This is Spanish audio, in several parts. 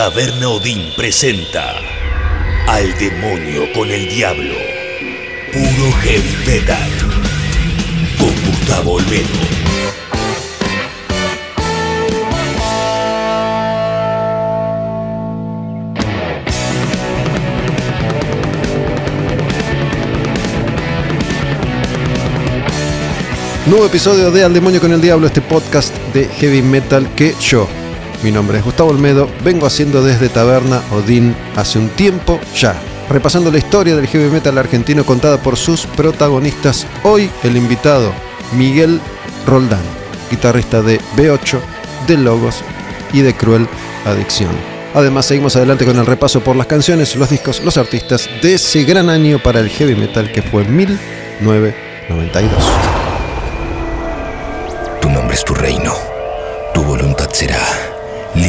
Taberna Odín presenta Al demonio con el diablo. Puro heavy metal. Con Gustavo Olmedo. Nuevo episodio de Al Demonio con el Diablo, este podcast de heavy metal que yo, mi nombre es Gustavo Olmedo, vengo haciendo desde Taberna Odín hace un tiempo ya, repasando la historia del heavy metal argentino contada por sus protagonistas. Hoy el invitado, Miguel Roldán, guitarrista de B8, de Logos y de Cruel Adicción. Además, seguimos adelante con el repaso por las canciones, los discos, los artistas de ese gran año para el heavy metal que fue 1992. Tu nombre es tu reino. Tu voluntad será.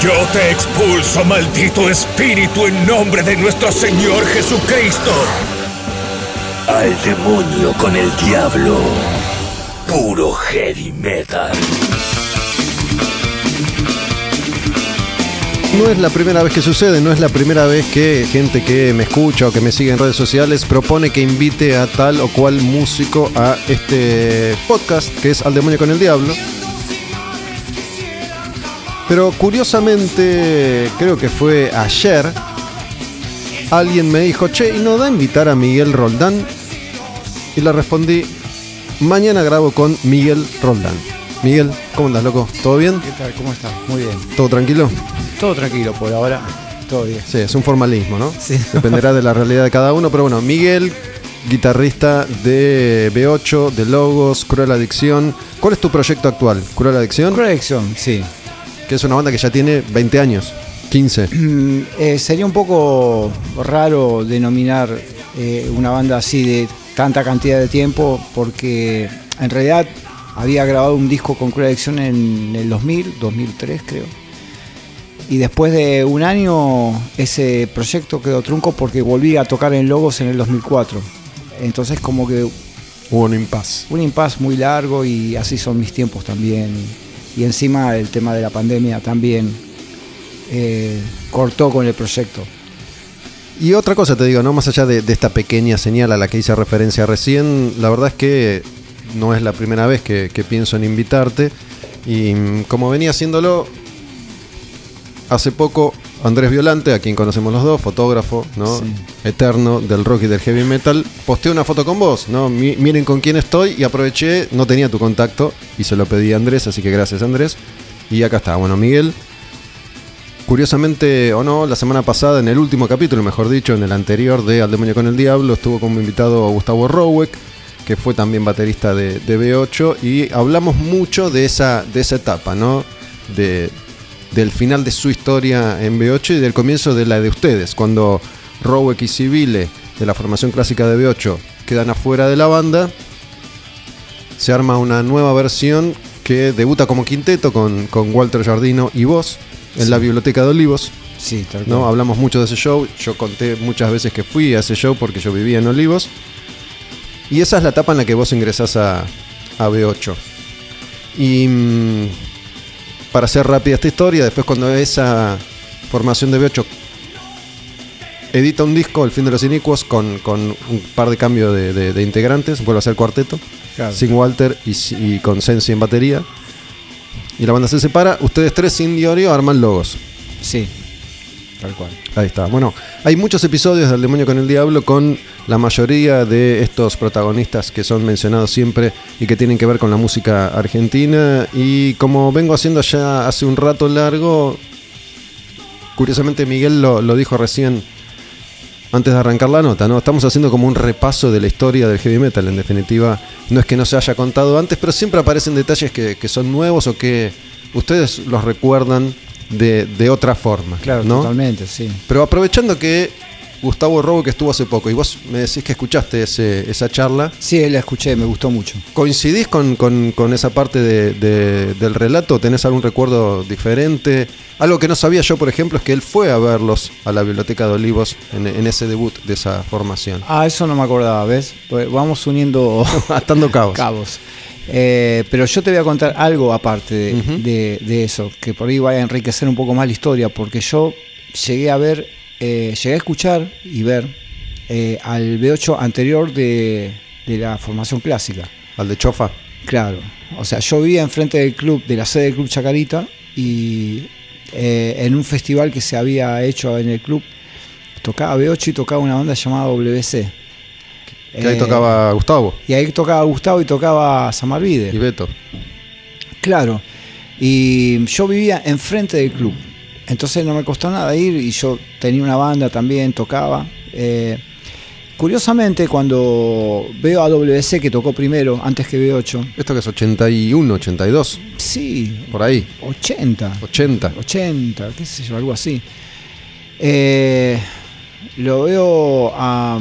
Yo te expulso, maldito espíritu, en nombre de nuestro Señor Jesucristo. Al demonio con el diablo. Puro heavy metal. No es la primera vez que sucede, no es la primera vez que gente que me escucha o que me sigue en redes sociales propone que invite a tal o cual músico a este podcast que es Al Demonio con el Diablo. Pero curiosamente, creo que fue ayer, alguien me dijo, che, ¿y no da a invitar a Miguel Roldán? Y le respondí, mañana grabo con Miguel Roldán. Miguel, ¿cómo andas, loco? ¿Todo bien? ¿Qué tal? ¿Cómo estás? Muy bien. ¿Todo tranquilo? Todo tranquilo por ahora. Todo bien. Sí, es un formalismo, ¿no? Sí. Dependerá de la realidad de cada uno, pero bueno, Miguel, guitarrista de B8, de Logos, Cruel Adicción. ¿Cuál es tu proyecto actual? ¿Cruel Adicción? Corrección, sí. Que es una banda que ya tiene 20 años, 15. Mm, eh, sería un poco raro denominar eh, una banda así de tanta cantidad de tiempo porque en realidad había grabado un disco con Cruel Adicción en el 2000, 2003 creo. Y después de un año ese proyecto quedó trunco porque volví a tocar en Logos en el 2004. Entonces como que Hubo un impas. un impasse muy largo y así son mis tiempos también. Y encima el tema de la pandemia también eh, cortó con el proyecto. Y otra cosa te digo, ¿no? Más allá de, esta pequeña señal a la que hice referencia recién, la verdad es que no es la primera vez que, que pienso en invitarte. Y mm, como venía haciéndolo, hace poco Andrés Violante, a quien conocemos los dos, fotógrafo, ¿no? Sí. Eterno del rock y del heavy metal, posteó una foto con vos, ¿no? Mi- miren con quién estoy y aproveché, no tenía tu contacto y se lo pedí a Andrés, así que gracias Andrés. Y acá está, bueno, Miguel. Curiosamente o no, la semana pasada, en el último capítulo, mejor dicho, en el anterior de Al Demonio con el Diablo, estuvo como invitado Gustavo Roweck, que fue también baterista de, de B8, y hablamos mucho de esa, de esa etapa, ¿no? De, del final de su historia en B8 y del comienzo de la de ustedes, cuando Roweck y Civile, de la formación clásica de B8, quedan afuera de la banda, se arma una nueva versión que debuta como quinteto con, con Walter Jardino y vos en la Biblioteca de Olivos. Sí, tal ¿no? Hablamos mucho de ese show. Yo conté muchas veces que fui a ese show porque yo vivía en Olivos. Y esa es la etapa en la que vos ingresás a, a B8. Y mm, para hacer rápida esta historia, después cuando esa formación de B8 edita un disco, El fin de los inicuos, con, con un par de cambios de, de- de integrantes, vuelve a ser cuarteto, Claro. sin Walter y con Sensi en batería. Y la banda se separa, ustedes tres sin Diorio arman logos. Sí. Tal cual. Ahí está. Bueno, hay muchos episodios del Demonio con el Diablo con la mayoría de estos protagonistas que son mencionados siempre y que tienen que ver con la música argentina. Y como vengo haciendo ya hace un rato largo, curiosamente Miguel lo, dijo recién antes de arrancar la nota, ¿no? Estamos haciendo como un repaso de la historia del heavy metal. En definitiva, no es que no se haya contado antes, pero siempre aparecen detalles que son nuevos o que ustedes los recuerdan de, de otra forma. Claro, ¿no? totalmente, sí. Pero aprovechando que Gustavo Robo que estuvo hace poco y vos me decís que escuchaste ese- esa charla, Sí, la escuché, me gustó mucho. ¿coincidís con, con- con esa parte de- de- del relato? ¿Tenés algún recuerdo diferente? Algo que no sabía yo, por ejemplo, es que él fue a verlos a la Biblioteca de Olivos en, en ese debut de esa formación. Ah, eso no me acordaba, ¿ves? Pues vamos uniendo Atando cabos. cabos. Eh, pero yo te voy a contar algo aparte de, Ujú. de- de eso, que por ahí va a enriquecer un poco más la historia, porque yo llegué a ver, eh, llegué a escuchar y ver eh, al B8 anterior de, de la formación clásica. Al de Chofa. Claro, o sea, yo vivía enfrente del club, de la sede del club Chacarita, y eh, en un festival que se había hecho en el club, tocaba B8 y tocaba una banda llamada WC. Que ahí Eh, tocaba Gustavo Y ahí tocaba Gustavo y tocaba Samarvide. y Beto. Claro. Y yo vivía enfrente del club. Entonces no me costó nada ir y yo tenía una banda también, tocaba. Eh, curiosamente, cuando veo a WC que tocó primero, antes que B8, Esto que es 81, 82, sí, por ahí. 80. 80. 80, qué sé yo, algo así. Eh, lo veo a, a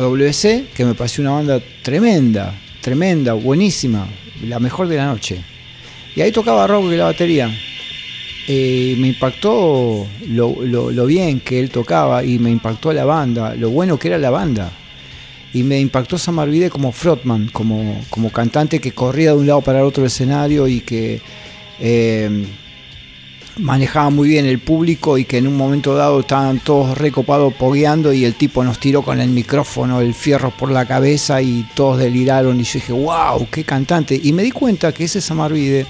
WC, que me pareció una banda tremenda, tremenda, buenísima, la mejor de la noche. Y ahí tocaba Rock y la batería. Eh, me impactó lo, bien que él tocaba y me impactó la banda, lo bueno que era la banda. Y me impactó Samarvide como frontman, como, como cantante que corría de un lado para el otro escenario y que eh, manejaba muy bien el público y que en un momento dado estaban todos recopados pogueando y el tipo nos tiró con el micrófono el fierro por la cabeza y todos deliraron y yo dije, wow, qué cantante. Y me di cuenta que ese Samarvide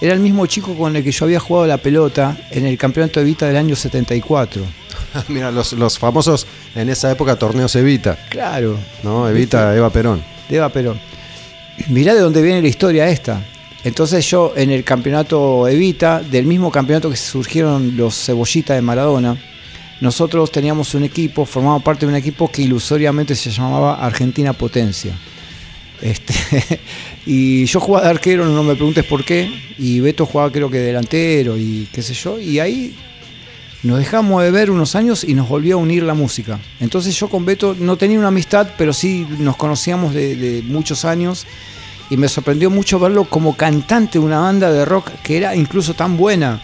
era el mismo chico con el que yo había jugado la pelota en el campeonato de Vita del año 74. Mira, los, los famosos en esa época torneos Evita, Claro, ¿no? Evita, Eva Perón. de Eva Perón. Mirá de dónde viene la historia esta. Entonces yo en el campeonato Evita, del mismo campeonato que surgieron los cebollitas de Maradona, nosotros teníamos un equipo, formábamos parte de un equipo que ilusoriamente se llamaba Argentina Potencia. Este, y yo jugaba de arquero, no me preguntes por qué, y Beto jugaba creo que delantero y qué sé yo, y ahí nos dejamos de ver unos años y nos volvió a unir la música. Entonces yo con Beto no tenía una amistad, pero sí nos conocíamos de, de muchos años y me sorprendió mucho verlo como cantante de una banda de rock que era incluso tan buena.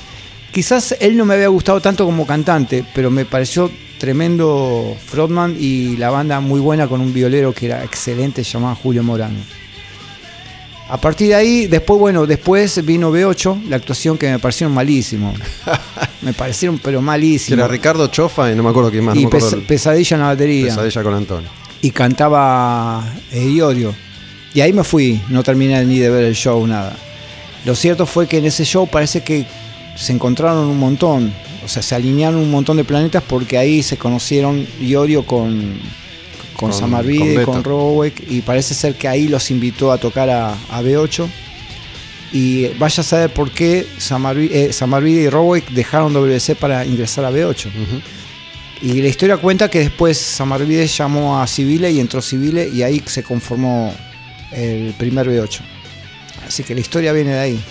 Quizás él no me había gustado tanto como cantante, pero me pareció tremendo frontman y la banda muy buena con un violero que era excelente llamado Julio Morano. A partir de ahí, después, bueno, después vino B8, la actuación que me parecieron malísimo. me parecieron, pero malísimo. era Ricardo Chofa y no me acuerdo quién más. y no me Pesadilla en la batería. Pesadilla con Antonio. Y cantaba eh, Iorio. Y ahí me fui, no terminé ni de ver el show, nada. Lo cierto fue que en ese show parece que se encontraron un montón, o sea, se alinearon un montón de planetas porque ahí se conocieron Iorio con, con, Con- Samarvide, con con. Roweck, y parece ser que ahí los invitó a tocar a, a B8. Y vaya a saber por qué Samarvide, eh, Samarvide y Roweck dejaron WC para ingresar a B8. Ujú. Y la historia cuenta que después Samarvide llamó a Civile y entró Civile y ahí se conformó el primer B8. Así que la historia viene de ahí.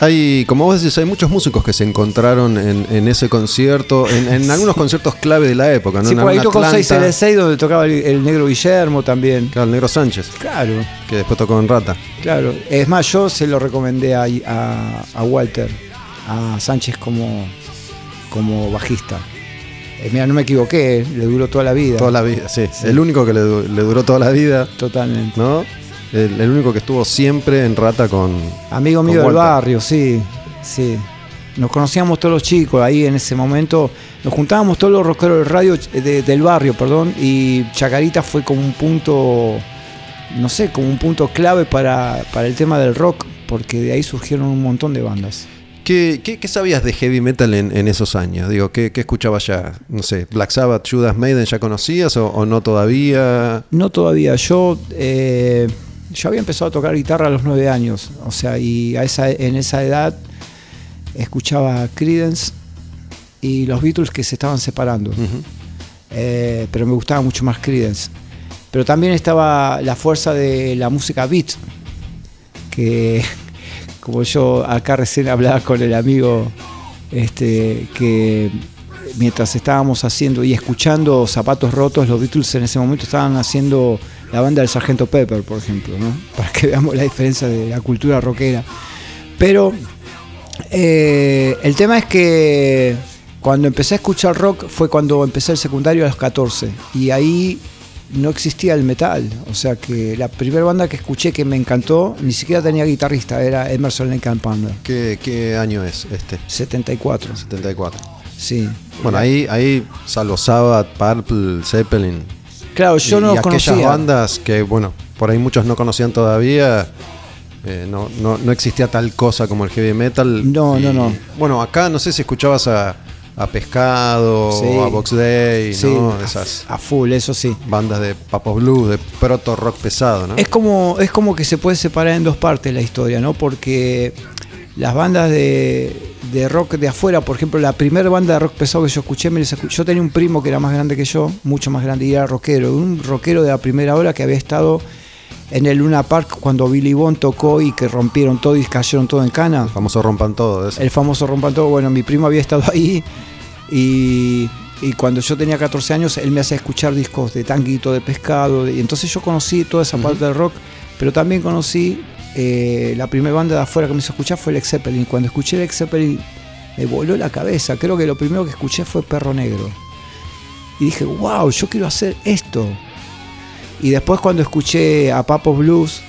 Hay, como vos decís, hay muchos músicos que se encontraron en, en ese concierto, en, en algunos conciertos clave de la época, ¿no? sí, por ahí tocó Atlanta, 6L6 donde tocaba el, el negro Guillermo también. Claro, el Negro Sánchez, Claro, que después tocó en Rata. claro. Es más, yo se lo recomendé a, a- a Walter, a Sánchez como, como bajista. Eh, mira, no me equivoqué, eh, le duró toda la vida. Toda la vida, sí. El único que le, le duró toda la vida, Totalmente. ¿no? El, el único que estuvo siempre en Rata con. Amigo con mío del barrio, sí, sí. Nos conocíamos todos los chicos ahí en ese momento. Nos juntábamos todos los rockeros del radio, de- del barrio, perdón, y Chacarita fue como un punto, no sé, como un punto clave para, para el tema del rock, porque de ahí surgieron un montón de bandas. ¿Qué, qué, qué sabías de heavy metal en, en esos años? Digo, ¿qué, ¿qué, escuchabas ya? No sé, Black Sabbath, Judas Maiden, ¿ya conocías o, o no todavía? No todavía. Yo, eh, yo había empezado a tocar guitarra a los nueve años. O sea, y a esa, en esa edad escuchaba Creedence y los Beatles que se estaban separando. Eh, pero me gustaba mucho más Creedence. Pero también estaba la fuerza de la música beat, que como yo acá recién hablaba con el amigo, este, que mientras estábamos haciendo y escuchando Zapatos Rotos, los Beatles en ese momento estaban haciendo la banda del Sargento Pepper, por ejemplo, ¿no? para que veamos la diferencia de la cultura rockera. Pero eh, el tema es que cuando empecé a escuchar rock fue cuando empecé el secundario a los 14 y ahí no existía el metal, o sea que la primera banda que escuché que me encantó ni siquiera tenía guitarrista, era Emerson Lake and Palmer, ¿Qué, qué año es este? 74, 74. sí. Bueno, ahí, ahí salvo Sabbath, Purple, Zeppelin. Claro, yo y, no y aquellas conocía. bandas que, bueno, por ahí muchos no conocían todavía. eh, no, no, no existía tal cosa como el heavy metal. No, Y, no, no. Bueno, acá no sé si escuchabas a, a Pescado Sí. a Box Day, Sí, ¿no? a- Esas a full, eso sí. bandas de Papo Blues, de proto rock pesado, ¿no? Es como, es como que se puede separar en dos partes la historia, ¿no? Porque las bandas de, de rock de afuera, por ejemplo, la primera banda de rock pesado que yo escuché, me les escu- yo tenía un primo que era más grande que yo, mucho más grande, y era rockero, un rockero de la primera hora que había estado en el Luna Park cuando Billy Bond tocó y que rompieron todo y cayeron todo en cana. El famoso rompan todo. El famoso rompan todo. Bueno, mi primo había estado ahí y, y cuando yo tenía 14 años él me hacía escuchar discos de tanguito, de pescado. de- y entonces yo conocí toda esa parte del rock, pero también conocí eh, la primera banda de afuera que me hizo escuchar fue Lex Zeppelin. Cuando escuché Lex Zeppelin me voló la cabeza. Creo que lo primero que escuché fue Perro Negro. Y dije, wow, yo quiero hacer esto. Y después cuando escuché a Papo Blues,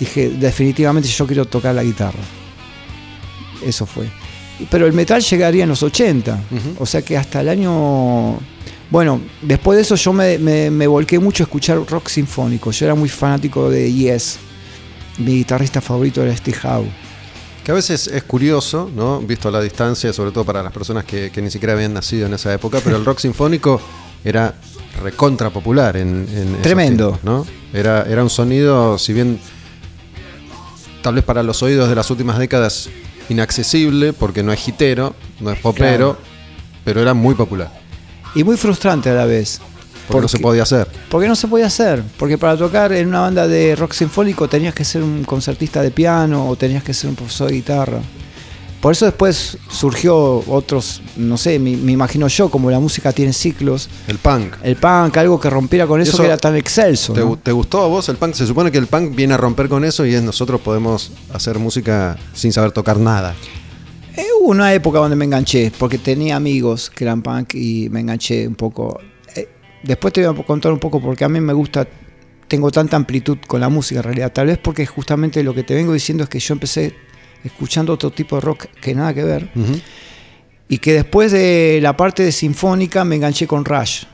dije, definitivamente yo quiero tocar la guitarra. Eso fue. Pero el metal llegaría en los 80. Ujú. O sea que hasta el año... Bueno, después de eso yo me, me- me volqué mucho a escuchar rock sinfónico. Yo era muy fanático de Yes. Mi guitarrista favorito era Steve Howe. Que a veces es curioso, ¿no? Visto a la distancia, sobre todo para las personas que, que ni siquiera habían nacido en esa época, pero el rock sinfónico era recontra popular en, Tremendo. tiempos, ¿no? Era, era un sonido, si bien tal vez para los oídos de las últimas décadas inaccesible, porque no es hitero, no es popero, pero era muy popular. Y muy frustrante a la vez. Porque no se podía hacer. Porque no se podía hacer. Porque para tocar en una banda de rock sinfónico tenías que ser un concertista de piano o tenías que ser un profesor de guitarra. Por eso después surgió otros, no sé, me, me imagino yo, como la música tiene ciclos, El punk. el punk, algo que rompiera con eso, eso que era tan excelso. ¿Te, ¿no? te gustó a vos el punk? Se supone que el punk viene a romper con eso y es nosotros podemos hacer música sin saber tocar nada. Eh, hubo una época donde me enganché, porque tenía amigos que eran punk y me enganché un poco. Después te voy a contar un poco porque a mí me gusta, tengo tanta amplitud con la música en realidad. Tal vez porque justamente lo que te vengo diciendo es que yo empecé escuchando otro tipo de rock que nada que ver. Y que después de la parte de sinfónica me enganché con Rush.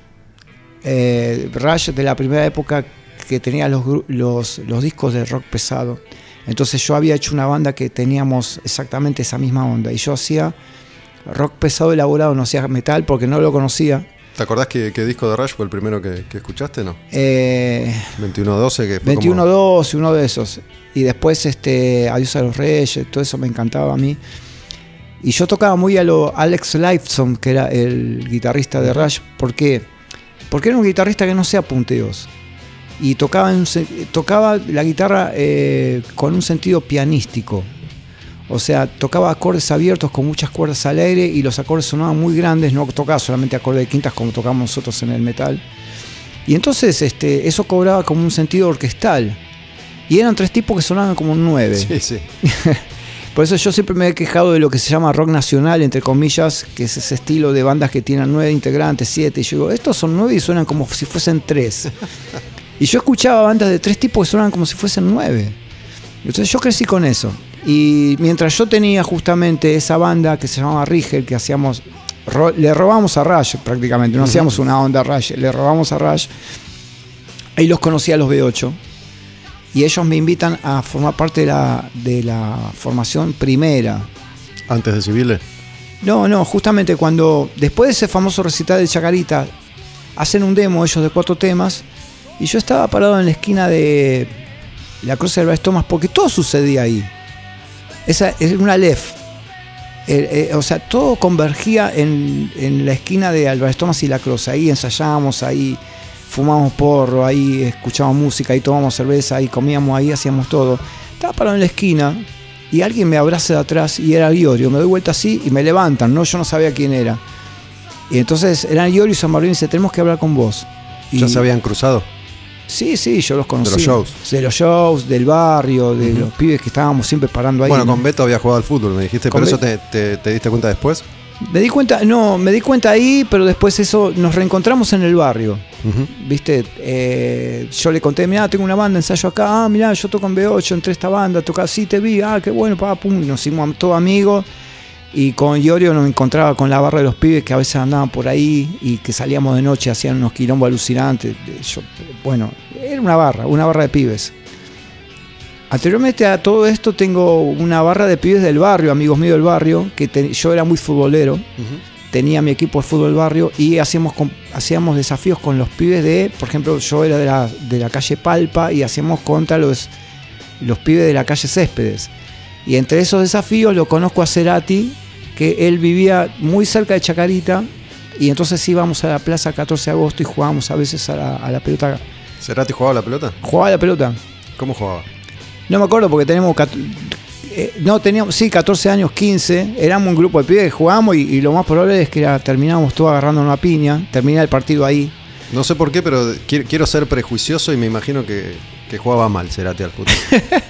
Eh, Rush de la primera época que tenía los, los, los discos de rock pesado. Entonces yo había hecho una banda que teníamos exactamente esa misma onda. Y yo hacía rock pesado elaborado, no hacía metal porque no lo conocía. ¿Te acordás que, que disco de Rush fue el primero que, que escuchaste, no? Eh, 2112, que fue 21 como- 2 uno de esos. Y después este Adiós a los Reyes, todo eso me encantaba a mí. Y yo tocaba muy a lo Alex Lifeson, que era el guitarrista de Rush. ¿Por qué? Porque era un guitarrista que no hacía punteos. Y tocaba, en tocaba la guitarra eh, con un sentido pianístico. O sea, tocaba acordes abiertos con muchas cuerdas al aire y los acordes sonaban muy grandes, no tocaba solamente acordes de quintas como tocamos nosotros en el metal. Y entonces este, eso cobraba como un sentido orquestal. Y eran tres tipos que sonaban como nueve. Sí, sí. Por eso yo siempre me he quejado de lo que se llama rock nacional, entre comillas, que es ese estilo de bandas que tienen nueve integrantes, siete. Y yo digo, estos son nueve y suenan como si fuesen tres. y yo escuchaba bandas de tres tipos que sonaban como si fuesen nueve. Entonces yo crecí con eso. Y mientras yo tenía justamente esa banda que se llamaba Rigel, que hacíamos, ro- le robamos a Rush prácticamente, no hacíamos una onda Rush, le robamos a Rush. Ahí los conocí a los B8 y ellos me invitan a formar parte de la, de la formación primera. ¿Antes de Civiles? No, no, justamente cuando, después de ese famoso recital de Chacarita, hacen un demo ellos de cuatro temas, y yo estaba parado en la esquina de la Cruz de Álvarez Thomas, porque todo sucedía ahí. Esa es una LEF. Eh, eh, o sea, todo convergía en, en la esquina de Álvarez Thomas y la Cruz. Ahí ensayábamos, ahí fumábamos porro, ahí escuchábamos música, ahí tomábamos cerveza, ahí comíamos, ahí hacíamos todo. Estaba parado en la esquina y alguien me abraza de atrás y era Iorio. Me doy vuelta así y me levantan, ¿no? Yo no sabía quién era. Y entonces eran Iorio y San Martín y dice, tenemos que hablar con vos. Y, ¿Ya se habían cruzado? Sí, sí, yo los conocí. De los shows. De los shows, del barrio, de los pibes que estábamos siempre parando ahí. Bueno, ¿no? con Beto había jugado al fútbol, me dijiste, pero eso te, te- te diste cuenta después. Me di cuenta, no, me di cuenta ahí, pero después eso, nos reencontramos en el barrio. Viste, Eh, yo le conté, mira, tengo una banda, ensayo acá, ah, mira, yo toco en B8, entré esta banda, toca así, te vi, ah, qué bueno, pa, pum, nos hicimos todos amigos. Y con Iorio nos encontraba con la barra de los pibes que a veces andaban por ahí y que salíamos de noche, hacían unos quilombos alucinantes. Yo, bueno, era una barra, una barra de pibes. Anteriormente a todo esto tengo una barra de pibes del barrio, amigos míos del barrio, que te- yo era muy futbolero, tenía mi equipo de fútbol barrio y hacíamos, hacíamos desafíos con los pibes de, por ejemplo, yo era de la, de la calle Palpa y hacíamos contra los, los pibes de la calle Céspedes. Y entre esos desafíos lo conozco a Cerati, que él vivía muy cerca de Chacarita y entonces íbamos a la plaza 14 de agosto y jugábamos a veces a la, a la pelota. ¿Cerati jugaba la pelota? Jugaba la pelota. ¿Cómo jugaba? No me acuerdo porque tenemos. cat- eh, no, teníamos, sí, 14 años, 15. Éramos un grupo de pibes que jugábamos y, y lo más probable es que era- terminábamos todos agarrando una piña. Terminé el partido ahí. No sé por qué, pero qui- quiero ser prejuicioso y me imagino que, que jugaba mal Cerati al fútbol.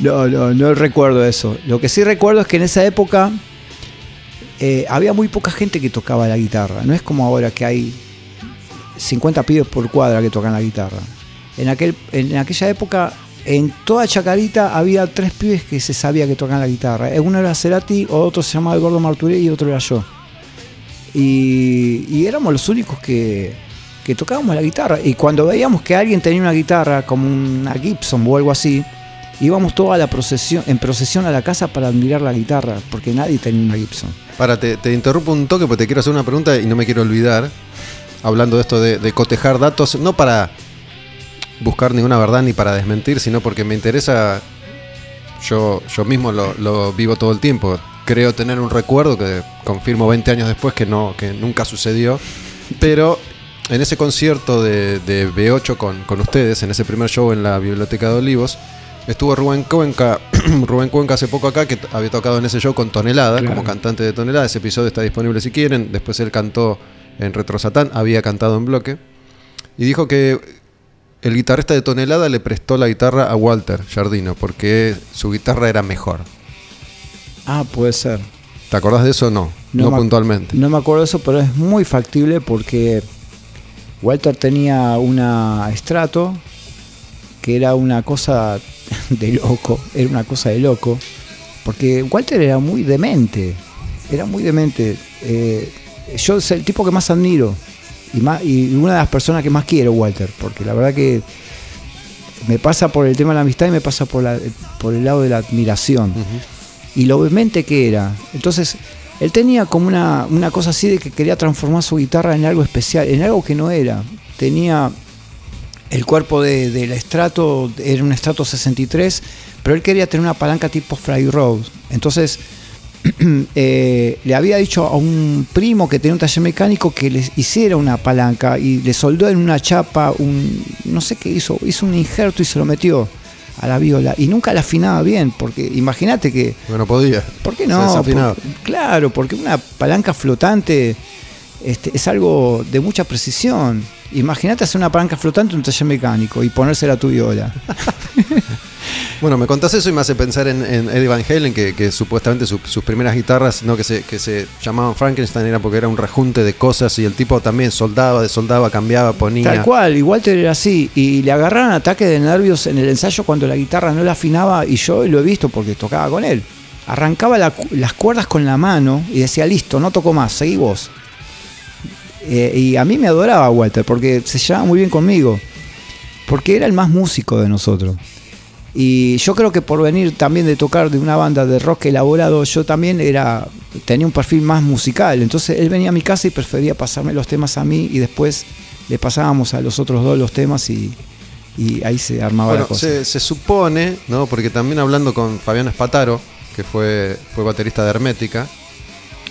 No, no, no recuerdo eso. Lo que sí recuerdo es que en esa época eh, había muy poca gente que tocaba la guitarra. No es como ahora que hay 50 pibes por cuadra que tocan la guitarra. En, aquel, en aquella época, en toda Chacarita había tres pibes que se sabía que tocaban la guitarra. Uno era Cerati, otro se llamaba el Gordo Marturé y otro era yo. Y, y éramos los únicos que, que tocábamos la guitarra. Y cuando veíamos que alguien tenía una guitarra, como una Gibson o algo así, íbamos toda la procesión, en procesión a la casa para admirar la guitarra, porque nadie tenía una Gibson. Para, te, te interrumpo un toque porque te quiero hacer una pregunta y no me quiero olvidar. Hablando de esto de, cotejar datos, no para buscar ninguna verdad ni para desmentir, sino porque me interesa. Yo, yo mismo lo, lo vivo todo el tiempo. Creo tener un recuerdo que confirmo 20 años después que, no, que nunca sucedió. Pero en ese concierto de, de B8 con, con ustedes, en ese primer show en la Biblioteca de Olivos, estuvo Rubén Cuenca, Rubén Cuenca hace poco acá, que había tocado en ese show con Tonelada, Claro. como cantante de Tonelada. Ese episodio está disponible si quieren. Después él cantó en Retro Satán, había cantado en bloque. Y dijo que el guitarrista de Tonelada le prestó la guitarra a Walter Jardino, porque su guitarra era mejor. Ah, puede ser. ¿Te acordás de eso? No, no, me- puntualmente. No me acuerdo de eso, pero es muy factible porque Walter tenía una estrato que era una cosa de loco, era una cosa de loco, porque Walter era muy demente, era muy demente. Eh, yo es el tipo que más admiro y, más, y una de las personas que más quiero, Walter, porque la verdad que me pasa por el tema de la amistad y me pasa por, la- por el lado de la admiración y lo vehemente que era. Entonces, él tenía como una, una cosa así de que quería transformar su guitarra en algo especial, en algo que no era. Tenía el cuerpo de- del estrato, era un estrato 63, pero él quería tener una palanca tipo Fry Road. Entonces, eh, le había dicho a un primo que tenía un taller mecánico que les hiciera una palanca y le soldó en una chapa un no sé qué hizo, hizo un injerto y se lo metió a la viola y nunca la afinaba bien, porque imagínate que Bueno, podía. ¿Por qué no? Por- claro, porque una palanca flotante este, es algo de mucha precisión. Imagínate hacer una palanca flotante en un taller mecánico y ponérsela a tu viola. Bueno, me contás eso y me hace pensar en, en Eddie Van Halen, que, que supuestamente su- sus primeras guitarras, no que se, que se llamaban Frankenstein, era porque era un rejunte de cosas y el tipo también soldaba, desoldaba, cambiaba, ponía. Tal cual, Walter era así. Y le agarraron ataques de nervios en el ensayo cuando la guitarra no la afinaba, y yo lo he visto porque tocaba con él. Arrancaba la las cuerdas con la mano y decía, listo, no toco más, seguí vos. Eh, y a mí me adoraba Walter porque se llevaba muy bien conmigo. Porque era el más músico de nosotros. Y yo creo que por venir también de tocar de una banda de rock elaborado, yo también era tenía un perfil más musical. Entonces él venía a mi casa y prefería pasarme los temas a mí y después le pasábamos a los otros dos los temas y, y ahí se armaba Bueno, la cosa. se, se supone, ¿no? Porque también hablando con Fabián Espataro, que fue, fue baterista de Hermética,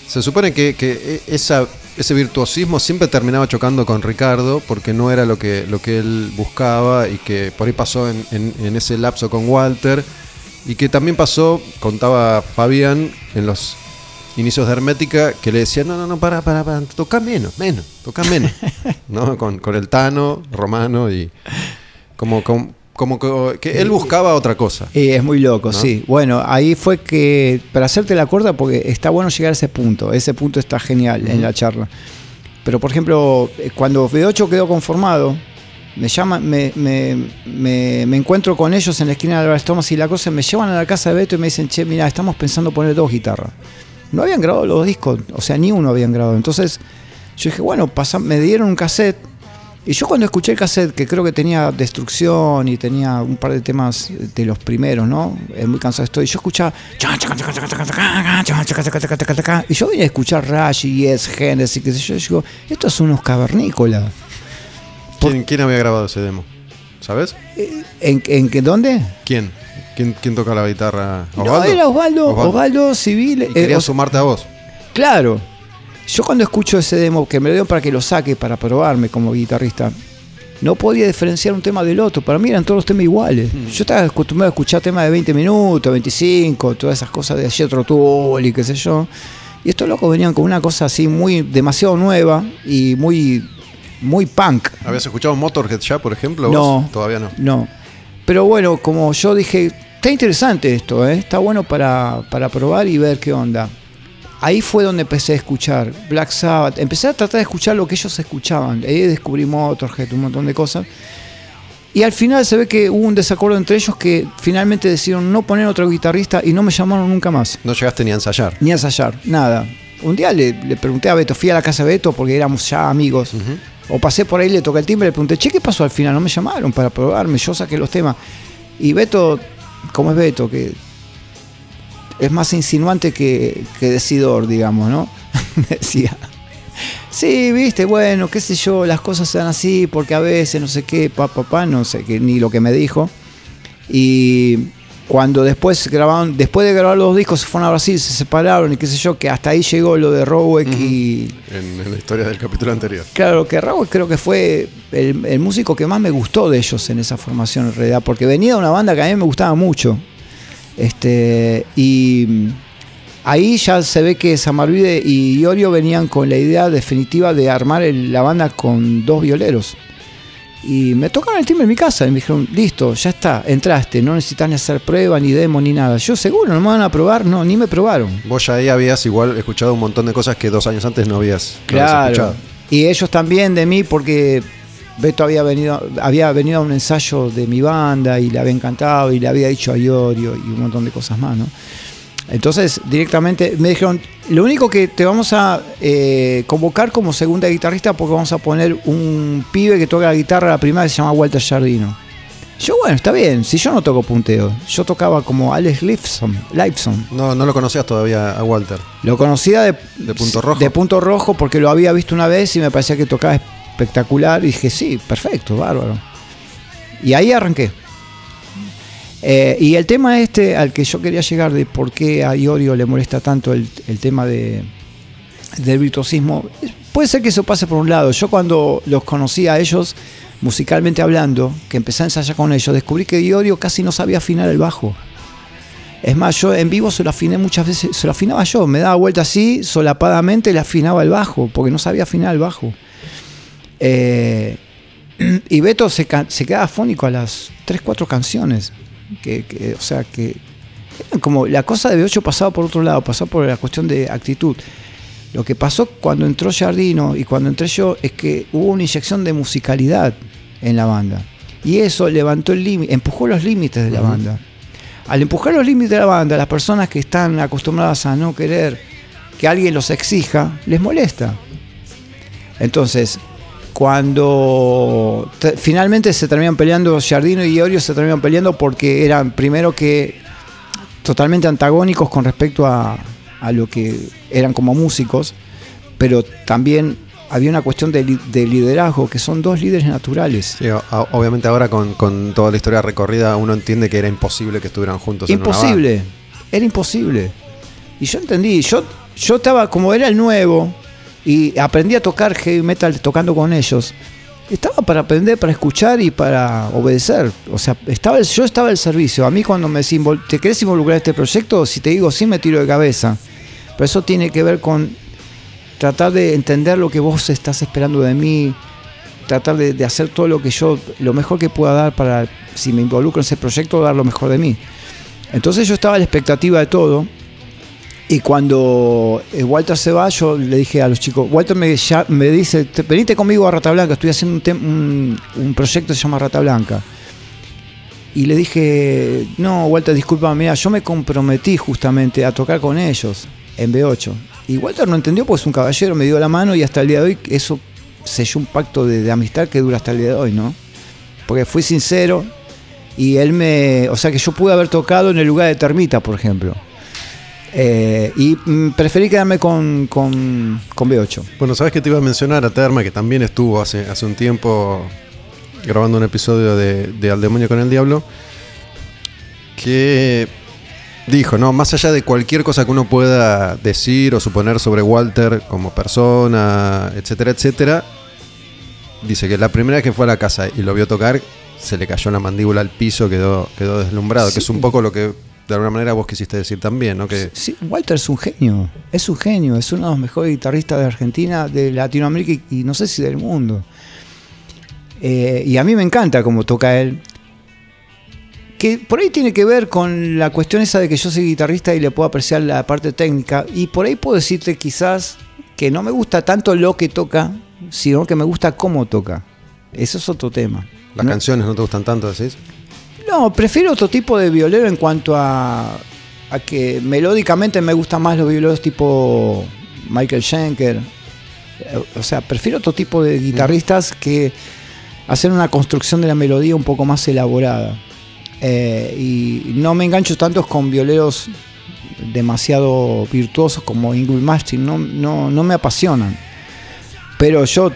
se supone que, que e- esa, ese virtuosismo siempre terminaba chocando con Ricardo porque no era lo que, lo que él buscaba y que por ahí pasó en, en- en ese lapso con Walter y que también pasó, contaba Fabián, en los inicios de Hermética, que le decía, no, no, no, para, para, para, toca menos, menos, toca menos, ¿no? Con, con el Tano, Romano y como, como, como que, que él buscaba otra cosa. Y es muy loco, ¿No? sí. Bueno, ahí fue que, para hacerte la corta, porque está bueno llegar a ese punto, ese punto está genial en la charla. Pero, por ejemplo, eh, cuando V8 quedó conformado, me llaman, me, me, me- me encuentro con ellos en la esquina de Álvarez Thomas y la cosa, me llevan a la casa de Beto y me dicen, che, mira, estamos pensando poner dos guitarras. No habían grabado los discos, o sea, ni uno habían grabado. Entonces, yo dije, bueno, pasa- me dieron un cassette. Y yo cuando escuché el cassette, que creo que tenía Destrucción y tenía un par de temas de los primeros, ¿no? Eh, muy cansado estoy. Yo escuchaba. Y yo vine a escuchar Rush y Yes, Genesis, qué sé yo. y digo, esto es unos cavernícolas. ¿Quién, quién había grabado ese demo? ¿Sabes? ¿En, en qué- dónde? ¿Quién? ¿Quién, quién toca la guitarra? No, era Osvaldo, Osvaldo, Civil. Y eh, quería sumarte a vos. Claro. Yo cuando escucho ese demo, que me lo dieron para que lo saque, para probarme como guitarrista, no podía diferenciar un tema del otro. Para mí eran todos los temas iguales. Yo estaba acostumbrado a escuchar temas de 20 minutos, 25, todas esas cosas de Jethro Tull y qué sé yo. Y estos locos venían con una cosa así muy demasiado nueva y muy muy punk. ¿Habías escuchado Motorhead ya, por ejemplo? vos? No. Todavía no. No. Pero bueno, como yo dije, está interesante esto, ¿eh? está bueno para, para probar y ver qué onda. Ahí fue donde empecé a escuchar Black Sabbath. Empecé a tratar de escuchar lo que ellos escuchaban. Ahí descubrí Motorhead, un montón de cosas. Y al final se ve que hubo un desacuerdo entre ellos que finalmente decidieron no poner otro guitarrista y no me llamaron nunca más. No llegaste ni a ensayar. Ni a ensayar, nada. Un día le, le pregunté a Beto, fui a la casa de Beto porque éramos ya amigos. O pasé por ahí, le toqué el timbre, le pregunté, che, ¿qué pasó al final? No me llamaron para probarme, yo saqué los temas. Y Beto, ¿cómo es Beto? Que es más insinuante que, que decidor, digamos, ¿no? Decía. Sí, viste, bueno, qué sé yo, las cosas se dan así porque a veces no sé qué, papá, papá, no sé qué, ni lo que me dijo. Y cuando después grabaron, después de grabar los discos se fueron a Brasil, se separaron y qué sé yo, que hasta ahí llegó lo de Roweck y En, en la historia del capítulo anterior. claro que Roweck creo que fue el, el músico que más me gustó de ellos en esa formación en realidad, porque venía de una banda que a mí me gustaba mucho. Este, y mm, ahí ya se ve que Samarvide y Iorio venían con la idea definitiva de armar el- la banda con dos violeros. Y me tocaron el timbre en mi casa y me dijeron, listo, ya está, entraste, no necesitas ni hacer prueba, ni demo, ni nada. Yo seguro, no me van a probar, no, ni me probaron. Vos ya ahí habías igual escuchado un montón de cosas que dos años antes no habías, no habías Claro. escuchado. Y ellos también de mí porque Beto había venido, había venido a un ensayo de mi banda y le había encantado y le había dicho a Iorio y un montón de cosas más, ¿no? Entonces directamente me dijeron, lo único que te vamos a eh, convocar como segunda guitarrista porque vamos a poner un pibe que toca la guitarra la primera que se llama Walter Jardino. Yo, bueno, está bien, si yo no toco punteo, yo tocaba como Alex Lifeson, Lifeson. No, no lo conocías todavía a Walter. Lo conocía de, ¿De Punto Rojo? De punto rojo porque lo había visto una vez y me parecía que tocaba espectacular. Y dije, sí, perfecto, bárbaro. Y ahí arranqué. Eh, y el tema este al que yo quería llegar de por qué a Iorio le molesta tanto el, el tema de, del virtuosismo, puede ser que eso pase por un lado. Yo cuando los conocí a ellos, musicalmente hablando, que empecé a ensayar con ellos, descubrí que Iorio casi no sabía afinar el bajo. Es más, yo en vivo se lo afiné muchas veces, se lo afinaba yo, me daba vuelta así, solapadamente le afinaba el bajo, porque no sabía afinar el bajo. Eh, y Beto se, quedaba afónico a las 3, 4 canciones. Que, que- o sea, que como la cosa de B8 pasaba por otro lado, pasaba por la cuestión de actitud. Lo que pasó cuando entró Jardino y cuando entré yo es que hubo una inyección de musicalidad en la banda. Y eso levantó el límite, empujó los límites de la banda. Al empujar los límites de la banda, las personas que están acostumbradas a no querer que alguien los exija, les molesta. Entonces, cuando te- finalmente se terminan peleando Giardino y Iorio se terminan peleando porque eran primero que totalmente antagónicos con respecto a, a lo que eran como músicos, pero también había una cuestión de, li- de liderazgo, que son dos líderes naturales. Sí, o- o- obviamente ahora con, con toda la historia recorrida uno entiende que era imposible que estuvieran juntos. en una banda. Imposible, era imposible. Y yo entendí, yo, yo estaba, como era el nuevo, y aprendí a tocar heavy metal tocando con ellos, estaba para aprender, para escuchar y para obedecer. O sea, estaba yo estaba al servicio. A mí cuando me decís, "Invol- ¿te querés involucrar en este proyecto? Si te digo sí, me tiro de cabeza. Pero eso tiene que ver con tratar de entender lo que vos estás esperando de mí, tratar de, de hacer todo lo que yo, lo mejor que pueda dar para, si me involucro en ese proyecto, dar lo mejor de mí. Entonces yo estaba a la expectativa de todo. Y cuando eh, Walter se va, yo le dije a los chicos, Walter me, ya- me dice, "Te- venite conmigo a Rata Blanca, estoy haciendo un, proyecto que se llama Rata Blanca. Y le dije, no, Walter, disculpa, mira, yo me comprometí justamente a tocar con ellos en B8. Y Walter no entendió, pues es un caballero, me dio la mano y hasta el día de hoy eso selló un pacto de, de amistad que dura hasta el día de hoy, ¿no? Porque fui sincero y él me... O sea que yo pude haber tocado en el lugar de Termita, por ejemplo. Eh, y mm, preferí quedarme con, con, con B8. Bueno, sabes que te iba a mencionar a Terma, que también estuvo hace, hace un tiempo grabando un episodio de, de Al Demonio con el Diablo, que dijo, no, más allá de cualquier cosa que uno pueda decir o suponer sobre Walter como persona, etcétera, etcétera, dice que la primera vez que fue a la casa y lo vio tocar, se le cayó la mandíbula al piso, quedó, quedó deslumbrado, que es un poco lo que de alguna manera vos quisiste decir también, ¿no? Que Sí, Walter es un genio, es un genio, es uno de los mejores guitarristas de Argentina, de Latinoamérica y, y no sé si del mundo. Eh, y a mí me encanta cómo toca él. Que por ahí tiene que ver con la cuestión esa de que yo soy guitarrista y le puedo apreciar la parte técnica. Y por ahí puedo decirte quizás que no me gusta tanto lo que toca, sino que me gusta cómo toca. Eso es otro tema. las No- canciones no te gustan tanto, decís. No, prefiero otro tipo de violero en cuanto a, a que melódicamente me gustan más los violeros tipo Michael Schenker. O sea, prefiero otro tipo de guitarristas que hacen una construcción de la melodía un poco más elaborada. Eh, y no me engancho tanto con violeros demasiado virtuosos como Ingrid Martin, no, no, no me apasionan. Pero yo,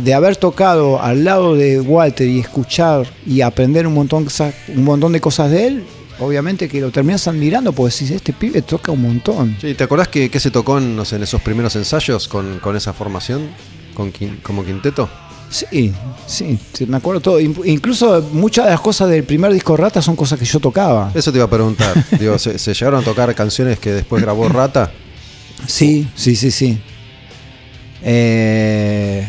de haber tocado al lado de Walter y escuchar y aprender un montón, un montón de cosas de él, obviamente que lo terminas admirando porque decís, este pibe toca un montón. Sí, ¿te acordás que, que se tocó en, no sé, en esos primeros ensayos con, con esa formación? Con, como quinteto. Sí, sí, sí, me acuerdo todo. In- Incluso muchas de las cosas del primer disco Rata son cosas que yo tocaba. Eso te iba a preguntar. Digo, ¿se, se llegaron a tocar canciones que después grabó Rata? Sí, sí, sí, sí. Eh,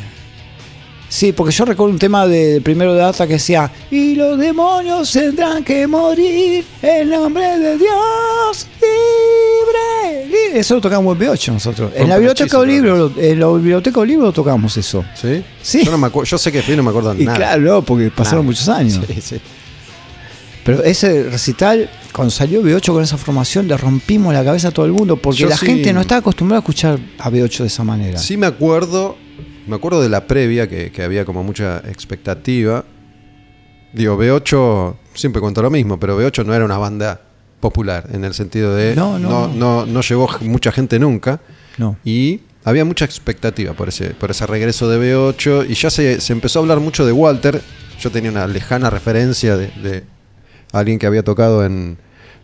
sí, porque yo recuerdo un tema de primero de Data que decía Y los demonios tendrán que morir en nombre de Dios libre. libre". Eso lo tocamos en B8 nosotros. En la biblioteca lo- en la biblioteca Olibro lo tocamos eso. ¿Sí? Sí. Yo, no me acu- yo sé que fui no me acuerdo Y nada. claro, porque pasaron muchos años. Sí, sí. Pero ese recital, cuando salió B8 con esa formación, le rompimos la cabeza a todo el mundo, porque Yo la sí. gente no estaba acostumbrada a escuchar a B8 de esa manera. Sí me acuerdo, me acuerdo de la previa, que, que había como mucha expectativa. Digo, B8, siempre cuento lo mismo, pero B8 no era una banda popular, en el sentido de No, no, no, no. llevó mucha gente nunca. No. Y había mucha expectativa por ese, por ese regreso de B8. Y ya se, se empezó a hablar mucho de Walter. Yo tenía una lejana referencia de, de alguien que había tocado en,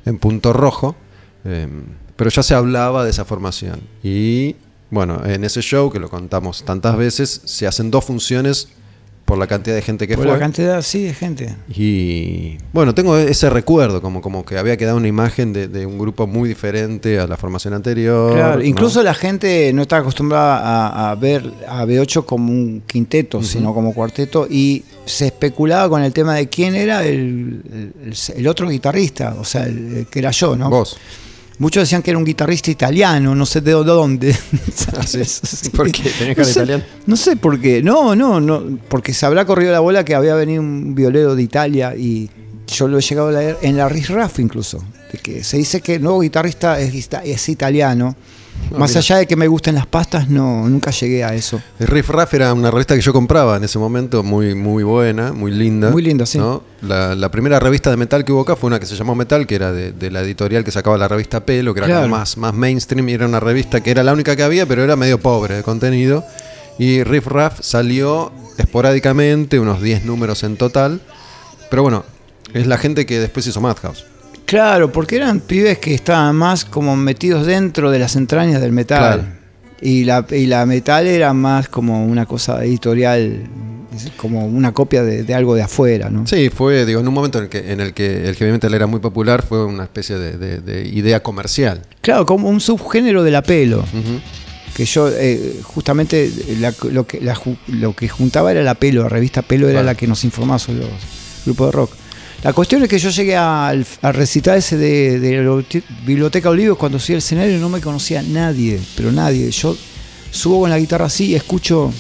en Punto Rojo. eh, pero ya se hablaba de esa formación. Y bueno, en ese show, que lo contamos tantas veces, se hacen dos funciones por la cantidad de gente que Por fue. la cantidad, sí, de gente. Y bueno, tengo ese recuerdo, como, como que había quedado una imagen de, de un grupo muy diferente a la formación anterior. Claro, ¿no? incluso la gente no está acostumbrada a, a ver a B8 como un quinteto, sino como cuarteto, y se especulaba con el tema de quién era el, el- el otro guitarrista, o sea, el, el que era yo, ¿no? Vos. Muchos decían que era un guitarrista italiano, no sé de dónde. Ah, sí. ¿Por qué? ¿Tenés cara no sé, italiana? No sé por qué. No, no, no. Porque se habrá corrido la bola que había venido un violero de Italia y yo lo he llegado a leer en la Riff Raff incluso. De que se dice que el nuevo guitarrista es, ita- es italiano Ah, Más mira. allá de que me gusten las pastas, no, nunca llegué a eso. Riff Raff era una revista que yo compraba en ese momento, muy, muy buena, muy linda. Muy linda, sí. ¿no? La, la primera revista de metal que hubo acá fue una que se llamó Metal, que era de, de la editorial que sacaba la revista Pelo, que era Claro. como más, más mainstream y era una revista que era la única que había, pero era medio pobre de contenido. Y Riff Raff salió esporádicamente, unos 10 números en total. Pero bueno, es la gente que después hizo Madhouse. Claro, porque eran pibes que estaban más como metidos dentro de las entrañas del metal. Claro. Y, la, y la metal era más como una cosa editorial, como una copia de, de algo de afuera, ¿no? Sí, fue, digo, en un momento en el que, en el, que el heavy metal era muy popular, fue una especie de, de- de idea comercial. Claro, como un subgénero de la pelo. Ujú. Que yo, eh, justamente, la- lo, que, la ju- lo que juntaba era la pelo, la revista Pelo era la que nos informaba sobre los grupos de rock. La cuestión es que yo llegué al, al recital ese de, de la Biblioteca Olivos cuando subí al escenario y no me conocía nadie, pero nadie. Yo subo con la guitarra así y escucho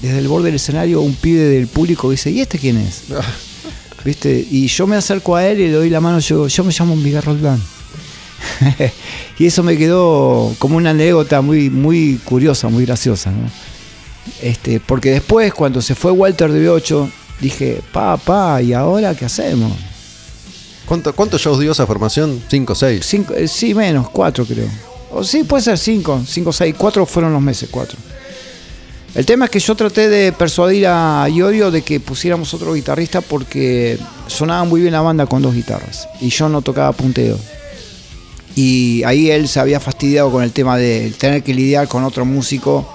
desde el borde del escenario un pibe del público que dice, ¿y este quién es? ¿Viste? Y yo me acerco a él y le doy la mano, yo, yo me llamo Miguel Roldán. y eso me quedó como una anécdota muy, muy curiosa, muy graciosa. ¿no? Este, porque después, cuando se fue Walter de B8, dije, pa, pa, ¿y ahora qué hacemos? ¿Cuánto- ¿Cuántos shows dio esa formación? ¿Cinco, seis? Cinco, eh, sí, menos, cuatro creo. O sí, puede ser cinco, cinco, seis, cuatro fueron los meses, cuatro. El tema es que yo traté de persuadir a Iorio de que pusiéramos otro guitarrista porque sonaba muy bien la banda con dos guitarras y yo no tocaba punteo. Y ahí él se había fastidiado con el tema de tener que lidiar con otro músico,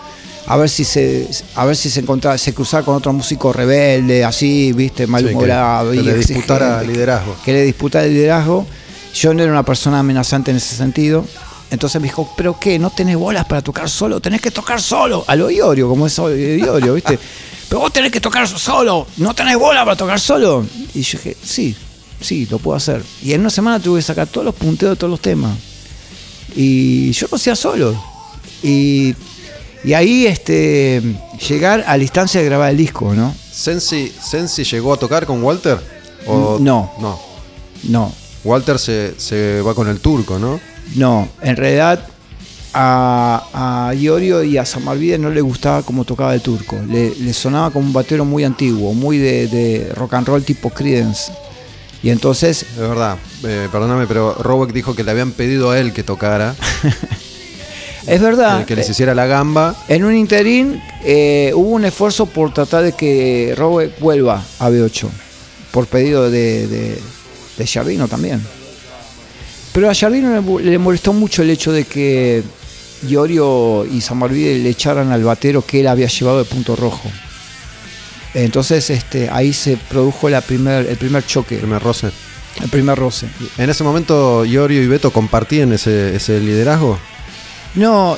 a ver si se, a ver si se encontraba, se cruzaba con otro músico rebelde, así, viste, malhumorado. que y le disputara liderazgo. Que le disputara el liderazgo. Yo no era una persona amenazante en ese sentido. Entonces me dijo, ¿pero qué? ¿No tenés bolas para tocar solo? Tenés que tocar solo. A lo Iorio, como es Iorio, ¿viste? Pero vos tenés que tocar solo. ¿No tenés bola para tocar solo? Y yo dije, sí, sí, lo puedo hacer. Y en una semana tuve que sacar todos los punteos de todos los temas. Y yo lo hacía solo. Y, y ahí este, llegar a la instancia de grabar el disco, ¿no? ¿Sensi, Sensi llegó a tocar con Walter? ¿O- No. No. No, Walter se, se va con el turco, ¿no? No, en realidad a, a Iorio y a Samarvide no le gustaba cómo tocaba el turco. Le, le sonaba como un batero muy antiguo, muy de, de rock and roll tipo Creedence. Y entonces, Es verdad, eh, perdóname, pero Roweck dijo que le habían pedido a él que tocara, es verdad, que, que les hiciera la gamba. en un interín eh, hubo un esfuerzo por tratar de que Rowe vuelva a B8, por pedido de, de, también. Pero a Giardino le, mo- le molestó mucho el hecho de que Iorio y Samarvide le echaran al batero que él había llevado de punto rojo. Entonces este, ahí se produjo la primer, el primer choque, Primer roce. el primer roce. En ese momento, Iorio y Beto compartían ese, ese liderazgo. No,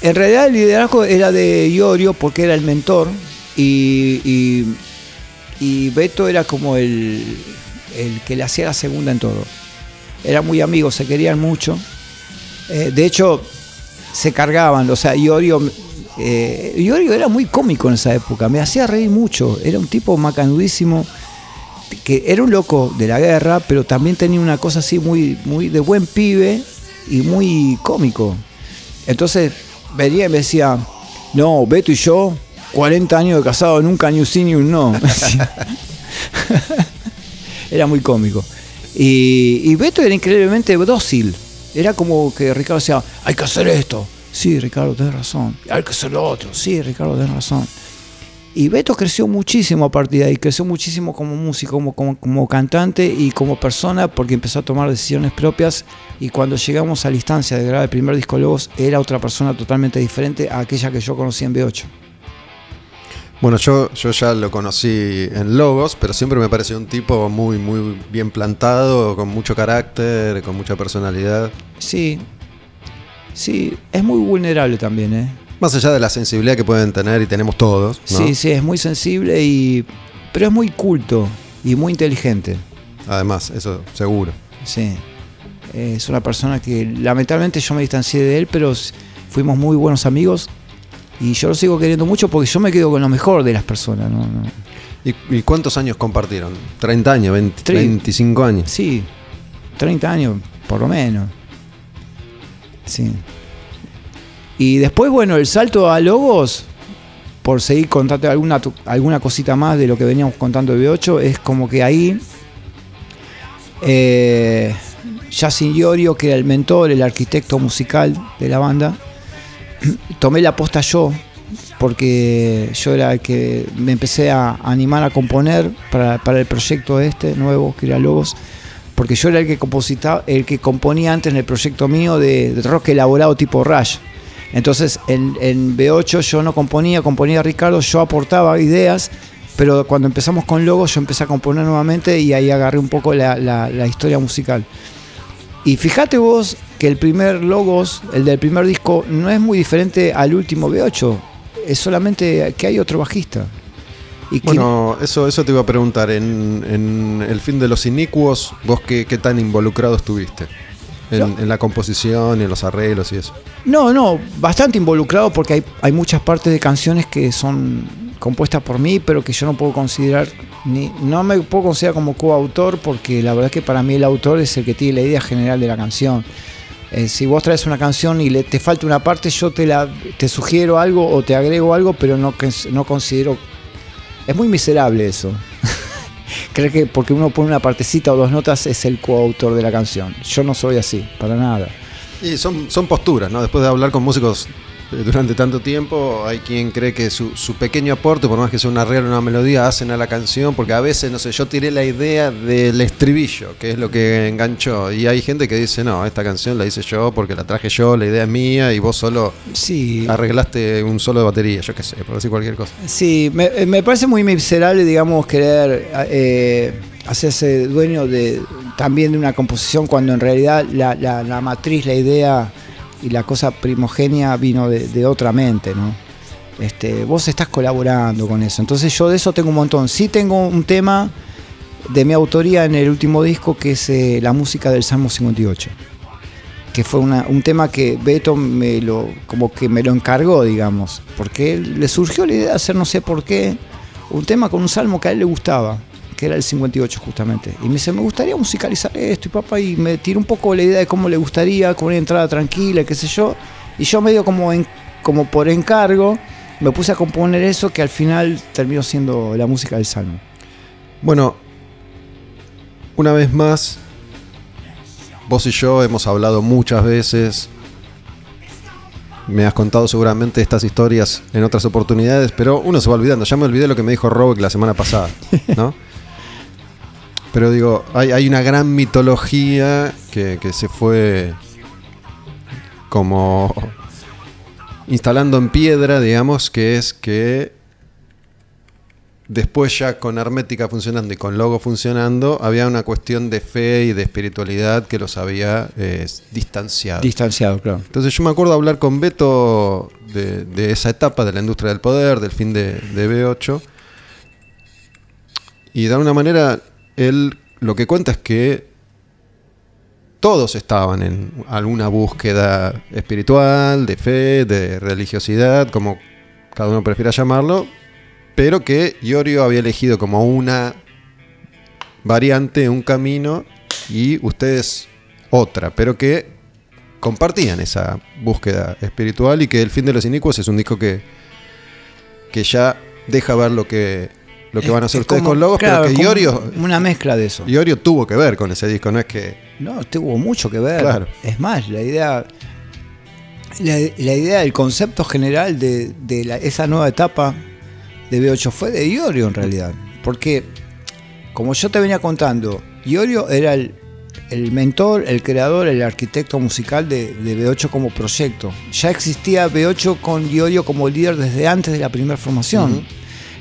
en realidad el liderazgo era de Iorio porque era el mentor y, y, Beto era como el, el que le hacía la segunda en todo. Eran muy amigos, se querían mucho. Eh, de hecho, se cargaban, o sea, Iorio, eh, Iorio era muy cómico en esa época, me hacía reír mucho, era un tipo macanudísimo, que era un loco de la guerra, pero también tenía una cosa así muy, muy de buen pibe y muy cómico. Entonces venía y me decía, no, Beto y yo, 40 años de casado, nunca ni un sí ni un no. era muy cómico. Y, y Beto era increíblemente dócil. Era como que Ricardo decía, hay que hacer esto. Sí, Ricardo, tenés razón. Hay que hacer lo otro. Sí, Ricardo, tenés razón. Y Beto creció muchísimo a partir de ahí, creció muchísimo como músico, como, como, como cantante y como persona, porque empezó a tomar decisiones propias. Y cuando llegamos a la instancia de grabar el primer disco Logos, era otra persona totalmente diferente a aquella que yo conocí en B8. Bueno, yo, yo ya lo conocí en Logos, pero siempre me pareció un tipo muy, muy bien plantado, con mucho carácter, con mucha personalidad. Sí, sí, es muy vulnerable también, ¿eh? Más allá de la sensibilidad que pueden tener y tenemos todos. ¿no? Sí, sí, es muy sensible y. Pero es muy culto y muy inteligente. Además, eso seguro. Sí. Es una persona que lamentablemente yo me distancié de él, pero fuimos muy buenos amigos. Y yo lo sigo queriendo mucho porque yo me quedo con lo mejor de las personas. ¿no? No. ¿Y, y cuántos años compartieron? ¿30 años? ¿20, Tre- 25 años? Sí, 30 años, por lo menos. Sí. Y después, bueno, el salto a Logos, por seguir contando alguna, alguna cosita más de lo que veníamos contando de B8, es como que ahí eh, Yacine Iorio, que era el mentor, el arquitecto musical de la banda, tomé la posta yo, porque yo era el que me empecé a animar a componer para, el proyecto este nuevo, que era Logos, porque yo era el que, compositaba, el que componía antes en el proyecto mío de, rock elaborado tipo Rush. Entonces en, en, B8 yo no componía, componía Ricardo, yo aportaba ideas, pero cuando empezamos con Logos yo empecé a componer nuevamente y ahí agarré un poco la, la historia musical. Y fíjate vos que el primer Logos, el del primer disco, no es muy diferente al último B8. Es solamente que hay otro bajista. Y bueno, eso, eso te iba a preguntar. En, el fin de los inicuos, ¿vos qué, qué tan involucrado estuviste? En, la composición y en los arreglos y eso. No, no, bastante involucrado porque hay, hay muchas partes de canciones que son compuestas por mí, pero que yo no puedo considerar, ni, no me puedo considerar como coautor porque la verdad es que para mí el autor es el que tiene la idea general de la canción. Eh, si vos traes una canción y le, te falta una parte, yo te, la, te sugiero algo o te agrego algo, pero no, no considero... Es muy miserable eso. Creer que porque uno pone una partecita o dos notas es el coautor de la canción. Yo no soy así, para nada. Y son, son posturas, ¿no? Después de hablar con músicos durante tanto tiempo. Hay quien cree que su, pequeño aporte, por más que sea un arreglo, una melodía, hacen a la canción, porque a veces, no sé, yo tiré la idea del estribillo, que es lo que enganchó. Y hay gente que dice, no, esta canción la hice yo porque la traje yo, la idea es mía y vos solo sí. arreglaste un solo de batería, yo qué sé, por decir cualquier cosa. Sí, me, parece muy miserable, digamos, querer eh, hacerse dueño de también de una composición cuando en realidad la, la matriz, la idea y la cosa primogenia vino de, otra mente, ¿no? Este, vos estás colaborando con eso. Entonces yo de eso tengo un montón. Sí tengo un tema de mi autoría en el último disco que es eh, la música del Salmo 58. Que fue un tema que Beto me lo, como que me lo encargó, digamos. Porque le surgió la idea de hacer, no sé por qué, un tema con un salmo que a él le gustaba que era el 58 justamente. Y me dice, me gustaría musicalizar esto y papá, y me tiró un poco la idea de cómo le gustaría, con una entrada tranquila, qué sé yo. Y yo medio como, en, como por encargo me puse a componer eso que al final terminó siendo la música del Salmo. Bueno, una vez más, vos y yo hemos hablado muchas veces. Me has contado seguramente estas historias en otras oportunidades, pero uno se va olvidando. Ya me olvidé lo que me dijo Robert la semana pasada, ¿no? Pero digo, hay, una gran mitología que, se fue como instalando en piedra, digamos, que es que después ya con Hermética funcionando y con Logo funcionando, había una cuestión de fe y de espiritualidad que los había eh, distanciado. Distanciado, claro. Entonces yo me acuerdo hablar con Beto de, esa etapa de la industria del poder, del fin de, de B8, y de alguna manera él lo que cuenta es que todos estaban en alguna búsqueda espiritual, de fe, de religiosidad, como cada uno prefiera llamarlo, pero que Iorio había elegido como una variante, un camino, y ustedes otra, pero que compartían esa búsqueda espiritual y que El fin de los inicuos es un disco que, que ya deja ver lo que lo que van a hacer ustedes con Logos, pero que Iorio. Una mezcla de eso. Iorio tuvo que ver con ese disco, no es que. No, tuvo mucho que ver. Es más, la idea. La, idea, el concepto general de, esa nueva etapa de B8 fue de Iorio en realidad. Porque, como yo te venía contando, Iorio era el, mentor, el creador, el arquitecto musical de, B8 como proyecto. Ya existía B8 con Iorio como líder desde antes de la primera formación.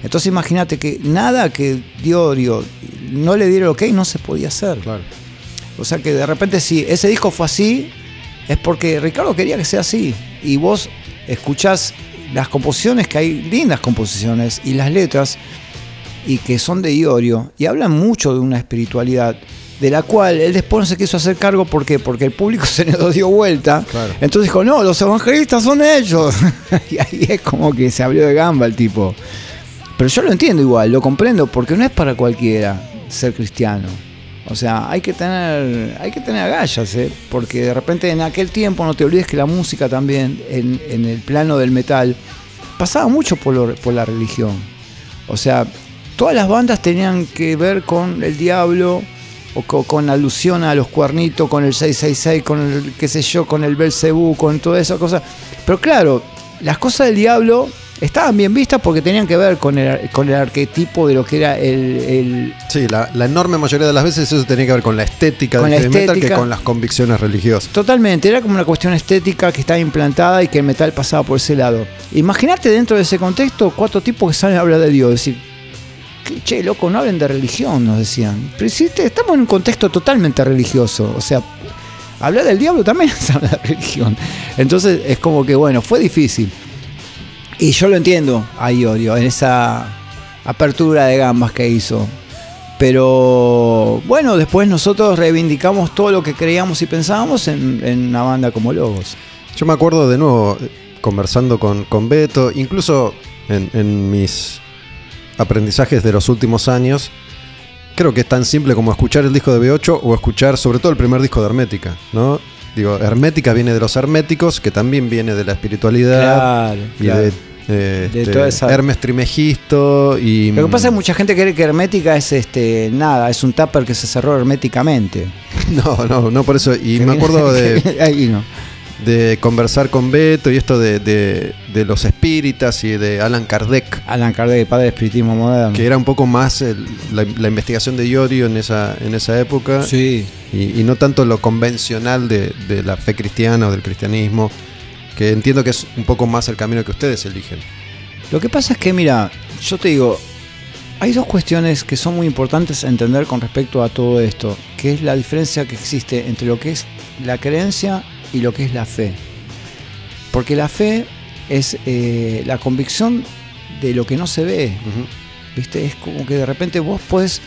Entonces imagínate que nada que Diorio no le diera ok no se podía hacer. O sea que de repente si ese disco fue así, es porque Ricardo quería que sea así. Y vos escuchás las composiciones, que hay lindas composiciones, y las letras, y que son de Iorio, y hablan mucho de una espiritualidad de la cual él después no se quiso hacer cargo ¿por qué? porque el público se le dio vuelta. Entonces dijo, no, los evangelistas son ellos. y ahí es como que se abrió de gamba el tipo. Pero yo lo entiendo igual, lo comprendo, porque no es para cualquiera ser cristiano. O sea, hay que tener, hay que tener agallas, ¿eh? porque de repente en aquel tiempo no te olvides que la música también, en, en el plano del metal, pasaba mucho por, lo- por la religión. O sea, todas las bandas tenían que ver con el diablo, o co- con, alusión a los cuernitos, con el 666, con el, qué sé yo, con el Belcebú, con toda esa cosa. Pero claro, las cosas del diablo estaban bien vistas porque tenían que ver con el, con el arquetipo de lo que era el, el- Sí, la, la enorme mayoría de las veces eso tenía que ver con la estética Con del la heavy metal que con las convicciones religiosas. Totalmente, era como una cuestión estética que estaba implantada y que el metal pasaba por ese lado. Imagínate dentro de ese contexto cuatro tipos que salen a hablar de Dios, decir, "Que, che, loco, no hablen de religión, nos decían. Pero si te- estamos en un contexto totalmente religioso, o sea, hablar del diablo también es hablar de religión. Entonces es como que, bueno, fue difícil. Y yo lo entiendo a Iorio, en esa apertura de gambas que hizo. Pero bueno, después nosotros reivindicamos todo lo que creíamos y pensábamos en, en una banda como Logos. Yo me acuerdo de nuevo eh, conversando con, con Beto, incluso en, en mis aprendizajes de los últimos años, creo que es tan simple como escuchar el disco de B8 o escuchar sobre todo el primer disco de Hermética, ¿no? Digo, Hermética viene de los herméticos, que también viene de la espiritualidad Claro, y claro. de, De este, toda esa- Hermes Trimegisto y... Lo que pasa es que mucha gente cree que hermética es este nada, es un tupper que se cerró herméticamente. No, no, no por eso. Y me acuerdo de, Ahí no. de conversar con Beto y esto de, de- de los espíritas y de Alan Kardec, Alan Kardec, padre de espiritismo moderno. que era un poco más el- la, la investigación de Iorio en esa, en esa época Sí. y, y no tanto lo convencional de, de la fe cristiana o del cristianismo, que entiendo que es un poco más el camino que ustedes eligen. Lo que pasa es que, mira, yo te digo, hay dos cuestiones que son muy importantes a entender con respecto a todo esto, que es la diferencia que existe entre lo que es la creencia y lo que es la fe. Porque la fe es eh, la convicción de lo que no se ve, ¿viste? Es como que de repente vos podés,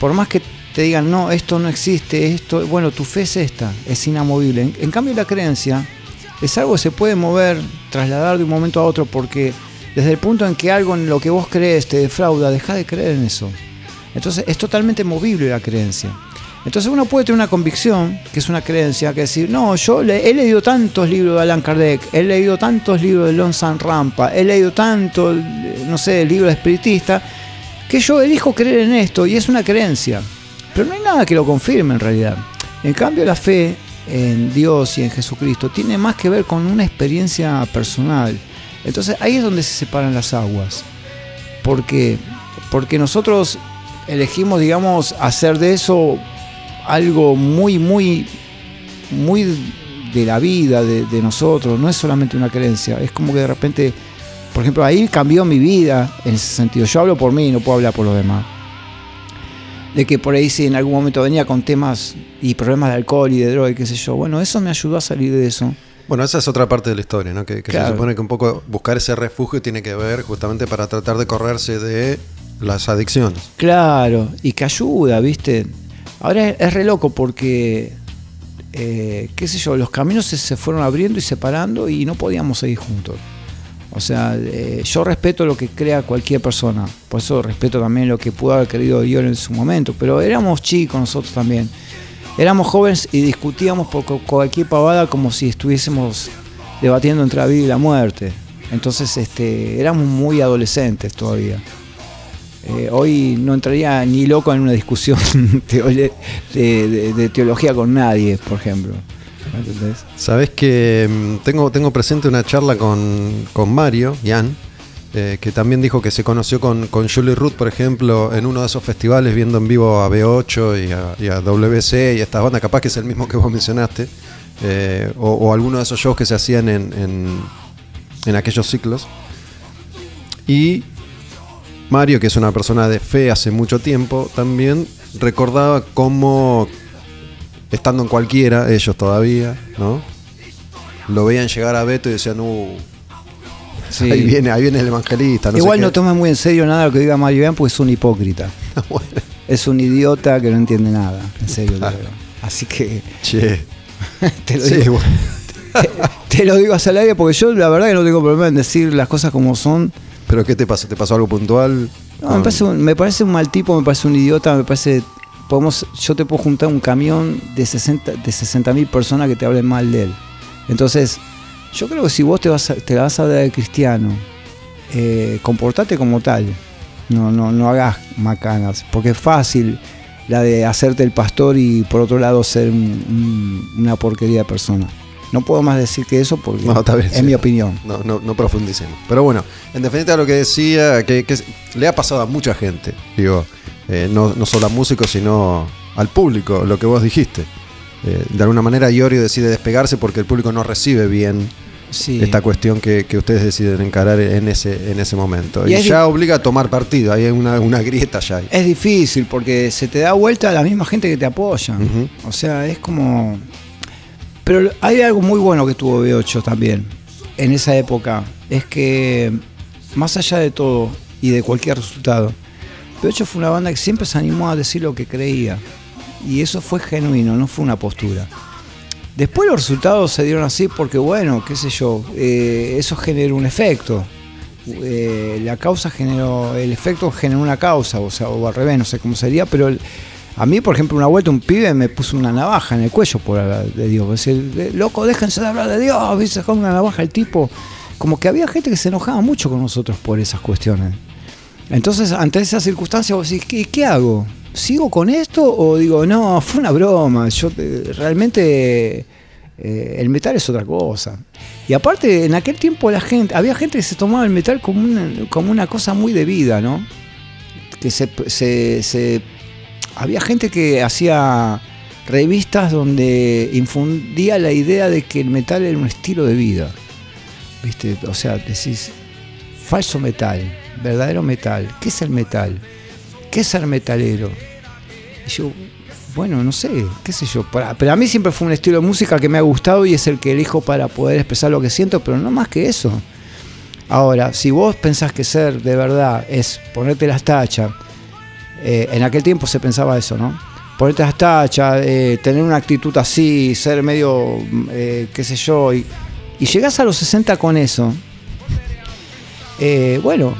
por más que te digan, no, esto no existe, esto, bueno, tu fe es esta, es inamovible. En, en cambio la creencia es algo que se puede mover, trasladar de un momento a otro, porque desde el punto en que algo en lo que vos crees te defrauda, deja de creer en eso. Entonces es totalmente movible la creencia. Entonces uno puede tener una convicción, que es una creencia, que decir, no, yo le- he leído tantos libros de Alan Kardec, he leído tantos libros de Lon San Rampa, he leído tanto, no sé, libros de espiritista, que yo elijo creer en esto y es una creencia. Pero no hay nada que lo confirme en realidad. En cambio la fe en Dios y en Jesucristo tiene más que ver con una experiencia personal. Entonces ahí es donde se separan las aguas. Porque, porque nosotros elegimos, digamos, hacer de eso algo muy, muy, muy de la vida de, nosotros. No es solamente una creencia. Es como que de repente, por ejemplo, ahí cambió mi vida en ese sentido. Yo hablo por mí, no puedo hablar por los demás. De que por ahí si en algún momento venía con temas y problemas de alcohol y de droga y qué sé yo. Bueno, eso me ayudó a salir de eso. Bueno, esa es otra parte de la historia, ¿no? Que, que se supone que un poco buscar ese refugio tiene que ver justamente para tratar de correrse de las adicciones. Claro, y que ayuda, ¿viste? Ahora es, es re loco porque, eh, qué sé yo, los caminos se, se fueron abriendo y separando y no podíamos seguir juntos. O sea, eh, yo respeto lo que crea cualquier persona, por eso respeto también lo que pudo haber querido Dios en su momento, pero éramos chicos nosotros también. Éramos jóvenes y discutíamos por cu- cualquier pavada como si estuviésemos debatiendo entre la vida y la muerte. Entonces, este, éramos muy adolescentes todavía. Eh, hoy no entraría ni loco en una discusión de teología con nadie, por ejemplo. Sabes que mm, tengo, tengo presente una charla con, con Mario, Jan, eh, que también dijo que se conoció con, Julie Ruth, por ejemplo, en uno de esos festivales viendo en vivo a B8 y a, y WC y a estas bandas, capaz que es el mismo que vos mencionaste, eh, o, o alguno de esos shows que se hacían en, en, en aquellos ciclos. Y Mario, que es una persona de fe hace mucho tiempo, también recordaba cómo, estando en cualquiera, ellos todavía, ¿no? Lo veían llegar a Beto y decían, uh, Sí. ahí, viene, ahí viene el evangelista. No Igual sé no qué. tomes muy en serio nada lo que diga Mario Ian porque es un hipócrita. Bueno, Es un idiota que no entiende nada. En serio, digo. Así que che. te lo, Sí, digo, bueno. te, te lo digo hacia el aire porque yo la verdad que no tengo problema en decir las cosas como son. ¿Pero qué te pasa? ¿Te pasó algo puntual? No, me, parece un, me parece un mal tipo, me parece un idiota, me parece podemos, yo te puedo juntar un camión de 60 de 60.000 personas que te hablen mal de él. Entonces, yo creo que si vos te vas a, te la vas a dar de cristiano, eh, comportate como tal. No, no, no hagas macanas, porque es fácil la de hacerte el pastor y por otro lado ser un- un- una porquería de persona. No puedo más decir que eso porque No, bien, es sí. mi opinión. No, no, no profundicemos. Pero bueno, en definitiva lo que decía, que, que le ha pasado a mucha gente, digo, eh, no, no solo a músicos, sino al público, lo que vos dijiste. Eh, de alguna manera Iorio decide despegarse porque el público no recibe bien Sí. esta cuestión que, que ustedes deciden encarar en ese, en ese momento. Y ya obliga a tomar partido, hay una, una grieta ya ahí. Es difícil porque se te da vuelta a la misma gente que te apoya. O sea, es como. Pero hay algo muy bueno que tuvo B8 también en esa época. Es que, más allá de todo y de cualquier resultado, B8 fue una banda que siempre se animó a decir lo que creía. Y eso fue genuino, no fue una postura. Después los resultados se dieron así porque, bueno, qué sé yo, eh, eso generó un efecto. Eh, la causa generó, el efecto generó una causa, o sea, o al revés, no sé cómo sería, pero a mí, por ejemplo, una vuelta un pibe me puso una navaja en el cuello por hablar de Dios. "Eh, loco, déjense de hablar de Dios, ¿viste? Con una navaja el tipo. Como que había gente que se enojaba mucho con nosotros por esas cuestiones. Entonces, ante esas circunstancias, vos decís, ¿qué, qué hago? ¿Sigo con esto o digo, no, fue una broma? Yo eh, realmente eh, el metal es otra cosa. Y aparte, en aquel tiempo la gente, había gente que se tomaba el metal como una, como una cosa muy de vida, ¿no? Que se- se- había gente que hacía revistas donde infundía la idea de que el metal era un estilo de vida. ¿Viste? O sea, decís, falso metal, verdadero metal. ¿Qué es el metal? ¿Qué es ser metalero? Y yo, bueno, no sé, qué sé yo. Pero a mí siempre fue un estilo de música que me ha gustado y es el que elijo para poder expresar lo que siento, pero no más que eso. Ahora, si vos pensás que ser de verdad es ponerte las tachas, eh, en aquel tiempo se pensaba eso, ¿no? Ponerte las tachas, eh, tener una actitud así, ser medio, eh, qué sé yo, y, y llegás a los 60 con eso, bueno,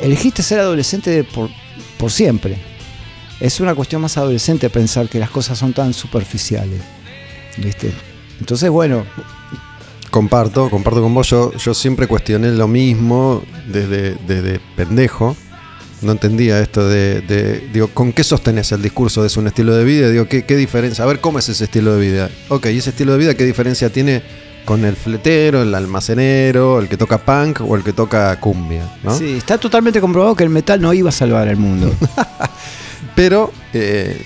elegiste ser adolescente por, por siempre. Es una cuestión más adolescente pensar que las cosas son tan superficiales. ¿Viste? Entonces, bueno, Comparto, comparto con vos. Yo, yo siempre cuestioné lo mismo desde, desde pendejo. No entendía esto de, de- Digo, ¿con qué sostenés el discurso de un estilo de vida? Digo, ¿qué, ¿qué diferencia? A ver, ¿cómo es ese estilo de vida? Ok, ¿y ese estilo de vida qué diferencia tiene con el fletero, el almacenero, el que toca punk o el que toca cumbia? ¿no? sí, está totalmente comprobado que el metal no iba a salvar el mundo. Pero eh,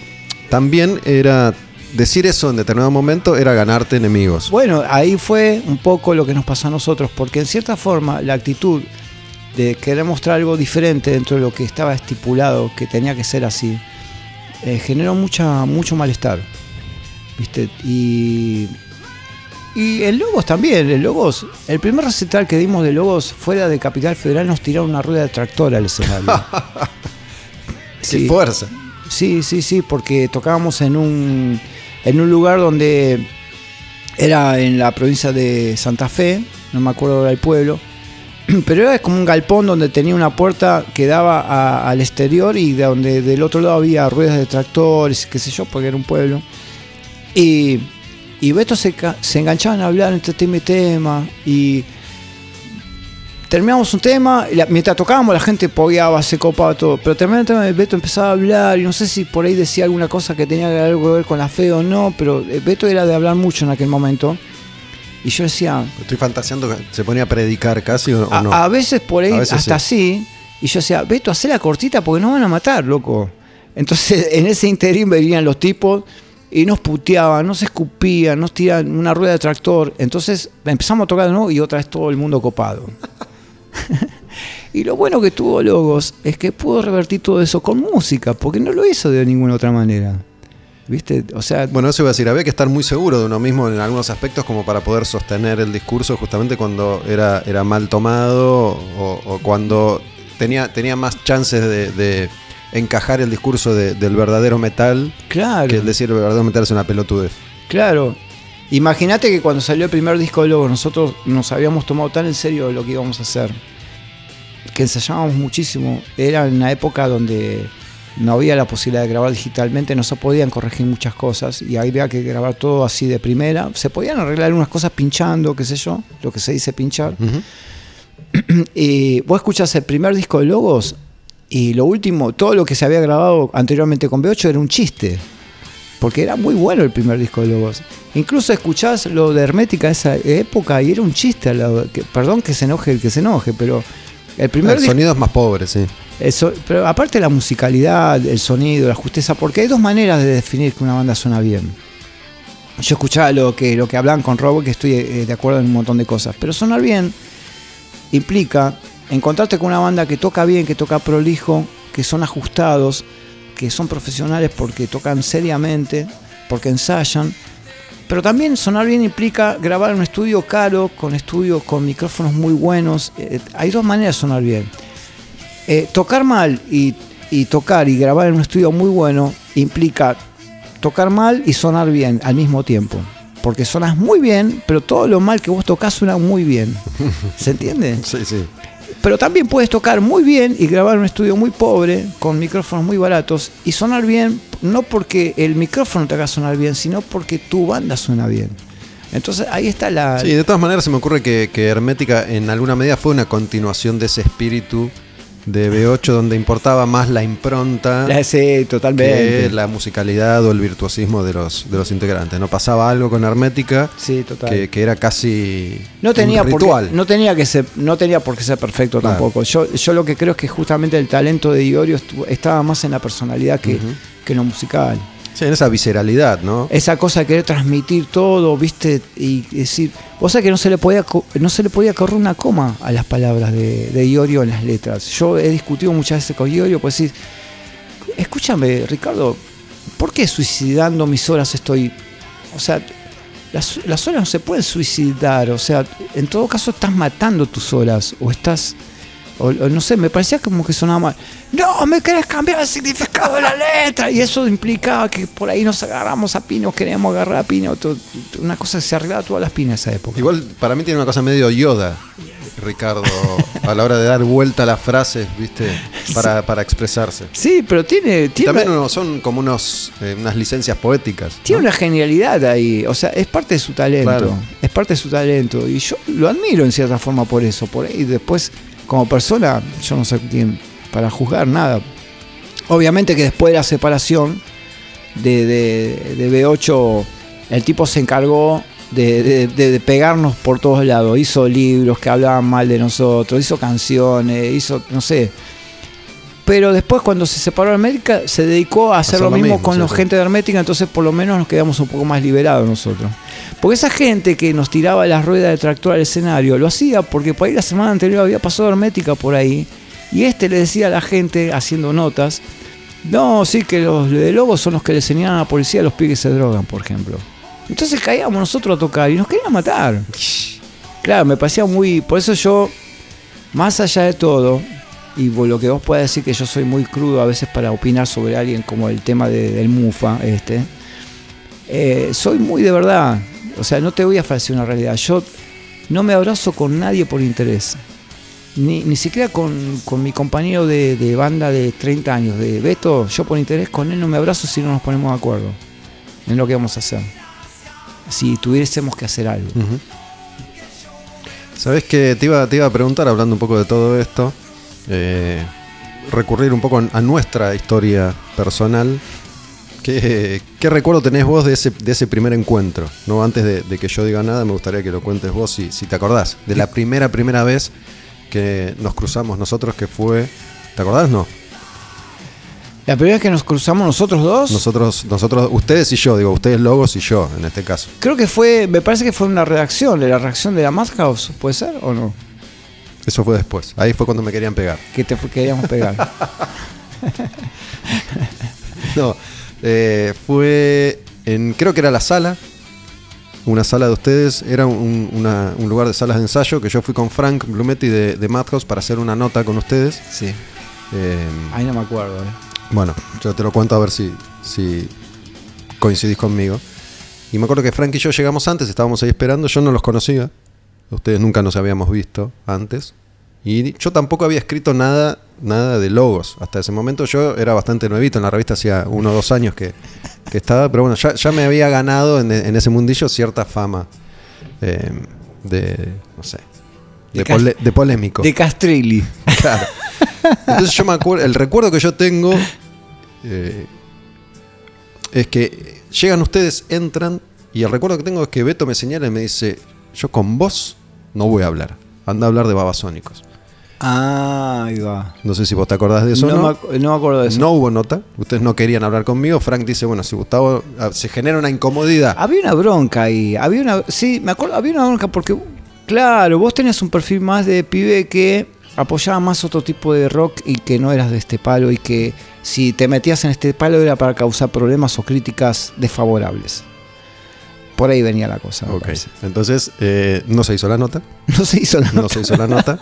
también era. Decir eso en determinado momento era ganarte enemigos. Bueno, ahí fue un poco lo que nos pasó a nosotros, porque en cierta forma la actitud de querer mostrar algo diferente dentro de lo que estaba estipulado, que tenía que ser así, eh, generó mucha, mucho malestar. ¿Viste? Y, y en Logos también, en Logos, el primer recital que dimos de Logos fuera de Capital Federal nos tiraron una rueda de tractor al escenario. ¡Qué fuerza! Sí, sí, sí, porque tocábamos en un, en un lugar donde era en la provincia de Santa Fe, no me acuerdo ahora el pueblo, pero era como un galpón donde tenía una puerta que daba a- al exterior y de donde del otro lado había ruedas de tractores, qué sé yo, porque era un pueblo. Y, y Beto se, se enganchaban a hablar entre tema y tema y terminamos un tema, y la- mientras tocábamos la gente pogueaba, se copaba todo, pero terminaba el tema de Beto empezaba a hablar y no sé si por ahí decía alguna cosa que tenía algo que ver con la fe o no, pero eh, Beto era de hablar mucho en aquel momento. Y yo decía, Estoy fantaseando que se ponía a predicar casi o, a, no. a veces por ahí veces hasta así, y yo decía, Beto, hacé la cortita porque nos van a matar, loco. Entonces en ese interín venían los tipos y nos puteaban, nos escupían, nos tiraban una rueda de tractor. Entonces empezamos a tocar de nuevo y otra vez todo el mundo copado. y lo bueno que tuvo Logos es que pudo revertir todo eso con música, porque no lo hizo de ninguna otra manera. ¿Viste? O sea, Bueno, eso iba a decir, había que estar muy seguro de uno mismo en algunos aspectos como para poder sostener el discurso justamente cuando era, era mal tomado o, cuando tenía, tenía más chances de encajar el discurso de- del verdadero metal claro. que el decir el verdadero metal es una pelotudez. Claro. Imagínate que cuando salió el primer disco de Logo, nosotros nos habíamos tomado tan en serio lo que íbamos a hacer, que ensayábamos muchísimo. Era una época donde no había la posibilidad de grabar digitalmente, no se podían corregir muchas cosas y había que grabar todo así de primera. Se podían arreglar unas cosas pinchando, qué sé yo, lo que se dice pinchar. y vos escuchás el primer disco de Logos y lo último, todo lo que se había grabado anteriormente con B8 era un chiste. Porque era muy bueno el primer disco de Logos. Incluso escuchás lo de Hermética de esa época y era un chiste. perdón que se enoje el que se enoje, pero el primer el sonido es más pobre, sí. Eso, pero aparte la musicalidad, el sonido, la justeza, porque hay dos maneras de definir que una banda suena bien. Yo escuchaba lo que, lo que hablan con Robo, que estoy eh, de acuerdo en un montón de cosas, pero sonar bien implica encontrarte con una banda que toca bien, que toca prolijo, que son ajustados, que son profesionales porque tocan seriamente, porque ensayan. Pero también sonar bien implica grabar en un estudio caro, con estudios con micrófonos muy buenos. Eh, hay dos maneras de sonar bien. Eh, tocar mal y, tocar y grabar en un estudio muy bueno implica tocar mal y sonar bien al mismo tiempo. Porque sonas muy bien, pero todo lo mal que vos tocas suena muy bien. ¿Se entiende? Sí, sí. Pero también puedes tocar muy bien y grabar en un estudio muy pobre, con micrófonos muy baratos, y sonar bien, no porque el micrófono te haga sonar bien, sino porque tu banda suena bien. Entonces ahí está la... Sí, de todas maneras se me ocurre que, que Hermética en alguna medida fue una continuación de ese espíritu de B8 donde importaba más la impronta sí, totalmente. que la musicalidad o el virtuosismo de los, de los integrantes. No pasaba algo con Hermética sí, que, que, era casi no tenía ritual. no tenía que ser, no tenía por qué ser perfecto tampoco. Yo, yo lo que creo es que justamente el talento de Iorio estaba más en la personalidad que, que en lo musical. Sí, en esa visceralidad, ¿no? Esa cosa de querer transmitir todo, ¿viste? Y decir. O sea que no se le podía no se le podía correr una coma a las palabras de, de Iorio en las letras. Yo he discutido muchas veces con Iorio, pues decir, escúchame, Ricardo, ¿por qué suicidando mis horas estoy. O sea, las, las horas no se pueden suicidar. O sea, en todo caso estás matando tus horas. O estás o, no sé, me parecía como que sonaba mal. No, me querés cambiar el significado de la letra. Y eso implicaba que por ahí nos agarramos a Pino, queríamos agarrar a Pino. una cosa que se arreglaba todas las pinas esa época. Igual para mí tiene una cosa medio Yoda, Ricardo, a la hora de dar vuelta a las frases, ¿viste? Para, para expresarse. Sí, pero tiene. tiene también son como unos, eh, unas licencias poéticas. Tiene una genialidad ahí. O sea, es parte de su talento. Es parte de su talento. Y yo lo admiro en cierta forma por eso. Por ahí después como persona, yo no sé quién para juzgar nada. Obviamente que después de la separación de, de, B8, el tipo se encargó de, pegarnos por todos lados. Hizo libros que hablaban mal de nosotros, hizo canciones, hizo, no sé. Pero después cuando se separó de Hermética, se dedicó a hacer, lo, mismo, con la gente de Hermética, entonces por lo menos nos quedamos un poco más liberados nosotros. Porque esa gente que nos tiraba las ruedas de tractor al escenario lo hacía porque por ahí la semana anterior había pasado hermética por ahí y este le decía a la gente haciendo notas, no, sí que los de Lobos son los que le enseñaban a la policía a los pibes se drogan, por ejemplo. Entonces caíamos nosotros a tocar y nos querían matar. Claro, me parecía muy... Por eso yo, más allá de todo, y lo que vos puedas decir que yo soy muy crudo a veces para opinar sobre alguien como el tema del Mufa, este, eh, soy muy de verdad. O sea, no te voy a falsear una realidad. Yo no me abrazo con nadie por interés. Ni, ni siquiera con, mi compañero de, banda de 30 años, de Beto, yo por interés con él no me abrazo si no nos ponemos de acuerdo en lo que vamos a hacer. Si tuviésemos que hacer algo. Sabes que te iba, te iba a preguntar, hablando un poco de todo esto, eh, recurrir un poco a nuestra historia personal ¿Qué, recuerdo tenés vos de ese, de ese primer encuentro? ¿no? Antes de, que yo diga nada, me gustaría que lo cuentes vos si, si te acordás. De la primera, primera vez que nos cruzamos nosotros, que fue. ¿Te acordás? No. La primera vez que nos cruzamos nosotros dos. Nosotros, nosotros, ustedes y yo, digo, ustedes Logos y yo, en este caso. Creo que fue, me parece que fue una redacción, de la reacción de la Madhouse, ¿puede ser o no? Eso fue después. Ahí fue cuando me querían pegar. Que te queríamos pegar. no, eh, fue en, creo que era la sala, una sala de ustedes, era un, lugar de salas de ensayo que yo fui con Frank Blumetti de, de Madhouse para hacer una nota con ustedes. Sí. Eh, Ahí no me acuerdo. Eh. Bueno, yo te lo cuento a ver si, si coincidís conmigo. Y me acuerdo que Frank y yo llegamos antes, estábamos ahí esperando, yo no los conocía, ustedes nunca nos habíamos visto antes. Y yo tampoco había escrito nada nada de logos. Hasta ese momento yo era bastante nuevito en la revista, hacía uno o dos años que, que estaba, pero bueno, ya, ya me había ganado en, en ese mundillo cierta fama eh, de, no sé, de, De cas- pole- de polémico. De Castrilli. Claro. Entonces yo me acuerdo, el recuerdo que yo tengo eh, es que llegan ustedes, entran, y el recuerdo que tengo es que Beto me señala y me dice, yo con vos no voy a hablar, anda a hablar de babasónicos. Ah, ahí va. No sé si vos te acordás de eso no, o no. Me, no me acuerdo de eso. No hubo nota, ustedes no querían hablar conmigo. Frank dice, bueno, si Gustavo ah, se genera una incomodidad. Había una bronca ahí. Había una. Sí, me acuerdo, había una bronca porque, claro, vos tenías un perfil más de pibe que apoyaba más otro tipo de rock y que no eras de este palo y que si te metías en este palo era para causar problemas o críticas desfavorables. Por ahí venía la cosa. Ok, entonces eh, no se hizo la nota. No se hizo la no nota. se hizo la nota.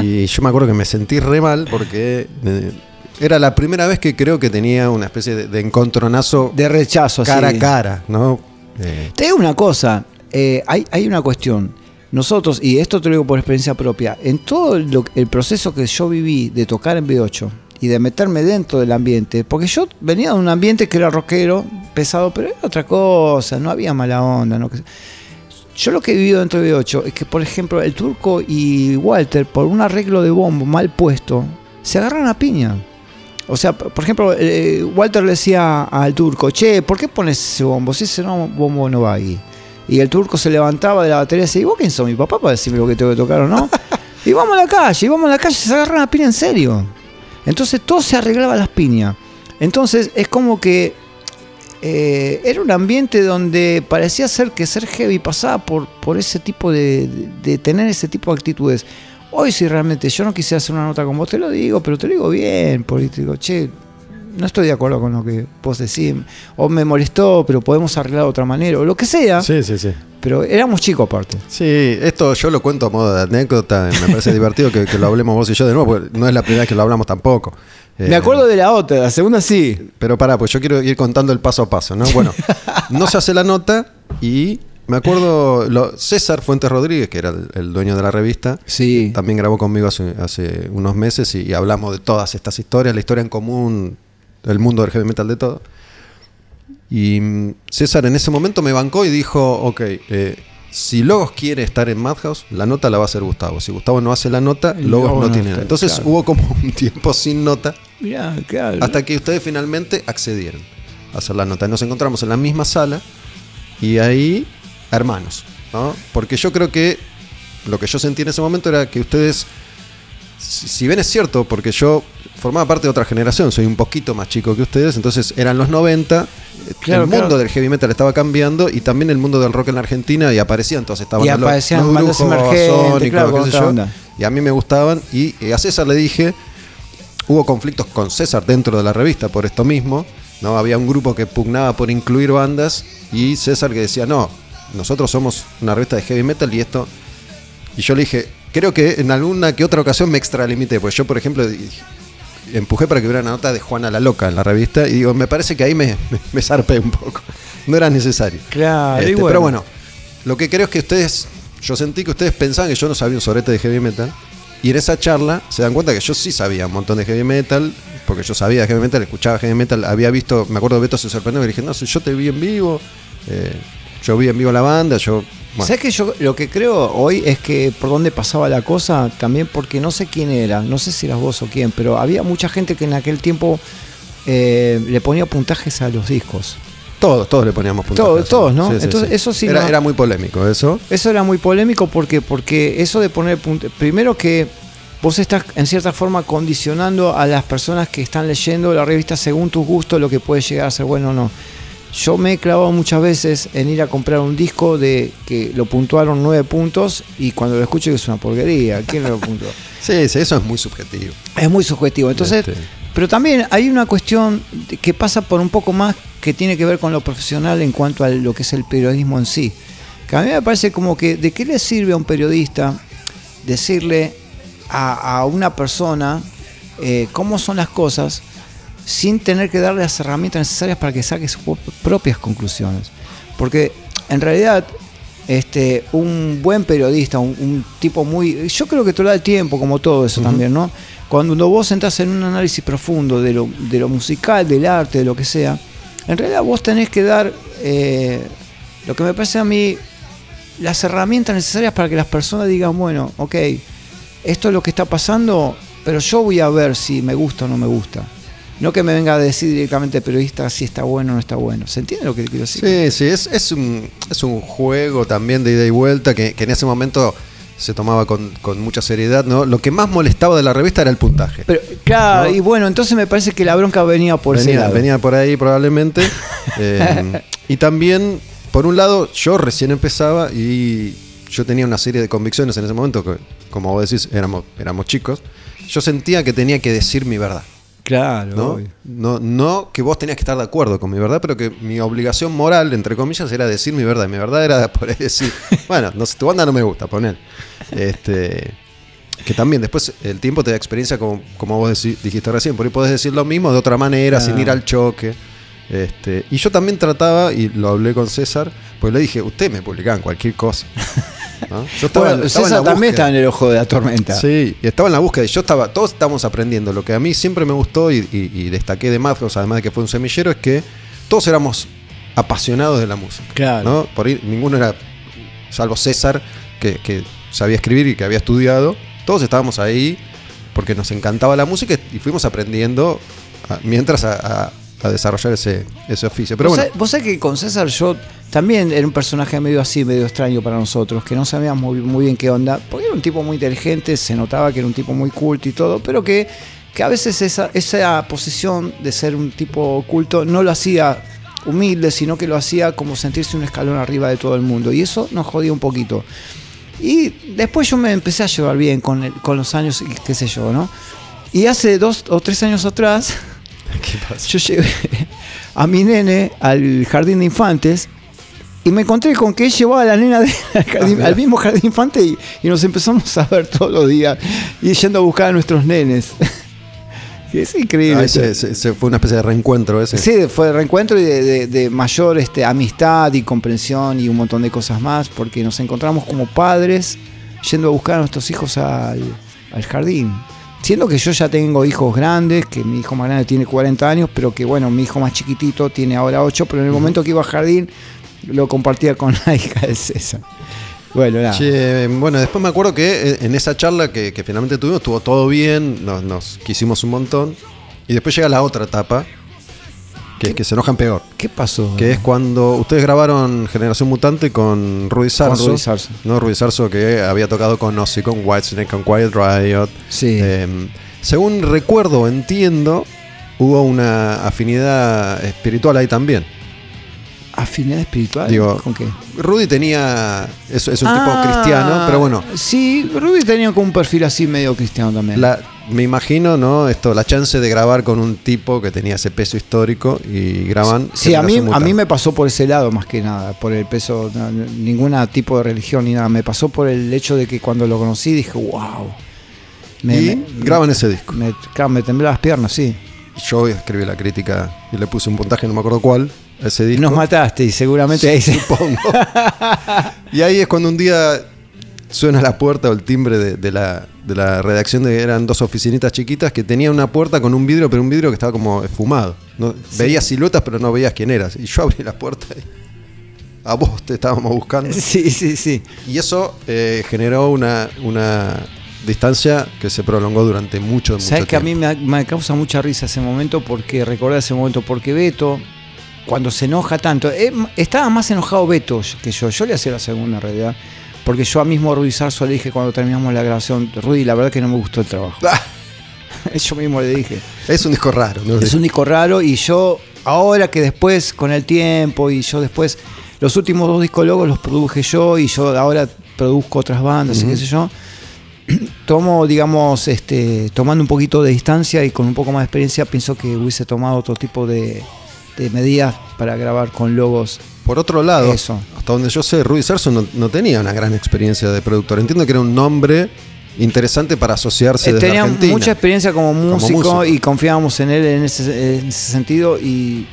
Y yo me acuerdo que me sentí re mal porque eh, era la primera vez que creo que tenía una especie de, de encontronazo De rechazo, así. cara a cara, ¿no? Eh, Te digo una cosa, eh, hay, hay una cuestión. Nosotros, y esto te lo digo por experiencia propia, en todo lo- el proceso que yo viví de tocar en B8 y de meterme dentro del ambiente, porque yo venía de un ambiente que era rockero, pesado, pero era otra cosa, no había mala onda. ¿no? Yo lo que he vivido dentro de B8 es que, por ejemplo, el turco y Walter, por un arreglo de bombo mal puesto, se agarran a piña. O sea, por por ejemplo, eh, Walter le decía al turco, che, ¿por qué pones ese bombo? Si ese no- bombo no va ahí. Y el turco se levantaba de la batería y decía, ¿y vos quién sos mi papá para decirme lo que tengo que tocar o no? y vamos a la calle, y vamos a la calle, se agarran a piña en serio. Entonces todo se arreglaba a las piñas. Entonces es como que eh, era un ambiente donde parecía ser que ser heavy pasaba por, por ese tipo de, de, tener ese tipo de actitudes. Hoy si realmente yo no quisiera hacer una nota con vos, te lo digo, pero te lo digo bien, digo, che, no estoy de acuerdo con lo que vos decís, o me molestó, pero podemos arreglar de otra manera, o lo que sea, sí, sí, sí. pero éramos chicos aparte. Sí, esto yo lo cuento a modo de anécdota. Me parece divertido que, que lo hablemos vos y yo de nuevo, porque no es la primera vez que lo hablamos tampoco. Eh, Me acuerdo de la otra, la segunda sí. Pero pará, pues yo quiero ir contando el paso a paso, ¿no? Bueno, no se hace la nota y me acuerdo, lo- César Fuentes Rodríguez, que era el, el dueño de la revista, Sí. también grabó conmigo hace, hace unos meses y, y hablamos de todas estas historias, la historia en común, el mundo del heavy metal de todo. Y mm, César en ese momento me bancó y dijo, ok, eh, si Logos quiere estar en Madhouse, la nota la va a hacer Gustavo. Si Gustavo no hace la nota, Logos no no tiene nada. Entonces claro. hubo como un tiempo sin nota claro. hasta que ustedes finalmente accedieron a hacer la nota. Nos encontramos en la misma sala y ahí, hermanos, ¿no? Porque yo creo que lo que yo sentí en ese momento era que ustedes, si bien es cierto, porque yo formaba parte de otra generación, soy un poquito más chico que ustedes, entonces eran los 90, Claro, el mundo claro. del heavy metal estaba cambiando y también el mundo del rock en la Argentina y aparecían todas estas Y bandas, los- aparecían los bandas Brujos, emergentes, claro, qué sé yo, y a mí me gustaban y eh, a César le dije, hubo conflictos con César dentro de la revista por esto mismo. ¿no? Había un grupo que pugnaba por incluir bandas y César que decía, no, nosotros somos una revista de heavy metal y esto... Y yo le dije, creo que en alguna que otra ocasión me extralimité, pues yo por ejemplo dije- empujé para que hubiera una nota de Juana la Loca en la revista y digo, me parece que ahí me, me, me zarpé un poco. No era necesario. Claro, Este, bueno. Pero bueno, lo que creo es que ustedes, yo sentí que ustedes pensaban que yo no sabía un sorete de heavy metal. Y en esa charla se dan cuenta que yo sí sabía un montón de heavy metal, porque yo sabía de heavy metal, escuchaba heavy metal, había visto, me acuerdo Beto se sorprendió, y le dije, no, si yo te vi en vivo, eh, yo vi en vivo la banda, yo... Bueno, ¿Sabes que yo lo que creo hoy es que por dónde pasaba la cosa? También porque no sé quién era, no sé si eras vos o quién, pero había mucha gente que en aquel tiempo eh, le ponía puntajes a los discos. todos, todos le poníamos puntajes. Todos, todos, ¿no? Entonces, eso sí Era, no- era muy polémico eso. Eso era muy polémico porque, porque eso de poner puntajes. Primero que vos estás en cierta forma condicionando a las personas que están leyendo la revista según tus gustos lo que puede llegar a ser bueno o no. Yo me he clavado muchas veces en ir a comprar un disco de que lo puntuaron nueve puntos y cuando lo escucho es una porquería. ¿Quién lo puntuó? Sí, sí, eso es muy subjetivo. Es muy subjetivo. Entonces, Este. pero también hay una cuestión que pasa por un poco más que tiene que ver con lo profesional en cuanto a lo que es el periodismo en sí. Que a mí me parece como que de qué le sirve a un periodista decirle a, a una persona eh, cómo son las cosas sin tener que darle las herramientas necesarias para que saque sus propias conclusiones. Porque en realidad este, un buen periodista, un, un tipo muy... Yo creo que te lo da el tiempo, como todo eso también, ¿no? cuando vos entras en un análisis profundo de lo, de lo musical, del arte, de lo que sea, en realidad vos tenés que dar eh, lo que me parece a mí las herramientas necesarias para que las personas digan, bueno, ok, esto es lo que está pasando, pero yo voy a ver si me gusta o no me gusta. No que me venga a decir directamente periodista si está bueno o no está bueno. ¿Se entiende lo que quiero decir? Sí, sí, es, es, un, es un juego también de ida y vuelta que, que en ese momento se tomaba con, con, mucha seriedad, ¿no? Lo que más molestaba de la revista era el puntaje. Pero, claro, ¿no? y bueno, entonces me parece que la bronca venía por venía, ese lado. venía por ahí probablemente. eh, y también, por un lado, yo recién empezaba y yo tenía una serie de convicciones en ese momento, que como vos decís, éramos, éramos chicos. Yo sentía que tenía que decir mi verdad. Claro. ¿no? ¿no? No, que vos tenías que estar de acuerdo con mi verdad, pero que mi obligación moral, entre comillas, era decir mi verdad. Mi verdad era por ahí decir, bueno, no sé, tu banda no me gusta, poner. Este, que también después el tiempo te da experiencia, como, como vos dijiste recién, por ahí podés decir lo mismo de otra manera, ah. sin ir al choque. Este, y yo también trataba, y lo hablé con César, pues le dije, usted me publicaban cualquier cosa. ¿no? Yo estaba, bueno, estaba César también estaba en el ojo de la tormenta. Sí, y estaba en la búsqueda. Y yo estaba, todos estábamos aprendiendo. Lo que a mí siempre me gustó y, y, y destaqué de Madhouse, además de que fue un semillero, es que todos éramos apasionados de la música. Claro. ¿no? Por ahí ninguno era, salvo César, que, que sabía escribir y que había estudiado. Todos estábamos ahí porque nos encantaba la música y fuimos aprendiendo mientras a, a, a, desarrollar ese, ese oficio. Pero ¿Vos bueno. Sabés, vos sabés que con César yo también era un personaje medio así, medio extraño para nosotros, que no sabíamos muy, muy, bien qué onda, porque era un tipo muy inteligente, se notaba que era un tipo muy culto y todo, pero que, que a veces esa, esa posición de ser un tipo oculto no lo hacía humilde, sino que lo hacía como sentirse un escalón arriba de todo el mundo, y eso nos jodía un poquito. Y después yo me empecé a llevar bien con, el, con los años, qué sé yo, ¿no? Y hace dos o tres años atrás, yo llegué a mi nene al jardín de infantes y me encontré con que él llevaba a la nena de, al, jardín, al, mismo jardín de infantes y, y, nos empezamos a ver todos los días y yendo a buscar a nuestros nenes. Es increíble. Ah, ese, ese, ese fue una especie de reencuentro ese. Sí, fue de reencuentro y de, de, de, mayor este, amistad y comprensión y un montón de cosas más, porque nos encontramos como padres yendo a buscar a nuestros hijos al, al jardín. Siendo que yo ya tengo hijos grandes, que mi hijo más grande tiene 40 años, pero que bueno, mi hijo más chiquitito tiene ahora 8, pero en el momento que iba al jardín lo compartía con la hija de César. Bueno, nada. Che, bueno, después me acuerdo que eh, en esa charla que, que finalmente tuvimos estuvo todo bien, nos, nos, quisimos un montón. Y después llega la otra etapa, que es que se enojan peor. ¿Qué pasó? Que es cuando ustedes grabaron Generación Mutante con Rudy Sarso. Con Rudy Sarso. ¿no? Rudy Sarso que había tocado con Ozzy, con Whitesnake, con Quiet Riot. Sí. Eh, según recuerdo, entiendo, hubo una afinidad espiritual ahí también. ¿Afinidad espiritual? Digo, ¿Con qué? Rudy tenía. Es, es un ah, tipo cristiano, pero bueno. Sí, Rudy tenía como un perfil así medio cristiano también. La, me imagino, ¿no? Esto, la chance de grabar con un tipo que tenía ese peso histórico y graban. Sí, a mí, a mí me pasó por ese lado más que nada, por el peso, no, ningún tipo de religión ni nada. Me pasó por el hecho de que cuando lo conocí dije, wow. Me, y me, graban ese disco. Me, claro, me temblé las piernas, sí. Yo escribí la crítica y le puse un puntaje, no me acuerdo cuál, ese disco. Nos mataste y seguramente ahí se supongo. y ahí es cuando un día suena la puerta o el timbre de, de, la, de la redacción de eran dos oficinitas chiquitas que tenía una puerta con un vidrio, pero un vidrio que estaba como esfumado. ¿no? Sí. Veías siluetas, pero no veías quién eras. Y yo abrí la puerta y a vos te estábamos buscando. Sí, sí, sí. Y eso eh, generó una, una distancia que se prolongó durante mucho, mucho ¿Sabes tiempo. que a mí me, me, causa mucha risa ese momento? Porque recordé ese momento, porque Beto, cuando se enoja tanto, eh, estaba más enojado Beto que yo. Yo le hacía la segunda en realidad. Porque yo a mismo Rudy Sarso le dije cuando terminamos la grabación, Rudy, la verdad que no me gustó el trabajo. yo mismo le dije. Es un disco raro, ¿no? Es un disco raro y yo, ahora que después, con el tiempo, y yo después, los últimos dos discos logos los produje yo y yo ahora produzco otras bandas uh -huh. y qué sé yo tomo, digamos, este, tomando un poquito de distancia y con un poco más de experiencia, pienso que hubiese tomado otro tipo de, medidas para grabar con logos. Por otro lado, Eso. hasta donde yo sé, Rudy Sarso no, no, tenía una gran experiencia de productor. Entiendo que era un nombre interesante para asociarse eh, desde Tenía Argentina. mucha experiencia como músico, como músico, y confiábamos en él en ese, en ese sentido y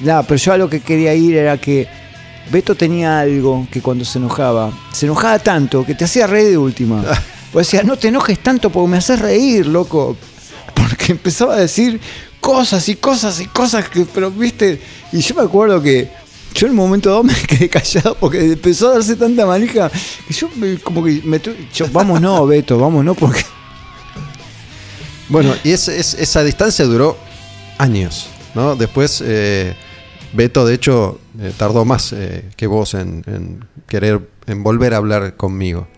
nada, pero yo a lo que quería ir era que Beto tenía algo que cuando se enojaba, se enojaba tanto que te hacía reír de última. O decía, no te enojes tanto porque me haces reír, loco. Porque empezaba a decir cosas y cosas y cosas que, pero viste, y yo me acuerdo que yo en un momento dado me quedé callado porque empezó a darse tanta manija que yo me- como que me yo, vamos no, Beto, vamos no, porque Bueno, y es- es- esa distancia duró años, ¿no? Después, eh, Beto, de hecho, eh, tardó más eh, que vos en, en querer, en volver a hablar conmigo.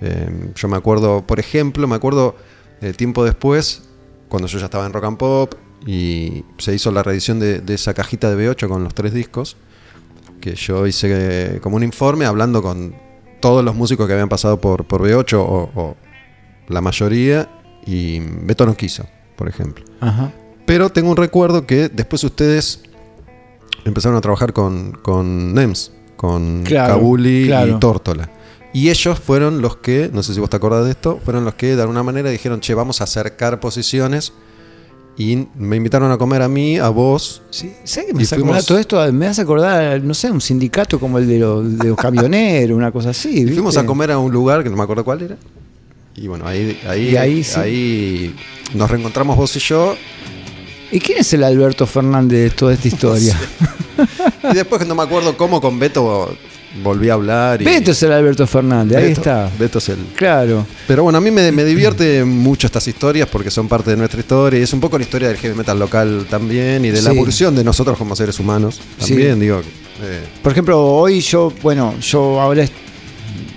Eh, yo me acuerdo, por ejemplo, me acuerdo eh, tiempo después, cuando yo ya estaba en Rock and Pop y se hizo la reedición de, de esa cajita de B8 con los tres discos, que yo hice eh, como un informe hablando con todos los músicos que habían pasado por, por B8 o, o la mayoría y Beto no quiso, por ejemplo. Ajá. Pero tengo un recuerdo que después ustedes empezaron a trabajar con, con NEMS, con Claro, Kabuli claro. y Tórtola. Y ellos fueron los que, no sé si vos te acordás de esto, fueron los que de alguna manera dijeron, che, vamos a acercar posiciones. Y me invitaron a comer a mí, a vos. Sí, ¿sabes que me hace acordar fuimos- todo esto? Me hace acordar, no sé, un sindicato como el de los, de los camioneros, una cosa así. Y fuimos ¿viste? a comer a un lugar que no me acuerdo cuál era. Y bueno, ahí, ahí, Y ahí sí. ahí nos reencontramos vos y yo. ¿Y quién es el Alberto Fernández de toda esta historia? Y después no me acuerdo cómo con Beto volví a hablar. Y Beto es el Alberto Fernández, ahí está. Beto es el, Claro. Pero bueno, a mí me, me divierte mucho estas historias porque son parte de nuestra historia y es un poco la historia del heavy metal local también y de la evolución de nosotros como seres humanos también, Sí. digo. eh, Por ejemplo, hoy yo, bueno, yo ahora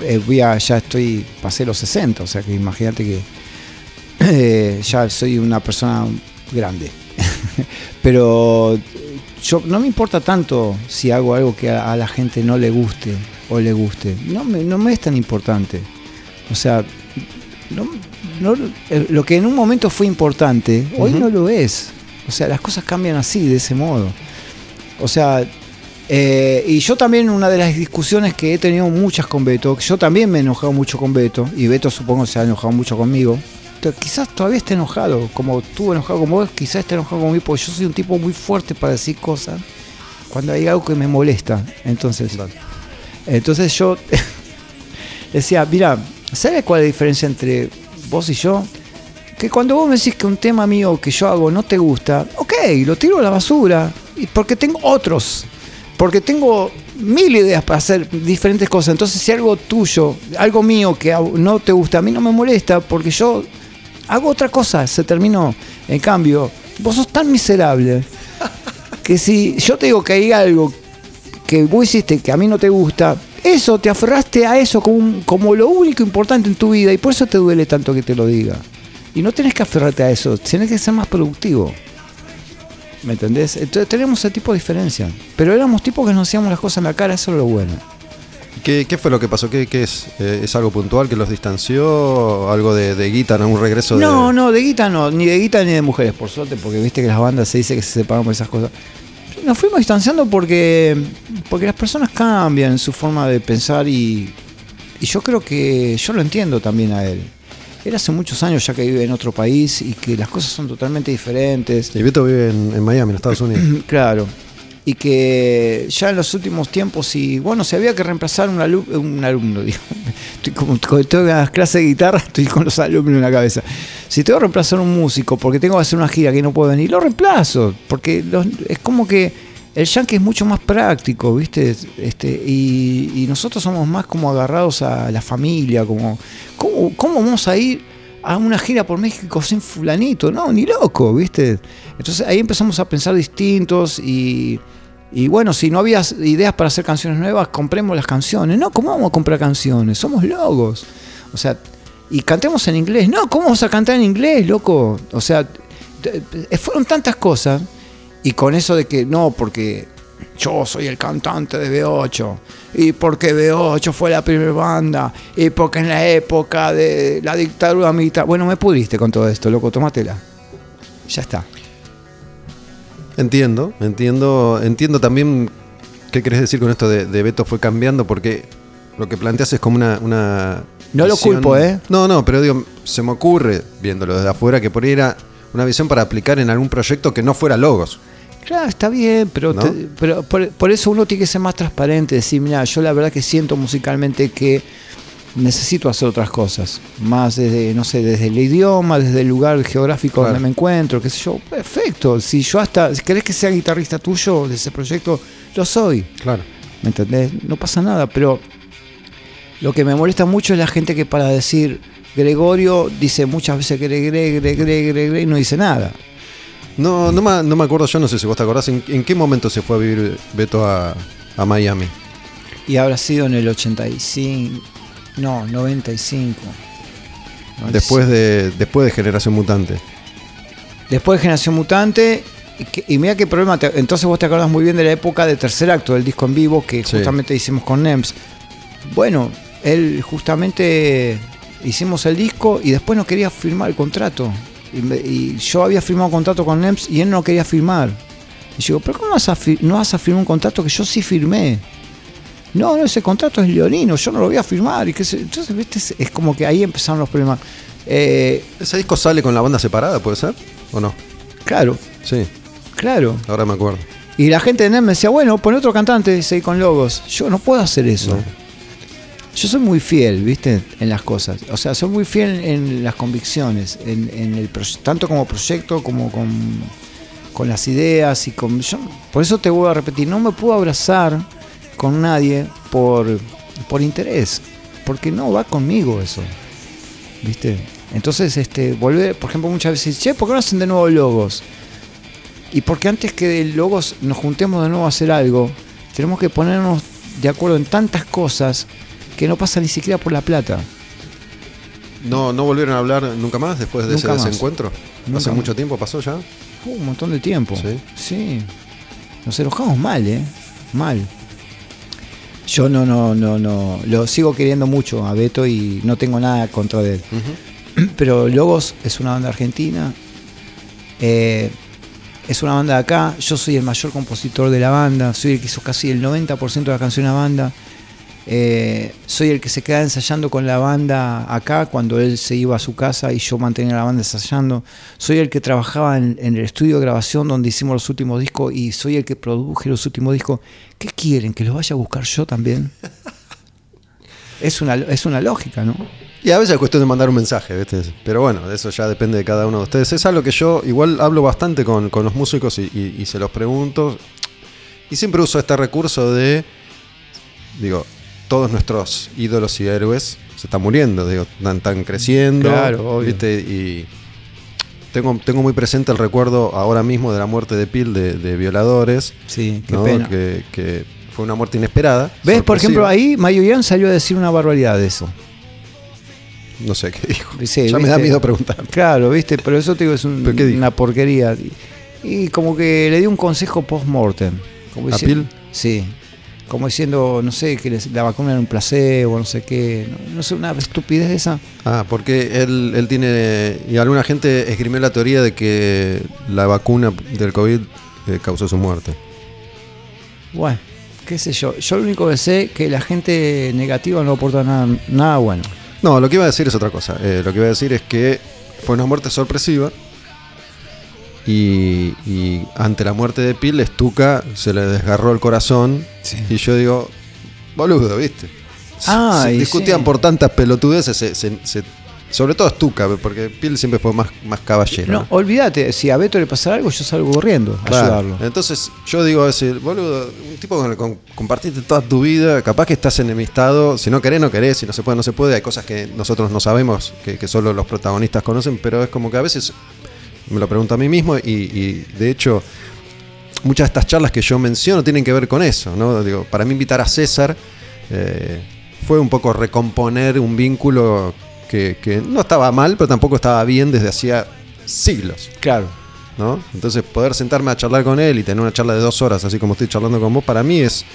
eh, voy a, ya estoy, pasé los 60, o sea que imagínate que eh, ya soy una persona grande. Pero yo no me importa tanto si hago algo que a, a la gente no le guste o le guste. No me, no me es tan importante. O sea, no- no- eh, lo que en un momento fue importante, hoy no lo es. O sea, las cosas cambian así, de ese modo. O sea, eh, y yo también una de las discusiones que he tenido muchas con Beto, yo también me he enojado mucho con Beto, y Beto supongo se ha enojado mucho conmigo. Quizás todavía esté enojado, como estuvo enojado con vos, quizás esté enojado conmigo, porque yo soy un tipo muy fuerte para decir cosas cuando hay algo que me molesta. Entonces, entonces yo decía, mira, ¿sabes cuál es la diferencia entre vos y yo? Que cuando vos me decís que un tema mío que yo hago no te gusta, ok, lo tiro a la basura. Porque tengo otros. Porque tengo mil ideas para hacer diferentes cosas. Entonces, si algo tuyo, algo mío que no te gusta, a mí no me molesta porque yo hago otra cosa, se terminó. En cambio, vos sos tan miserable que si yo te digo que hay algo que vos hiciste que a mí no te gusta, eso, te aferraste a eso como, como lo único importante en tu vida y por eso te duele tanto que te lo diga. Y no tenés que aferrarte a eso, tenés que ser más productivo. ¿Me entendés? Entonces tenemos ese tipo de diferencia. Pero éramos tipos que nos hacíamos las cosas en la cara, eso es lo bueno. ¿Qué, qué fue lo que pasó? ¿Qué, qué es? Eh, ¿Es algo puntual que los distanció? ¿Algo de, de guita, ¿no? un regreso No, de.? no, de guita no, ni de guita ni de mujeres, por suerte, porque viste que las bandas se dice que se separan por esas cosas. Nos fuimos distanciando porque, porque las personas cambian en su forma de pensar y, y yo creo que yo lo entiendo también a él. Él hace muchos años ya que vive en otro país y que las cosas son totalmente diferentes. Y Beto vive en, en Miami, en Estados Unidos. Claro. Y que ya en los últimos tiempos, y bueno, si había que reemplazar un, alu- un alumno, digo, estoy como todas las clases de guitarra, estoy con los alumnos en la cabeza. Si tengo que reemplazar un músico porque tengo que hacer una gira que no puedo venir, lo reemplazo, porque los- es como que el yankee es mucho más práctico, ¿viste? Este, y, y nosotros somos más como agarrados a la familia, como, ¿cómo, cómo vamos a ir a una gira por México sin fulanito? No, ni loco, ¿viste? Entonces ahí empezamos a pensar distintos y, y bueno, si no había ideas para hacer canciones nuevas, compremos las canciones. No, ¿cómo vamos a comprar canciones? Somos locos. O sea, y cantemos en inglés. No, ¿cómo vamos a cantar en inglés, loco? O sea, t- fueron tantas cosas y con eso de que no, porque yo soy el cantante de B8 y porque B8 fue la primera banda y porque en la época de la dictadura militar, bueno, me pudiste con todo esto, loco, tómatela. Ya está. Entiendo, entiendo, entiendo también qué querés decir con esto de, de Beto fue cambiando, porque lo que planteas es como una. una No lo culpo, ¿eh? No, no, pero digo, se me ocurre, viéndolo desde afuera, que por ahí era una visión para aplicar en algún proyecto que no fuera logos. Claro, está bien, pero, ¿No? te- pero por, por eso uno tiene que ser más transparente, decir, mira, yo la verdad que siento musicalmente que necesito hacer otras cosas. Más desde, no sé, desde el idioma, desde el lugar geográfico Claro. donde me encuentro, qué sé yo. Perfecto. Si yo hasta, si querés que sea guitarrista tuyo de ese proyecto, lo soy. Claro. ¿Me entendés? No pasa nada, pero lo que me molesta mucho es la gente que para decir Gregorio dice muchas veces Gre, Gre, Gre, Gre, Gre, Gre, y no dice nada. No, no, me, no me acuerdo, yo no sé si vos te acordás, ¿en, en qué momento se fue a vivir Beto a, a Miami? Y habrá sido en el 85, no, 95. Después de, después de Generación Mutante. Después de Generación Mutante. Y, mira qué problema. te- entonces vos te acordás muy bien de la época de tercer acto del disco en vivo que Sí. justamente hicimos con NEMS. Bueno, él justamente hicimos el disco y después no quería firmar el contrato. Y, yo había firmado un contrato con NEMS y él no quería firmar. Y yo digo, ¿pero cómo vas a no vas a firmar un contrato que yo sí firmé? No, no, ese contrato es leonino, yo no lo voy a firmar. Y qué sé- Entonces, ¿viste? Es, es como que ahí empezaron los problemas. Eh, ¿Ese disco sale con la banda separada, puede ser? ¿O no? claro, Sí, claro. ahora me acuerdo. Y la gente de NEM me decía, bueno, pon otro cantante y seguí con logos. Yo no puedo hacer eso. No. Yo soy muy fiel, ¿viste? En las cosas. O sea, soy muy fiel en las convicciones, en, en el tanto como proyecto como con, con las ideas y con. yo- por eso te vuelvo a repetir, no me puedo abrazar con nadie por, por interés. Porque no va conmigo eso. ¿Viste? Entonces, este, volver, por ejemplo, muchas veces, che, ¿por qué no hacen de nuevo logos? Y porque antes que de logos nos juntemos de nuevo a hacer algo, tenemos que ponernos de acuerdo en tantas cosas que no pasa ni siquiera por la plata. ¿No, ¿No volvieron a hablar nunca más después de Nunca ese más. desencuentro? Nunca ¿Hace más. mucho tiempo pasó ya? Un montón de tiempo. Sí. Sí. Nos enojamos mal, ¿eh? Mal. Yo no, no, no, no. Lo sigo queriendo mucho a Beto y no tengo nada contra de él. Pero Logos es una banda argentina. eh, es una banda de acá. Yo soy el mayor compositor de la banda. Soy el que hizo casi el 90% de la canción de la banda. Eh, soy el que se queda ensayando con la banda acá cuando él se iba a su casa y yo mantenía la banda ensayando. Soy el que trabajaba en, en el estudio de grabación donde hicimos los últimos discos y soy el que produje los últimos discos. ¿Qué quieren? ¿Que los vaya a buscar yo también? Es una, es una lógica, ¿no? Y a veces es cuestión de mandar un mensaje, ¿viste? Pero bueno, eso ya depende de cada uno de ustedes. Es algo que yo igual hablo bastante con, con los músicos y, y- y se los pregunto. Y siempre uso este recurso de, digo, todos nuestros ídolos y héroes se están muriendo, digo, están, están creciendo. Claro, obvio. ¿viste? Y tengo, tengo muy presente el recuerdo ahora mismo de la muerte de Pil de, de violadores. Sí, qué ¿no? pena. Que, que fue una muerte inesperada. ¿Ves? Por ejemplo, ahí Mayo Ian salió a decir una barbaridad de eso. No sé qué dijo. Sí, ya me da miedo preguntar. Claro, ¿viste? Pero eso te digo, es una porquería. Y, y como que le dio un consejo post-mortem. ¿A Pil? Sí. Como diciendo, no sé, que les- la vacuna era un placebo, no sé qué. No, no sé, una estupidez de esa. Ah, porque él, él tiene. Y alguna gente esgrimió la teoría de que la vacuna del COVID eh, causó su muerte. Bueno, qué sé yo. Yo lo único que sé es que la gente negativa no aporta nada, nada bueno. No, lo que iba a decir es otra cosa. Eh, lo que iba a decir es que fue una muerte sorpresiva. Y, y ante la muerte de Pil, Stuka se le desgarró el corazón. Sí. Y yo digo, boludo, ¿viste? Ah, Se discutían sí. por tantas pelotudeces. se- se- se- sobre todo Stuka, porque Pil siempre fue más, más caballero. No, olvídate, si a Beto le pasara algo, yo salgo corriendo a Claro. ayudarlo. Entonces yo digo, ese, boludo, un tipo con el que compartiste toda tu vida, capaz que estás enemistado, si no querés, no querés, si no se puede, no se puede, hay cosas que nosotros no sabemos, que, que solo los protagonistas conocen, pero es como que a veces me lo pregunto a mí mismo y, y, de hecho muchas de estas charlas que yo menciono tienen que ver con eso, ¿no? Digo, para mí invitar a César eh, fue un poco recomponer un vínculo que, que no estaba mal, pero tampoco estaba bien desde hacía siglos. Claro. ¿no? Entonces poder sentarme a charlar con él y tener una charla de dos horas, así como estoy charlando con vos, para mí es,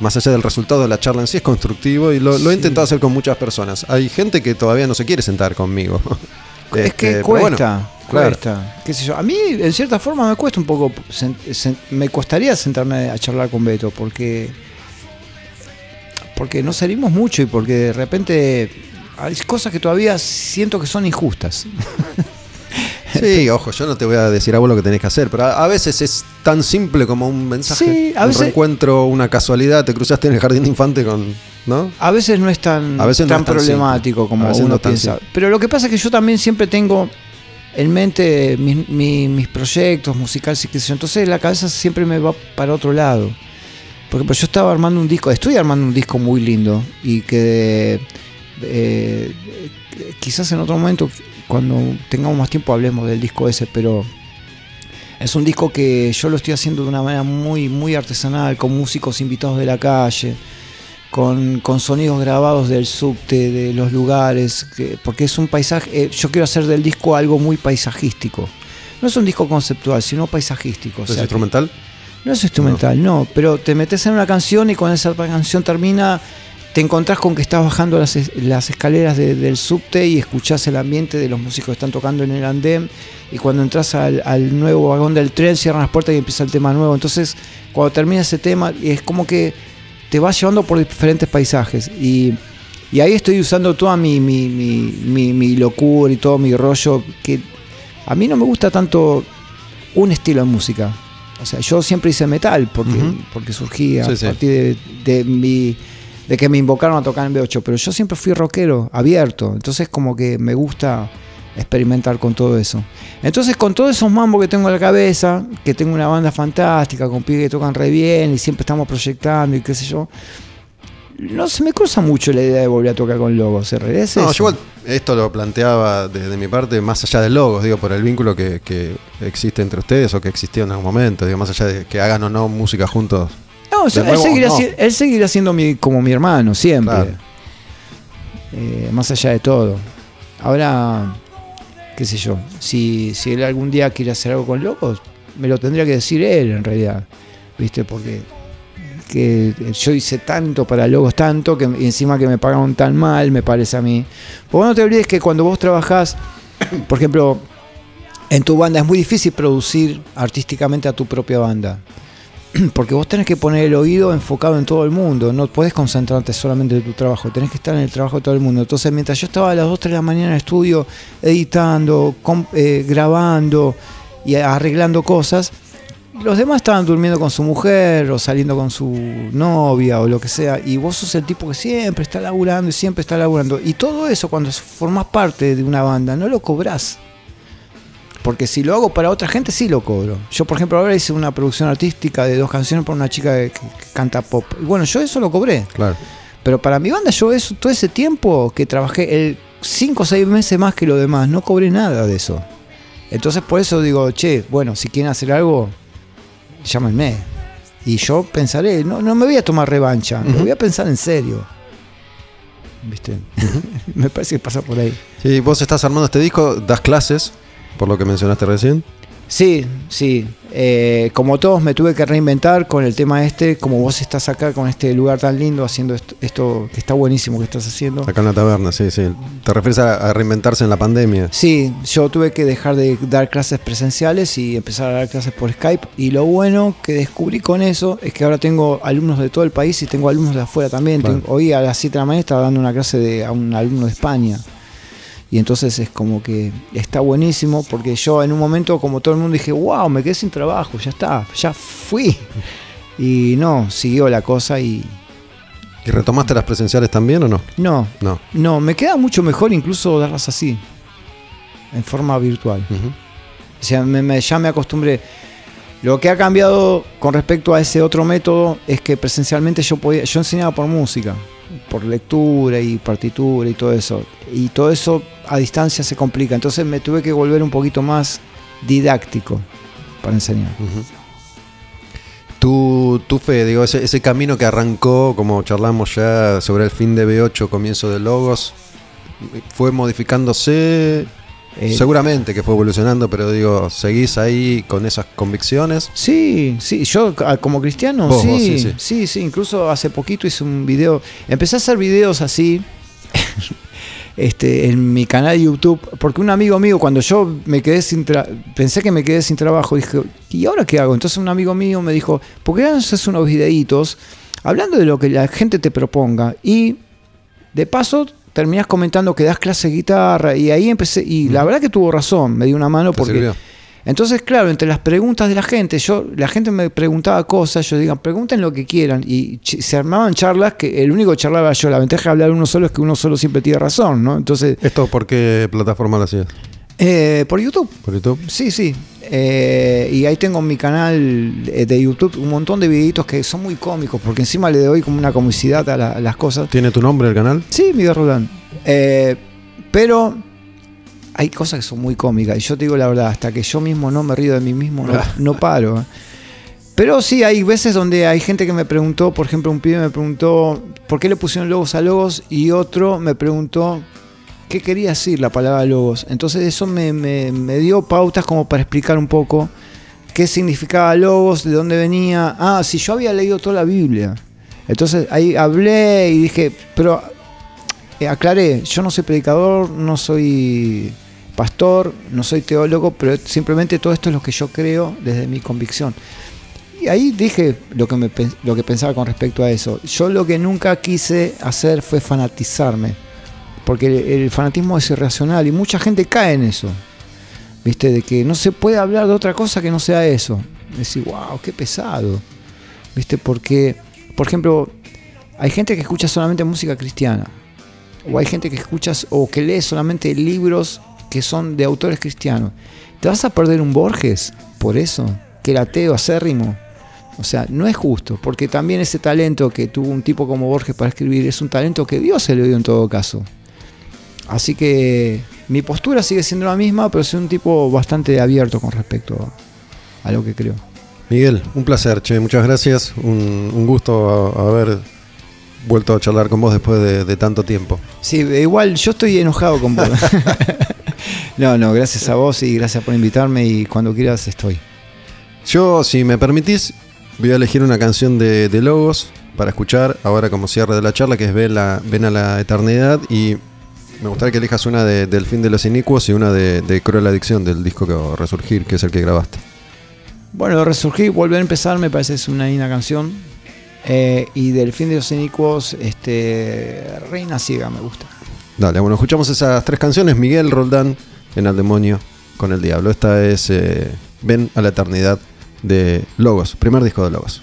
más allá del resultado de la charla en sí, es constructivo y lo, lo he intentado hacer con muchas personas. Hay gente que todavía no se quiere sentar conmigo. Es Este, que cuesta, claro. cuesta. ¿Qué sé yo? A mí, en cierta forma, me cuesta un poco. me costaría sentarme a charlar con Beto, porque. Porque no salimos mucho y porque de repente hay cosas que todavía siento que son injustas. Sí, ojo, yo no te voy a decir a vos lo que tenés que hacer, pero a, a veces es tan simple como un mensaje. Sí, a un veces- reencuentro, una casualidad, te cruzaste en el jardín de infante con ¿no? A veces no es tan, A veces no tan es tan problemático simple. Como no uno piensa. simple. Pero lo que pasa es que yo también siempre tengo en mente mis, mi- mis proyectos musicales y qué sé yo. Entonces la cabeza siempre me va para otro lado. Porque pues, yo estaba armando un disco, estoy armando un disco muy lindo y que eh, quizás en otro momento, cuando tengamos más tiempo, hablemos del disco ese, pero es un disco que yo lo estoy haciendo de una manera muy, muy artesanal, con músicos invitados de la calle, con, con sonidos grabados del subte, de los lugares, que- porque es un paisaje, eh, yo quiero hacer del disco algo muy paisajístico. No es un disco conceptual, sino paisajístico. o ¿Es sea, instrumental? no es instrumental, no. pero te metes en una canción y cuando esa canción termina, te encontrás con que estás bajando las, las escaleras de- del subte y escuchás el ambiente de los músicos que están tocando en el andén. Y cuando entras al, al nuevo vagón del tren, cierran las puertas y empieza el tema nuevo. Entonces, cuando termina ese tema, es como que te vas llevando por diferentes paisajes. Y, y ahí estoy usando toda mi, mi, mi, mi- locura y todo mi rollo. Que a mí no me gusta tanto un estilo de música. O sea, yo siempre hice metal porque, porque surgí a Sí, partir de, de mi de que me invocaron a tocar en B8, pero yo siempre fui rockero, abierto, entonces como que me gusta experimentar con todo eso. Entonces con todos esos mambos que tengo en la cabeza, que tengo una banda fantástica, con pibes que tocan re bien y siempre estamos proyectando y qué sé yo, no se me cruza mucho la idea de volver a tocar con logos, en realidad es No, eso. yo igual esto lo planteaba desde mi parte, más allá de logos, digo, por el vínculo que, que existe entre ustedes o que existió en algún momento, digo, más allá de que hagan o no música juntos. No, o sea, De él, nuevo, seguirá, no. si- él seguirá siendo mi, como mi hermano, siempre. Claro. Eh, más allá de todo. Ahora, qué sé yo, si, si él algún día quiere hacer algo con locos, me lo tendría que decir él en realidad. ¿Viste? Porque que yo hice tanto para logos, tanto, que encima que me pagaron tan mal, me parece a mí. Porque no te olvides que cuando vos trabajás, por ejemplo, en tu banda es muy difícil producir artísticamente a tu propia banda. Porque vos tenés que poner el oído enfocado en todo el mundo, no podés concentrarte solamente en tu trabajo, tenés que estar en el trabajo de todo el mundo. Entonces, mientras yo estaba a las 2, 3 de la mañana en el estudio, editando, eh, grabando y arreglando cosas, los demás estaban durmiendo con su mujer o saliendo con su novia o lo que sea, y vos sos el tipo que siempre está laburando y siempre está laburando. Y todo eso, cuando formás parte de una banda, no lo cobrás. Porque si lo hago para otra gente, sí lo cobro. Yo, por ejemplo, ahora hice una producción artística de dos canciones para una chica que, canta pop. Y bueno, yo eso lo cobré. Claro. Pero para mi banda, yo eso, todo ese tiempo que trabajé, el 5 o 6 meses más que lo demás, no cobré nada de eso. Entonces, por eso digo, che, bueno, si quieren hacer algo, llámenme. Y yo pensaré, no, no me voy a tomar revancha, lo Ujú. voy a pensar en serio. ¿Viste? me parece que pasa por ahí. Sí, vos estás armando este disco, das clases, por lo que mencionaste recién. Sí, sí. Eh, como todos me tuve que reinventar con el tema este, como vos estás acá con este lugar tan lindo haciendo esto, esto que está buenísimo que estás haciendo. Acá en la taberna, sí, sí. ¿Te refieres a, reinventarse en la pandemia? Sí, yo tuve que dejar de dar clases presenciales y empezar a dar clases por Skype. Y lo bueno que descubrí con eso es que ahora tengo alumnos de todo el país y tengo alumnos de afuera también. Tengo- hoy a las 7 de la mañana estaba dando una clase de, a un alumno de España. Y entonces es como que está buenísimo porque yo en un momento, como todo el mundo, dije, wow, me quedé sin trabajo, ya está, ya fui. Y no, siguió la cosa y ¿Y retomaste las presenciales también o no? no, No. no, me queda mucho mejor incluso darlas así, en forma virtual. O sea, me- me- ya me acostumbré. Lo que ha cambiado con respecto a ese otro método es que presencialmente yo podía, yo enseñaba por música, por lectura y partitura y todo eso. Y todo eso a distancia se complica. Entonces me tuve que volver un poquito más didáctico para enseñar. Ujú. Tu, tu fe, digo, ese, ese camino que arrancó, como charlamos ya sobre el fin de B8, comienzo de Logos, fue modificándose. Eh, Seguramente que fue evolucionando, pero digo, ¿seguís ahí con esas convicciones? Sí, sí, yo como cristiano, Vos, sí, vos, sí, sí, sí. sí, incluso hace poquito hice un video, empecé a hacer videos así este, en mi canal de YouTube, porque un amigo mío, cuando yo me quedé sin pensé que me quedé sin trabajo, dije, ¿y ahora qué hago? Entonces un amigo mío me dijo, ¿por qué no haces unos videitos hablando de lo que la gente te proponga? Y de paso terminás comentando que das clase de guitarra y ahí empecé, y la verdad que tuvo razón, me dio una mano ¿Te porque... sirvió? Entonces, claro, entre las preguntas de la gente, yo, la gente me preguntaba cosas, yo digo, pregunten lo que quieran, y se armaban charlas que el único charlaba yo, la ventaja de hablar uno solo es que uno solo siempre tiene razón, ¿no? Entonces, ¿Esto por qué plataforma lo hacías? eh, por YouTube. ¿Por YouTube? Sí, sí. Eh, y ahí tengo en mi canal eh, de YouTube un montón de videitos que son muy cómicos, porque encima le doy como una comicidad a, la- a las cosas. ¿Tiene tu nombre el canal? Sí, Miguel Roldán. Eh, pero hay cosas que son muy cómicas. Y yo te digo la verdad, hasta que yo mismo no me río de mí mismo, no, no paro. ¿eh? Pero sí, hay veces donde hay gente que me preguntó, por ejemplo, un pibe me preguntó por qué le pusieron logos a logos y otro me preguntó qué quería decir la palabra logos. Entonces eso me, me- me dio pautas como para explicar un poco qué significaba logos, de dónde venía. Ah, si yo había leído toda la Biblia. Entonces ahí hablé y dije, pero eh, aclaré, yo no soy predicador, no soy pastor, no soy teólogo, pero simplemente todo esto es lo que yo creo desde mi convicción. Y ahí dije lo que, me, lo que pensaba con respecto a eso. Yo lo que nunca quise hacer fue fanatizarme, porque el, el fanatismo es irracional y mucha gente cae en eso. ¿Viste? De que no se puede hablar de otra cosa que no sea eso. Decir, wow, qué pesado. ¿Viste? Porque, por ejemplo, hay gente que escucha solamente música cristiana. O hay gente que escucha o que lee solamente libros que son de autores cristianos. ¿Te vas a perder un Borges por eso? Que era ateo acérrimo. O sea, no es justo, porque también ese talento que tuvo un tipo como Borges para escribir es un talento que Dios se le dio en todo caso. Así que mi postura sigue siendo la misma, pero soy un tipo bastante abierto con respecto a lo que creo. Miguel, un placer, che, muchas gracias. Un, un gusto a- haber vuelto a charlar con vos después de, de tanto tiempo. Sí, igual yo estoy enojado con vos. no, no, gracias a vos y gracias por invitarme y cuando quieras estoy. Yo, si me permitís, voy a elegir una canción de, de Logos para escuchar ahora como cierre de la charla, que es Ven, la, Ven a la Eternidad. Y me gustaría que elijas una de, del fin de los inicuos y una de, de Cruel Adicción, del disco que va a resurgir, que es el que grabaste. Bueno, Resurgir, Volver a empezar, me parece es una linda canción. Eh, y del fin de los inicuos, este, Reina Ciega me gusta. Dale, bueno, escuchamos esas tres canciones. Miguel Roldán en Al Demonio con el Diablo. Esta es eh, Ven a la Eternidad de Logos, primer disco de Logos.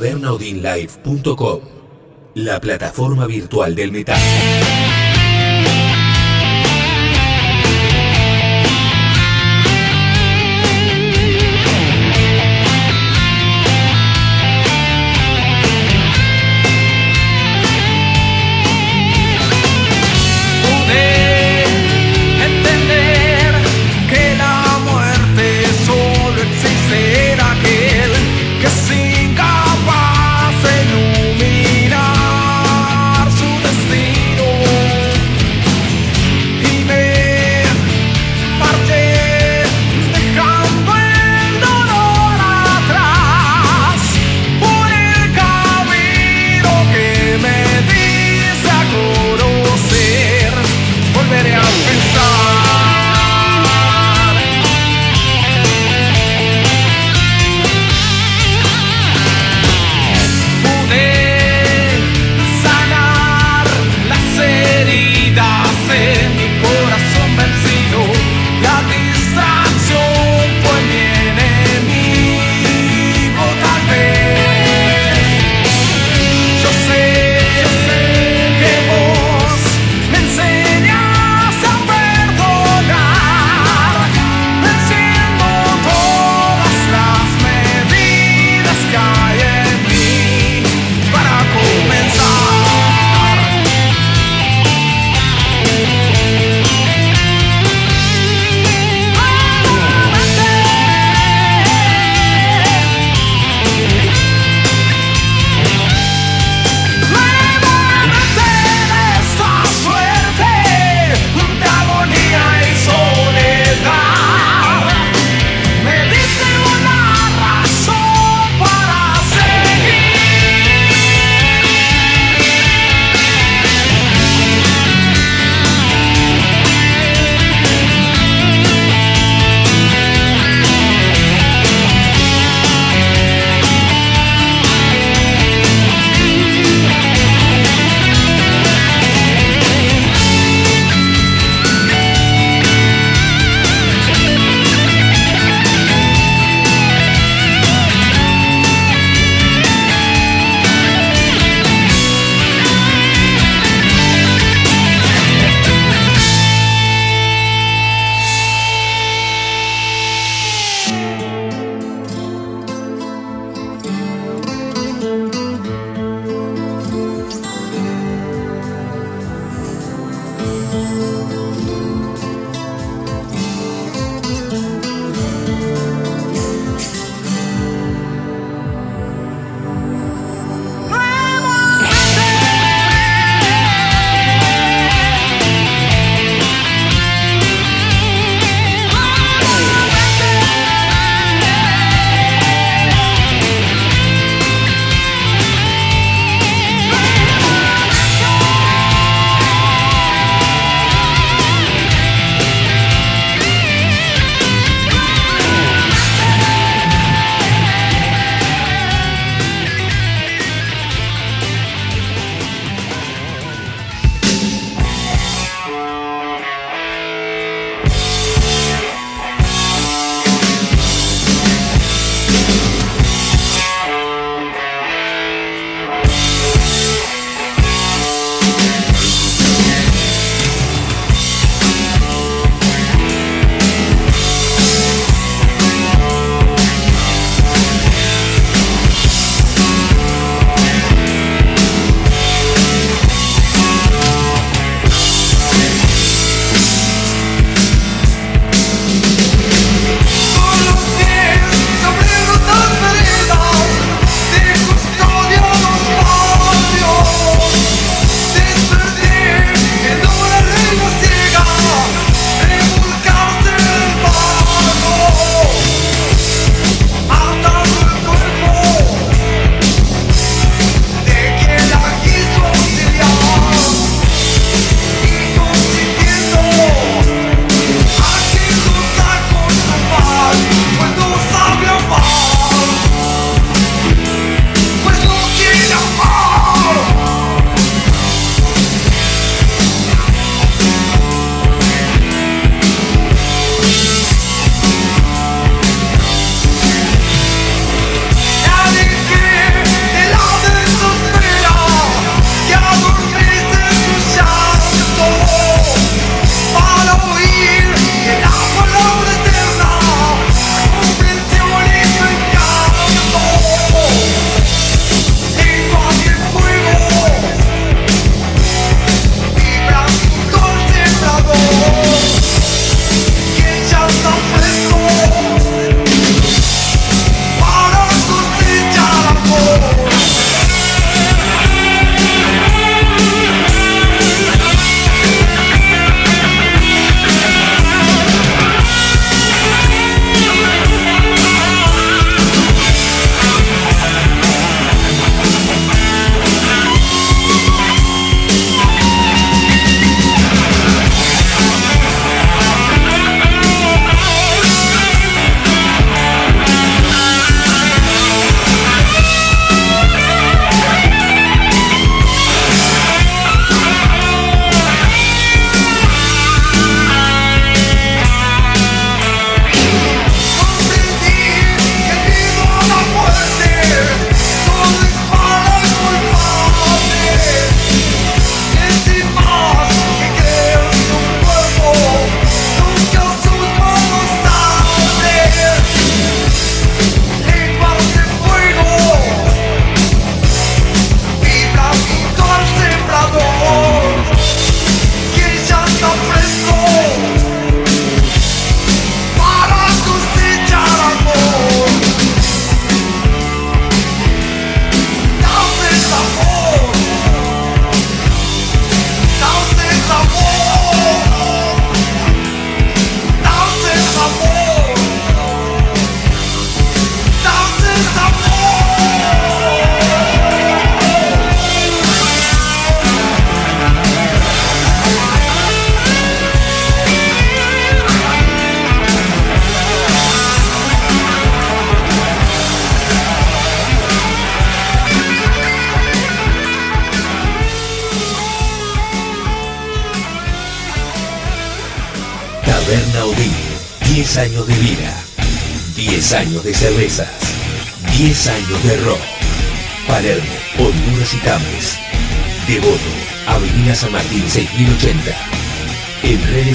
Tabernaudinlive.com, la plataforma virtual del metal.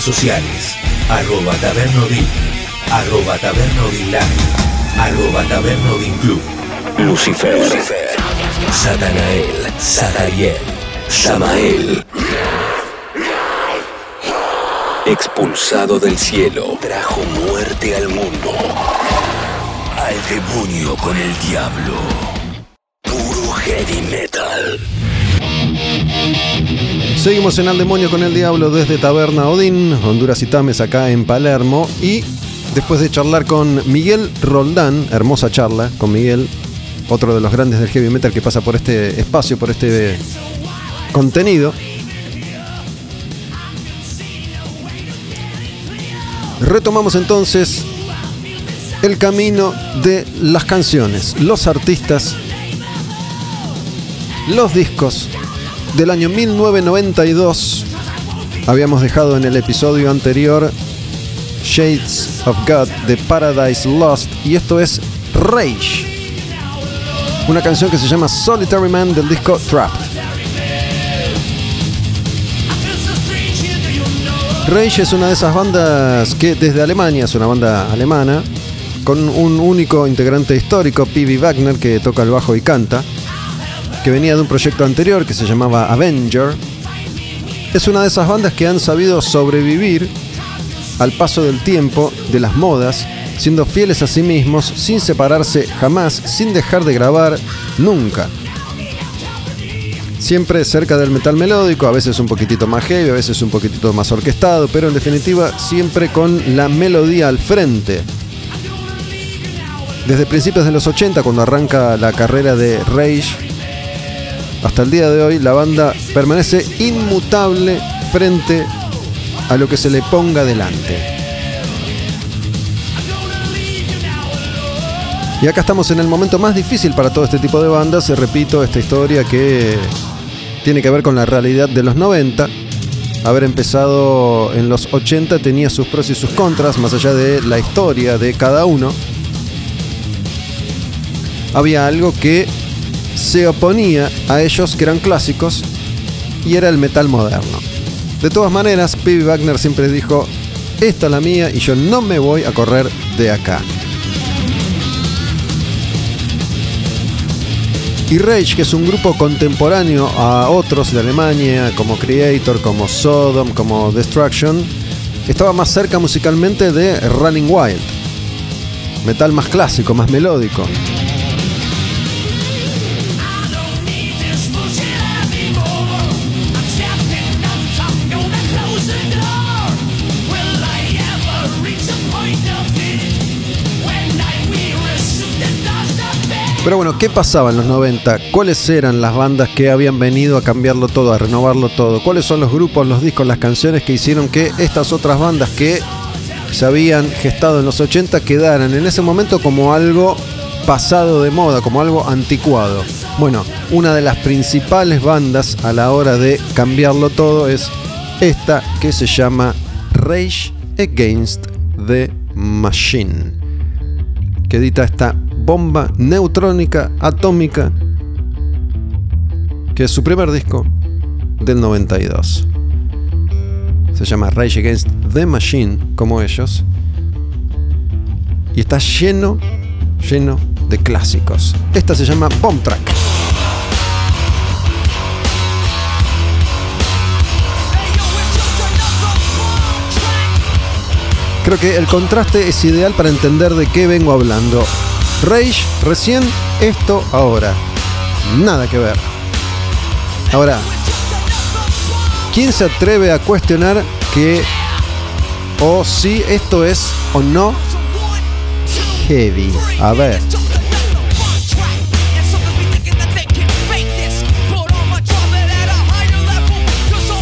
Sociales, arroba tabernodin, arroba tabernodin live, arroba tabernodin club. Lucifer, Satanael, Satariel, Samael. Expulsado del cielo, trajo muerte al mundo. Al demonio con el diablo. Puro heavy Seguimos en Al Demonio con el Diablo desde Taberna Odín, Honduras y Tames acá en Palermo. Y después de charlar con Miguel Roldán, hermosa charla con Miguel, otro de los grandes del heavy metal que pasa por este espacio, por este contenido. Retomamos entonces el camino de las canciones, los artistas, los discos del año 1992. Habíamos dejado en el episodio anterior Shades of God de Paradise Lost y esto es Rage. Una canción que se llama Solitary Man del disco Trapped. Rage es una de esas bandas que desde Alemania, es una banda alemana, con un único integrante histórico, P.B. Wagner, que toca el bajo y canta, que venía de un proyecto anterior que se llamaba Avenger. Es una de esas bandas que han sabido sobrevivir al paso del tiempo, de las modas, siendo fieles a sí mismos, sin separarse jamás, sin dejar de grabar nunca. Siempre cerca del metal melódico, a veces un poquitito más heavy, a veces un poquitito más orquestado, pero en definitiva siempre con la melodía al frente. Desde principios de los 80, cuando arranca la carrera de Rage, hasta el día de hoy la banda permanece inmutable frente a lo que se le ponga delante. Y acá estamos en el momento más difícil para todo este tipo de bandas. Repito, esta historia que tiene que ver con la realidad de los 90. Haber empezado en los 80 tenía sus pros y sus contras, más allá de la historia de cada uno. Había algo que se oponía a ellos que eran clásicos y era el metal moderno. De todas maneras, P.B. Wagner siempre dijo, esta es la mía y yo no me voy a correr de acá. Y Rage, que es un grupo contemporáneo a otros de Alemania, como Creator, como Sodom, como Destruction, estaba más cerca musicalmente de Running Wild. Metal más clásico, más melódico. Pero bueno, ¿qué pasaba en los 90? ¿Cuáles eran las bandas que habían venido a cambiarlo todo, a renovarlo todo? ¿Cuáles son los grupos, los discos, las canciones que hicieron que estas otras bandas que se habían gestado en los 80 quedaran en ese momento como algo pasado de moda, como algo anticuado? Bueno, una de las principales bandas a la hora de cambiarlo todo es esta que se llama Rage Against the Machine, que edita esta bomba neutrónica atómica, que es su primer disco del 92. Se llama Rage Against the Machine, como ellos, y está lleno, lleno de clásicos. Esta se llama Bomb Track. Creo que el contraste es ideal para entender de qué vengo hablando. Rage recién, esto ahora. Nada que ver. Ahora, ¿quién se atreve a cuestionar que o si esto es o no heavy? A ver.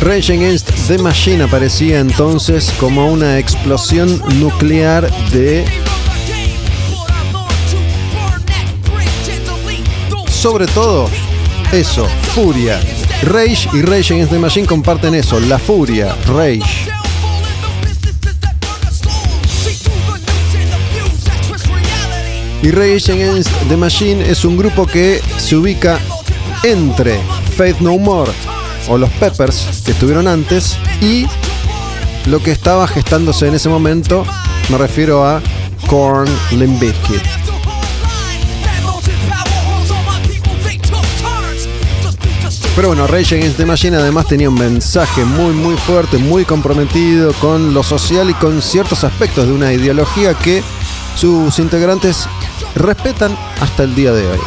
Rage Against the Machine aparecía entonces como una explosión nuclear de sobre todo eso, furia. Rage y Rage Against the Machine comparten eso, la furia, Rage. Y Rage Against the Machine es un grupo que se ubica entre Faith No More o los Peppers que estuvieron antes y lo que estaba gestándose en ese momento, me refiero a Korn Limp Bizkit. Pero bueno, Rage Against the Machine además tenía un mensaje muy muy fuerte, muy comprometido con lo social y con ciertos aspectos de una ideología que sus integrantes respetan hasta el día de hoy.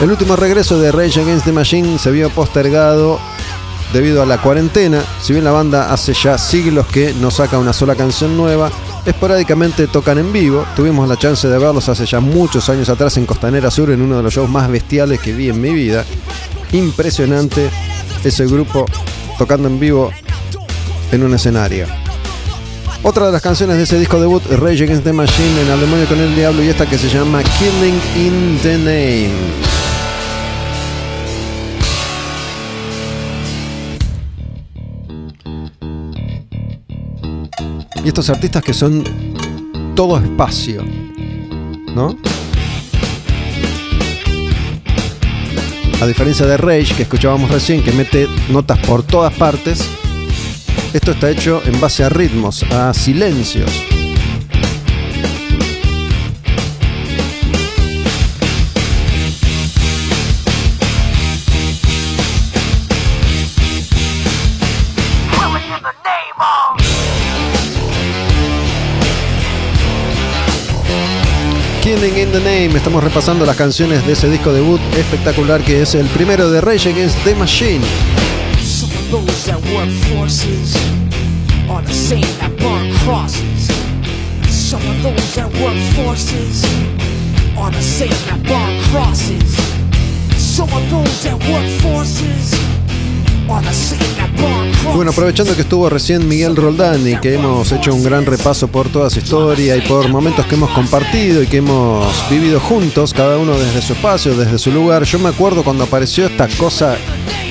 El último regreso de Rage Against the Machine se vio postergado debido a la cuarentena. Si bien la banda hace ya siglos que no saca una sola canción nueva, esporádicamente tocan en vivo. Tuvimos la chance de verlos hace ya muchos años atrás en Costanera Sur en uno de los shows más bestiales que vi en mi vida. Impresionante ese grupo tocando en vivo en un escenario. Otra de las canciones de ese disco debut, Rage Against the Machine en Al demonio con el diablo y esta que se llama Killing in the Name. Y estos artistas que son todo espacio, ¿no? A diferencia de Rage, que escuchábamos recién, que mete notas por todas partes, esto está hecho en base a ritmos, a silencios. Killing in the Name, estamos repasando las canciones de ese disco debut espectacular que es el primero de Rage Against the Machine. Some of those that work forces Bueno, aprovechando que estuvo recién Miguel Roldán y que hemos hecho un gran repaso por toda su historia y por momentos que hemos compartido y que hemos vivido juntos, cada uno desde su espacio, desde su lugar, yo me acuerdo cuando apareció esta cosa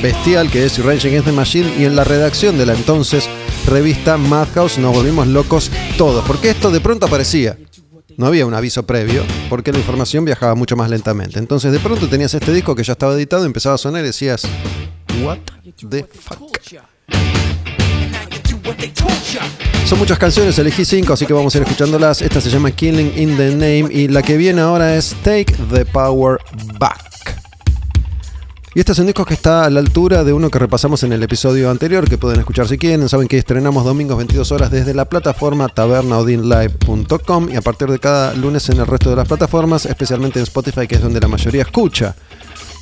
bestial que es Rage Against the Machine y en la redacción de la entonces revista Madhouse nos volvimos locos todos, porque esto de pronto aparecía. No había un aviso previo, porque la información viajaba mucho más lentamente. Entonces de pronto tenías este disco que ya estaba editado, empezaba a sonar y decías, What the fuck? Son muchas canciones, elegí cinco, así que vamos a ir escuchándolas. Esta se llama Killing in the Name y la que viene ahora es Take the Power Back. Y este es un disco que está a la altura de uno que repasamos en el episodio anterior, que pueden escuchar si quieren. Saben que estrenamos domingos 22 horas desde la plataforma tabernaudinlive.com y a partir de cada lunes en el resto de las plataformas, especialmente en Spotify, que es donde la mayoría escucha.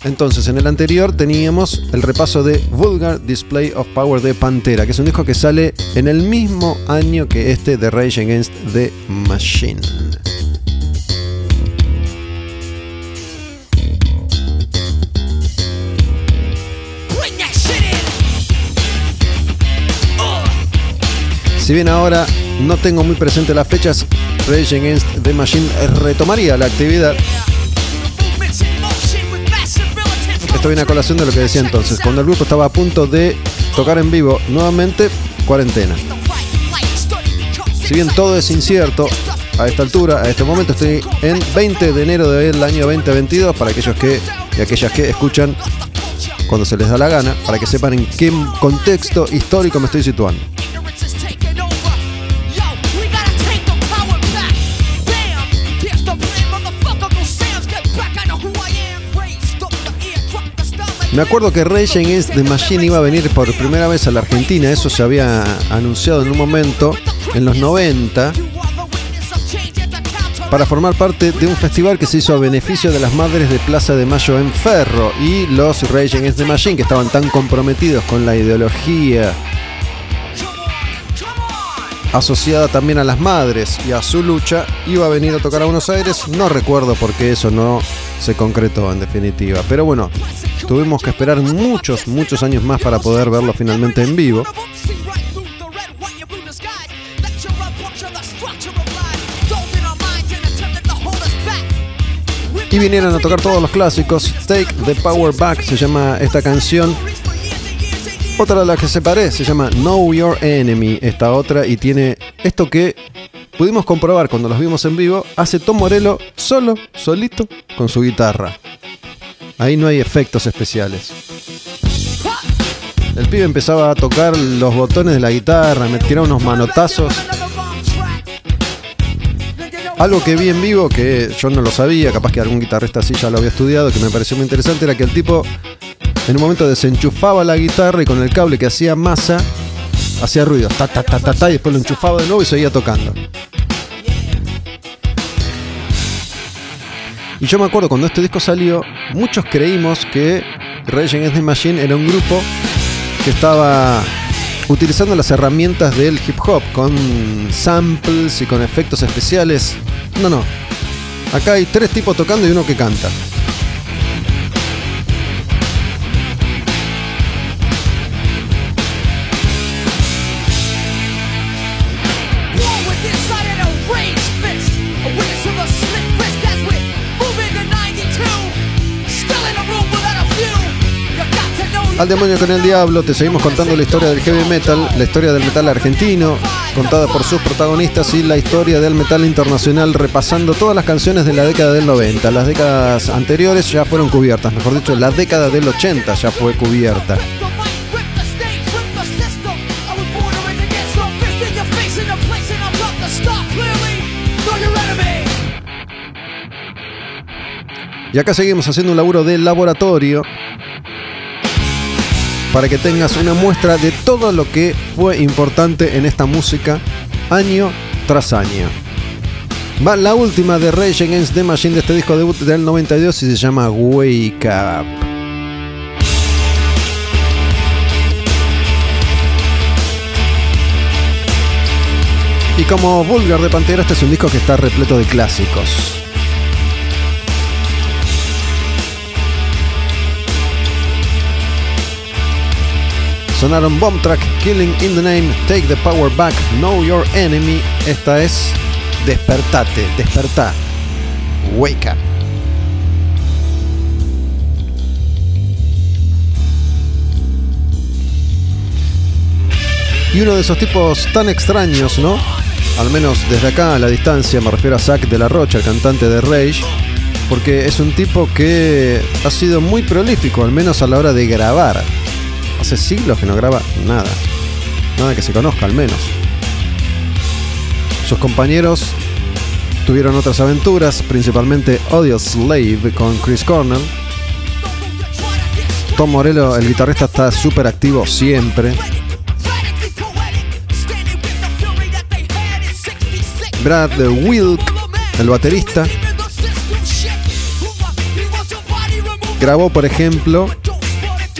Entonces, en el anterior teníamos el repaso de Vulgar Display of Power de Pantera, que es un disco que sale en el mismo año que este de Rage Against the Machine. Si bien ahora no tengo muy presente las fechas, Rage Against the Machine retomaría la actividad. Esto viene a colación de lo que decía entonces. Cuando el grupo estaba a punto de tocar en vivo, nuevamente cuarentena. Si bien todo es incierto, a esta altura, a este momento estoy en 20 de enero del año 2022 para aquellos que y aquellas que escuchan cuando se les da la gana, para que sepan en qué contexto histórico me estoy situando. Me acuerdo que Rage Against the Machine iba a venir por primera vez a la Argentina, eso se había anunciado en un momento, en los 90, para formar parte de un festival que se hizo a beneficio de las madres de Plaza de Mayo en Ferro y los Rage Against the Machine que estaban tan comprometidos con la ideología asociada también a las madres y a su lucha, iba a venir a tocar a Buenos Aires. No recuerdo por qué eso no se concretó en definitiva. Pero bueno, tuvimos que esperar muchos, muchos años más para poder verlo finalmente en vivo. Y vinieron a tocar todos los clásicos. Take the Power Back se llama esta canción. Otra de las que separé se llama Know Your Enemy, esta otra, y tiene esto que pudimos comprobar cuando los vimos en vivo, hace Tom Morello solo, solito, con su guitarra. Ahí no hay efectos especiales. El pibe empezaba a tocar los botones de la guitarra, me tiraba unos manotazos. Algo que vi en vivo, que yo no lo sabía, capaz que algún guitarrista así ya lo había estudiado, que me pareció muy interesante, era que el tipo en un momento desenchufaba la guitarra y con el cable que hacía masa, hacía ruido, ta, ta, ta, ta, ta, y después lo enchufaba de nuevo y seguía tocando. Y yo me acuerdo cuando este disco salió, muchos creímos que Rage Against the Machine era un grupo que estaba utilizando las herramientas del hip hop con samples y con efectos especiales. No, no. Acá hay tres tipos tocando y uno que canta. Al demonio con el diablo, te seguimos contando la historia del heavy metal, la historia del metal argentino, contada por sus protagonistas y la historia del metal internacional, repasando todas las canciones de la década del 90. Las décadas anteriores ya fueron cubiertas, mejor dicho, la década del 80 ya fue cubierta. Y acá seguimos haciendo un laburo de laboratorio para que tengas una muestra de todo lo que fue importante en esta música año tras año. Va la última de Rage Against the Machine de este disco debut del 92 y se llama Wake Up. Y como Vulgar de Pantera, este es un disco que está repleto de clásicos. Sonaron Bomb Track, Killing in the Name, Take the Power Back, Know Your Enemy. Esta es Despertate, despertá. Wake up. Y uno de esos tipos tan extraños, ¿no? Al menos desde acá a la distancia, me refiero a Zack de la Rocha, el cantante de Rage, porque es un tipo que ha sido muy prolífico, al menos a la hora de grabar. Hace siglos que no graba nada. Nada que se conozca al menos. Sus compañeros tuvieron otras aventuras, principalmente Audio Slave con Chris Cornell. Tom Morello, el guitarrista, está súper activo siempre. Brad Wilk, el baterista, grabó, por ejemplo,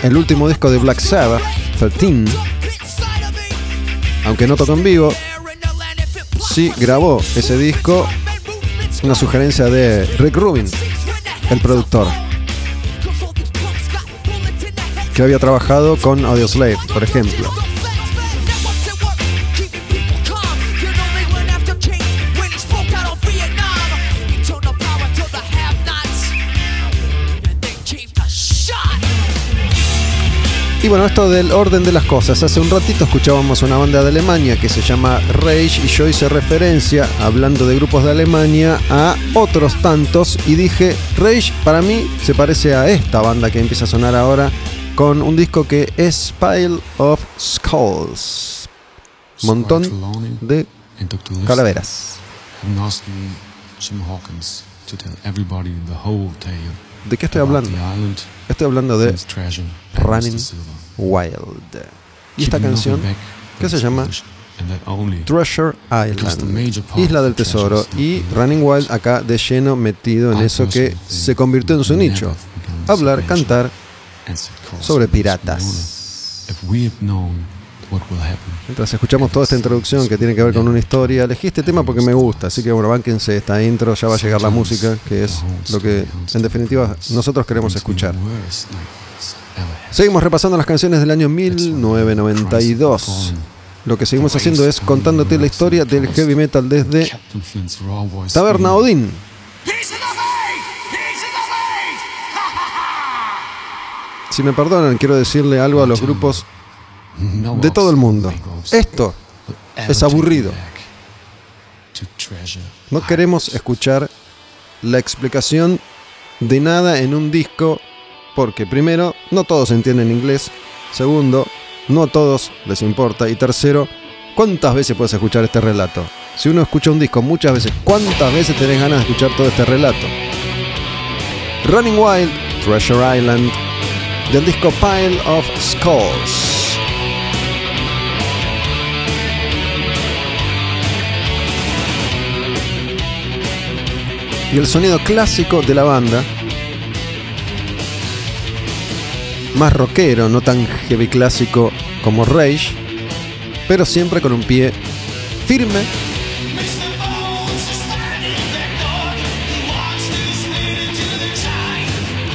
el último disco de Black Sabbath, 13, aunque no tocó en vivo, sí grabó ese disco, una sugerencia de Rick Rubin, el productor, que había trabajado con Audioslave, por ejemplo. Y bueno, esto del orden de las cosas. Hace un ratito escuchábamos una banda de Alemania que se llama Rage y yo hice referencia, hablando de grupos de Alemania, a otros tantos y dije, Rage para mí se parece a esta banda que empieza a sonar ahora con un disco que es Pile of Skulls. Montón de calaveras. ¿De qué estoy hablando? Estoy hablando de Running. Wild. Y esta canción que se llama Treasure Island, Isla del Tesoro, y Running Wild acá de lleno metido en eso que se convirtió en su nicho, hablar, cantar sobre piratas. Mientras escuchamos toda esta introducción que tiene que ver con una historia, elegí este tema porque me gusta, así que bueno, bánquense esta intro, ya va a llegar la música, que es lo que en definitiva nosotros queremos escuchar. Seguimos repasando las canciones del año 1992. Lo que seguimos haciendo es contándote la historia del heavy metal desde Taberna Odín. Si me perdonan, quiero decirle algo a los grupos "No de todo el mundo. Esto es aburrido. No queremos escuchar la explicación de nada en un disco porque primero, no todos entienden inglés. Segundo, no a todos les importa. Y tercero, ¿cuántas veces puedes escuchar este relato? Si uno escucha un disco muchas veces, ¿cuántas veces tenés ganas de escuchar todo este relato? Running Wild, Treasure Island, del disco Pile of Skulls. Y el sonido clásico de la banda, más rockero, no tan heavy clásico como Rage, pero siempre con un pie firme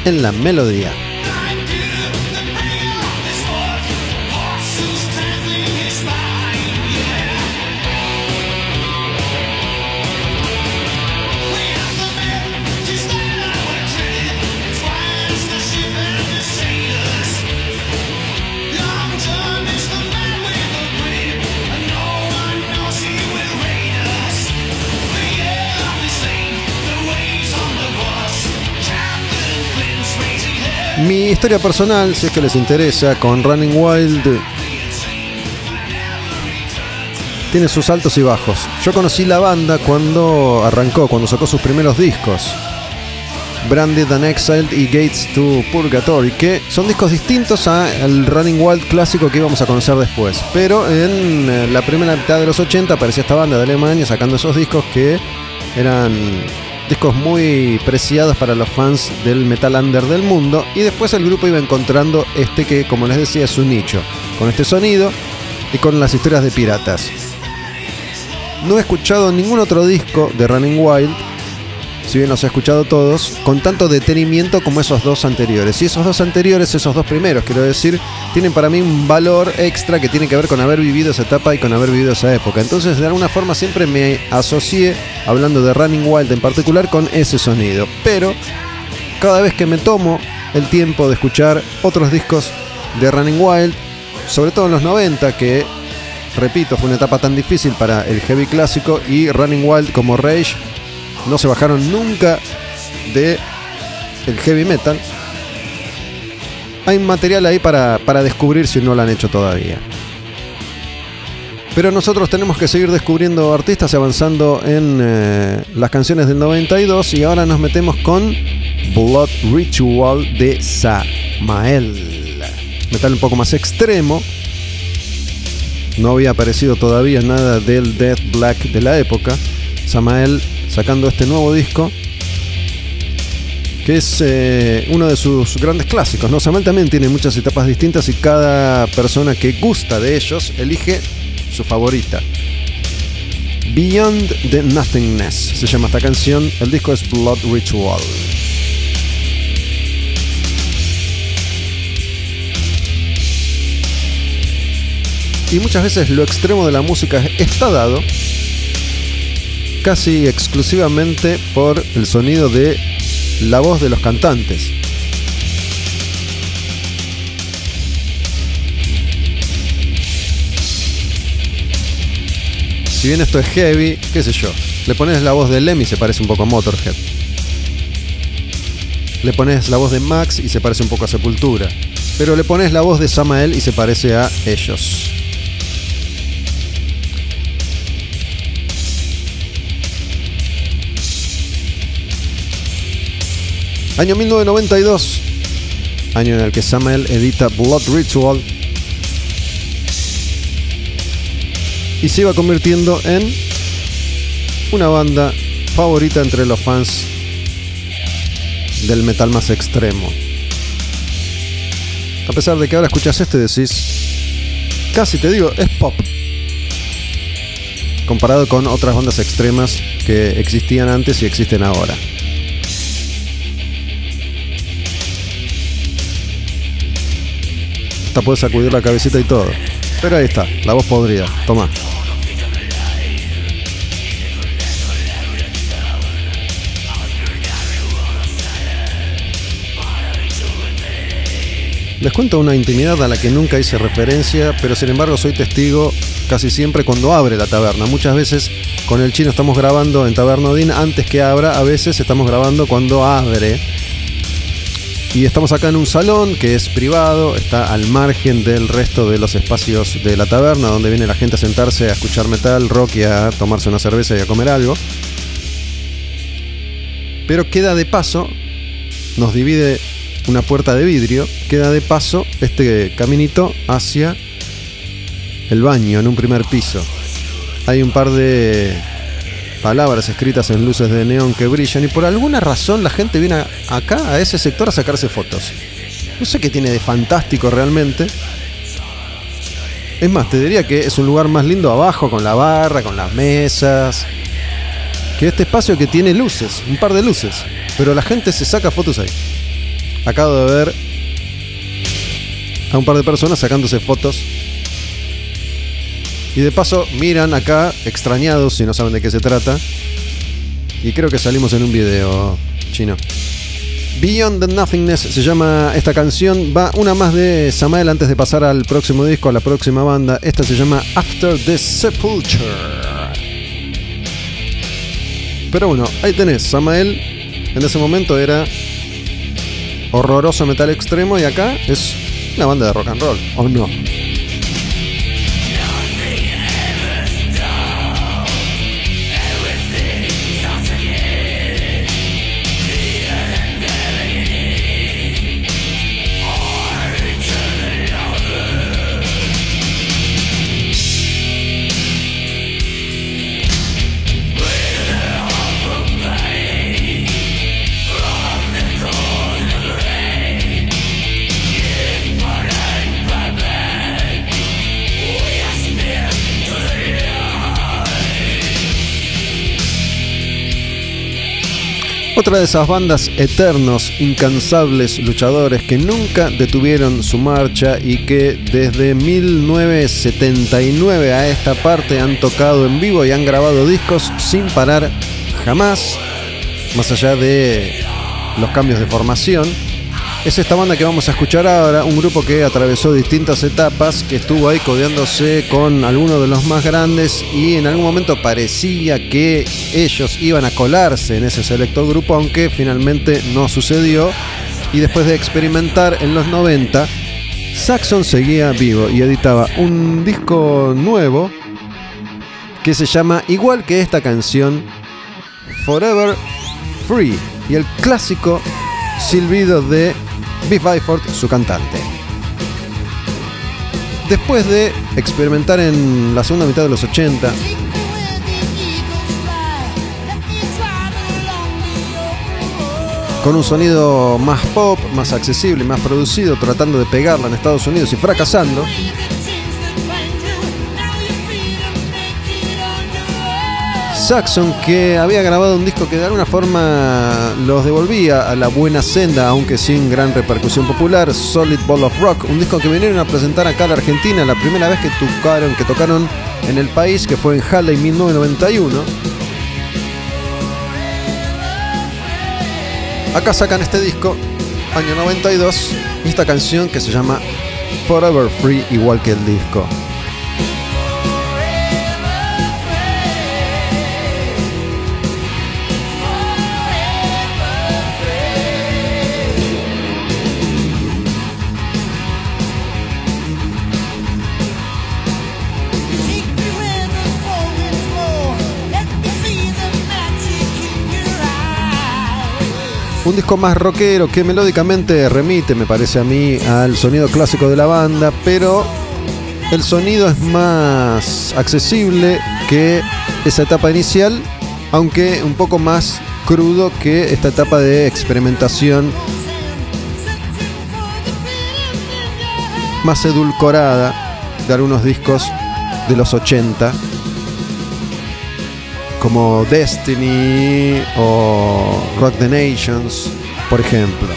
en la melodía. Mi historia personal, si es que les interesa, con Running Wild tiene sus altos y bajos. Yo conocí la banda cuando arrancó, cuando sacó sus primeros discos. Branded and Exiled y Gates to Purgatory, que son discos distintos al Running Wild clásico que íbamos a conocer después. Pero en eh, la primera mitad de los 80 aparecía esta banda de Alemania sacando esos discos que eran discos muy preciados para los fans del metal under del mundo y después el grupo iba encontrando este que como les decía es un nicho, con este sonido y con las historias de piratas. No he escuchado ningún otro disco de Running Wild, si bien los he escuchado todos, con tanto detenimiento como esos dos anteriores. Y esos dos anteriores, esos dos primeros, quiero decir, tienen para mí un valor extra que tiene que ver con haber vivido esa etapa y con haber vivido esa época. Entonces, de alguna forma siempre me asocié, hablando de Running Wild en particular, con ese sonido. Pero, cada vez que me tomo el tiempo de escuchar otros discos de Running Wild, sobre todo en los 90, que, repito, fue una etapa tan difícil para el heavy clásico, y Running Wild como Rage, no se bajaron nunca de el heavy metal. Hay material ahí para, para descubrir si no lo han hecho todavía. Pero nosotros tenemos que seguir descubriendo artistas y avanzando en eh, las canciones del 92 y ahora nos metemos con Blood Ritual de Samael. Metal un poco más extremo. No había aparecido todavía nada del Death Black de la época. Samael sacando este nuevo disco, que es eh, uno de sus grandes clásicos. ¿no? Samuel también tiene muchas etapas distintas y cada persona que gusta de ellos elige su favorita. Beyond the Nothingness se llama esta canción, el disco es Blood Ritual. Y muchas veces lo extremo de la música está dado casi exclusivamente por el sonido de la voz de los cantantes. Si bien esto es heavy, qué sé yo, le pones la voz de Lemmy y se parece un poco a Motorhead. Le pones la voz de Max y se parece un poco a Sepultura. Pero le pones la voz de Samael y se parece a ellos. Año 1992, año en el que Samuel edita Blood Ritual y se iba convirtiendo en una banda favorita entre los fans del metal más extremo. A pesar de que ahora escuchas este decís, casi te digo, es pop. Comparado con otras bandas extremas que existían antes y existen ahora. Hasta puedes sacudir la cabecita y todo. Pero ahí está, la voz podrida. Toma. Les cuento una intimidad a la que nunca hice referencia, pero sin embargo soy testigo casi siempre cuando abre la taberna. Muchas veces con el chino estamos grabando en Taberna Odín antes que abra, a veces estamos grabando cuando abre. Y estamos acá en un salón que es privado, está al margen del resto de los espacios de la taberna, donde viene la gente a sentarse a escuchar metal, rock a tomarse una cerveza y a comer algo. Pero queda de paso, nos divide una puerta de vidrio, queda de paso este caminito hacia el baño en un primer piso. Hay un par de palabras escritas en luces de neón que brillan y por alguna razón la gente viene acá a ese sector a sacarse fotos. No sé qué tiene de fantástico realmente. Es más, te diría que es un lugar más lindo abajo con la barra, con las mesas, que este espacio que tiene luces, un par de luces, pero la gente se saca fotos ahí. Acabo de ver a un par de personas sacándose fotos y de paso miran acá extrañados si no saben de qué se trata. Y creo que salimos en un video chino. Beyond the Nothingness se llama esta canción. Va una más de Samael antes de pasar al próximo disco, a la próxima banda. Esta se llama After the Sepulture. Pero bueno, ahí tenés. Samael en ese momento era horroroso metal extremo y acá es una banda de rock and roll. ¿O no? Otra de esas bandas eternos, incansables luchadores que nunca detuvieron su marcha y que desde 1979 a esta parte han tocado en vivo y han grabado discos sin parar jamás, más allá de los cambios de formación. Es esta banda que vamos a escuchar ahora, un grupo que atravesó distintas etapas, que estuvo ahí codeándose con algunos de los más grandes y en algún momento parecía que ellos iban a colarse en ese selecto grupo, aunque finalmente no sucedió. Y después de experimentar en los 90, Saxon seguía vivo y editaba un disco nuevo que se llama, igual que esta canción, Forever Free y el clásico silbido de Biff Byford, su cantante. Después de experimentar en la segunda mitad de los 80, con un sonido más pop, más accesible, más producido, tratando de pegarla en Estados Unidos y fracasando, Saxon, que había grabado un disco que de alguna forma los devolvía a la buena senda, aunque sin gran repercusión popular, Solid Ball of Rock, un disco que vinieron a presentar acá a la Argentina la primera vez que tocaron, que tocaron en el país, que fue en Halle en 1991. Acá sacan este disco, año 92, y esta canción que se llama Forever Free, igual que el disco. Un disco más rockero que melódicamente remite, me parece a mí, al sonido clásico de la banda, pero el sonido es más accesible que esa etapa inicial, aunque un poco más crudo que esta etapa de experimentación más edulcorada de algunos discos de los 80 como Destiny o Rock the Nations, por ejemplo.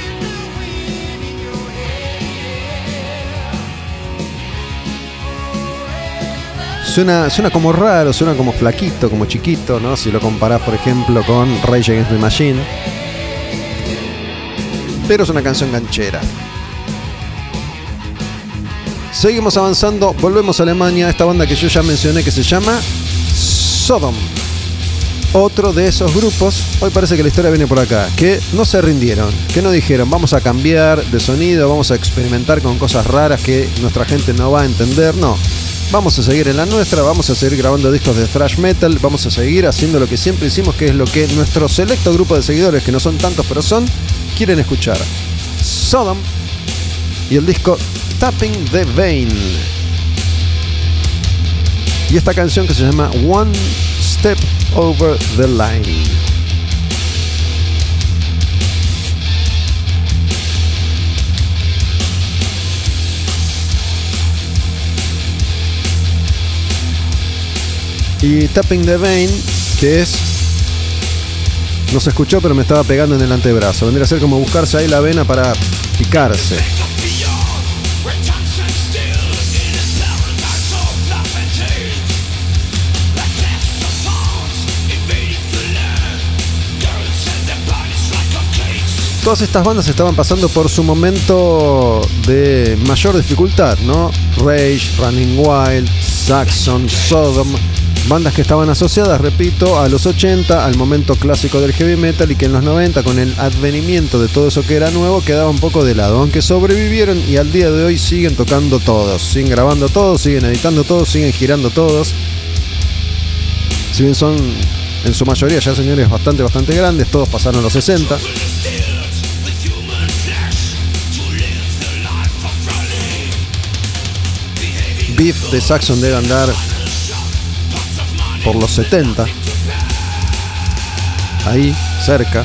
Suena, suena como raro, suena como flaquito, como chiquito, ¿no? Si lo comparás, por ejemplo, con Rage Against the Machine. Pero es una canción ganchera. Seguimos avanzando, volvemos a Alemania, esta banda que yo ya mencioné que se llama Sodom. Otro de esos grupos, hoy parece que la historia viene por acá, que no se rindieron, que no dijeron vamos a cambiar de sonido, vamos a experimentar con cosas raras que nuestra gente no va a entender, no. Vamos a seguir en la nuestra, vamos a seguir grabando discos de thrash metal, vamos a seguir haciendo lo que siempre hicimos, que es lo que nuestro selecto grupo de seguidores, que no son tantos pero son, quieren escuchar. Sodom y el disco Tapping the Vein. Y esta canción que se llama One Step Over the Line. Y Tapping the Vein, que es. No se escuchó, pero me estaba pegando en el antebrazo. Vendría a ser como buscarse ahí la vena para picarse. Todas estas bandas estaban pasando por su momento de mayor dificultad, ¿no? Rage, Running Wild, Saxon, Sodom, bandas que estaban asociadas, repito, a los 80, al momento clásico del heavy metal y que en los 90, con el advenimiento de todo eso que era nuevo, quedaba un poco de lado. Aunque sobrevivieron y al día de hoy siguen tocando todos, siguen grabando todos, siguen editando todos, siguen girando todos. Si bien son en su mayoría ya señores bastante, bastante grandes, todos pasaron los 60. Beef de Saxon debe andar por los 70. Ahí, cerca.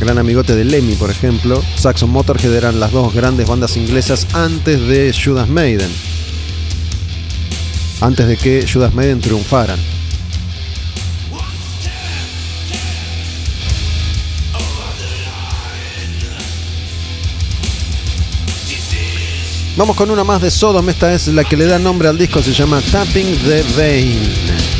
Gran amigote de Lemmy, por ejemplo. Saxon Motorhead eran las dos grandes bandas inglesas antes de Judas Maiden. Antes de que Judas Maiden triunfaran. Vamos con una más de Sodom, esta es la que le da nombre al disco, se llama Tapping the Vein.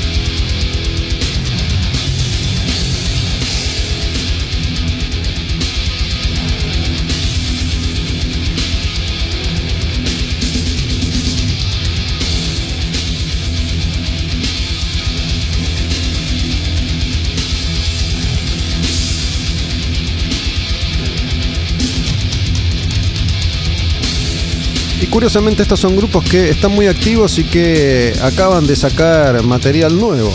Curiosamente estos son grupos que están muy activos y que acaban de sacar material nuevo.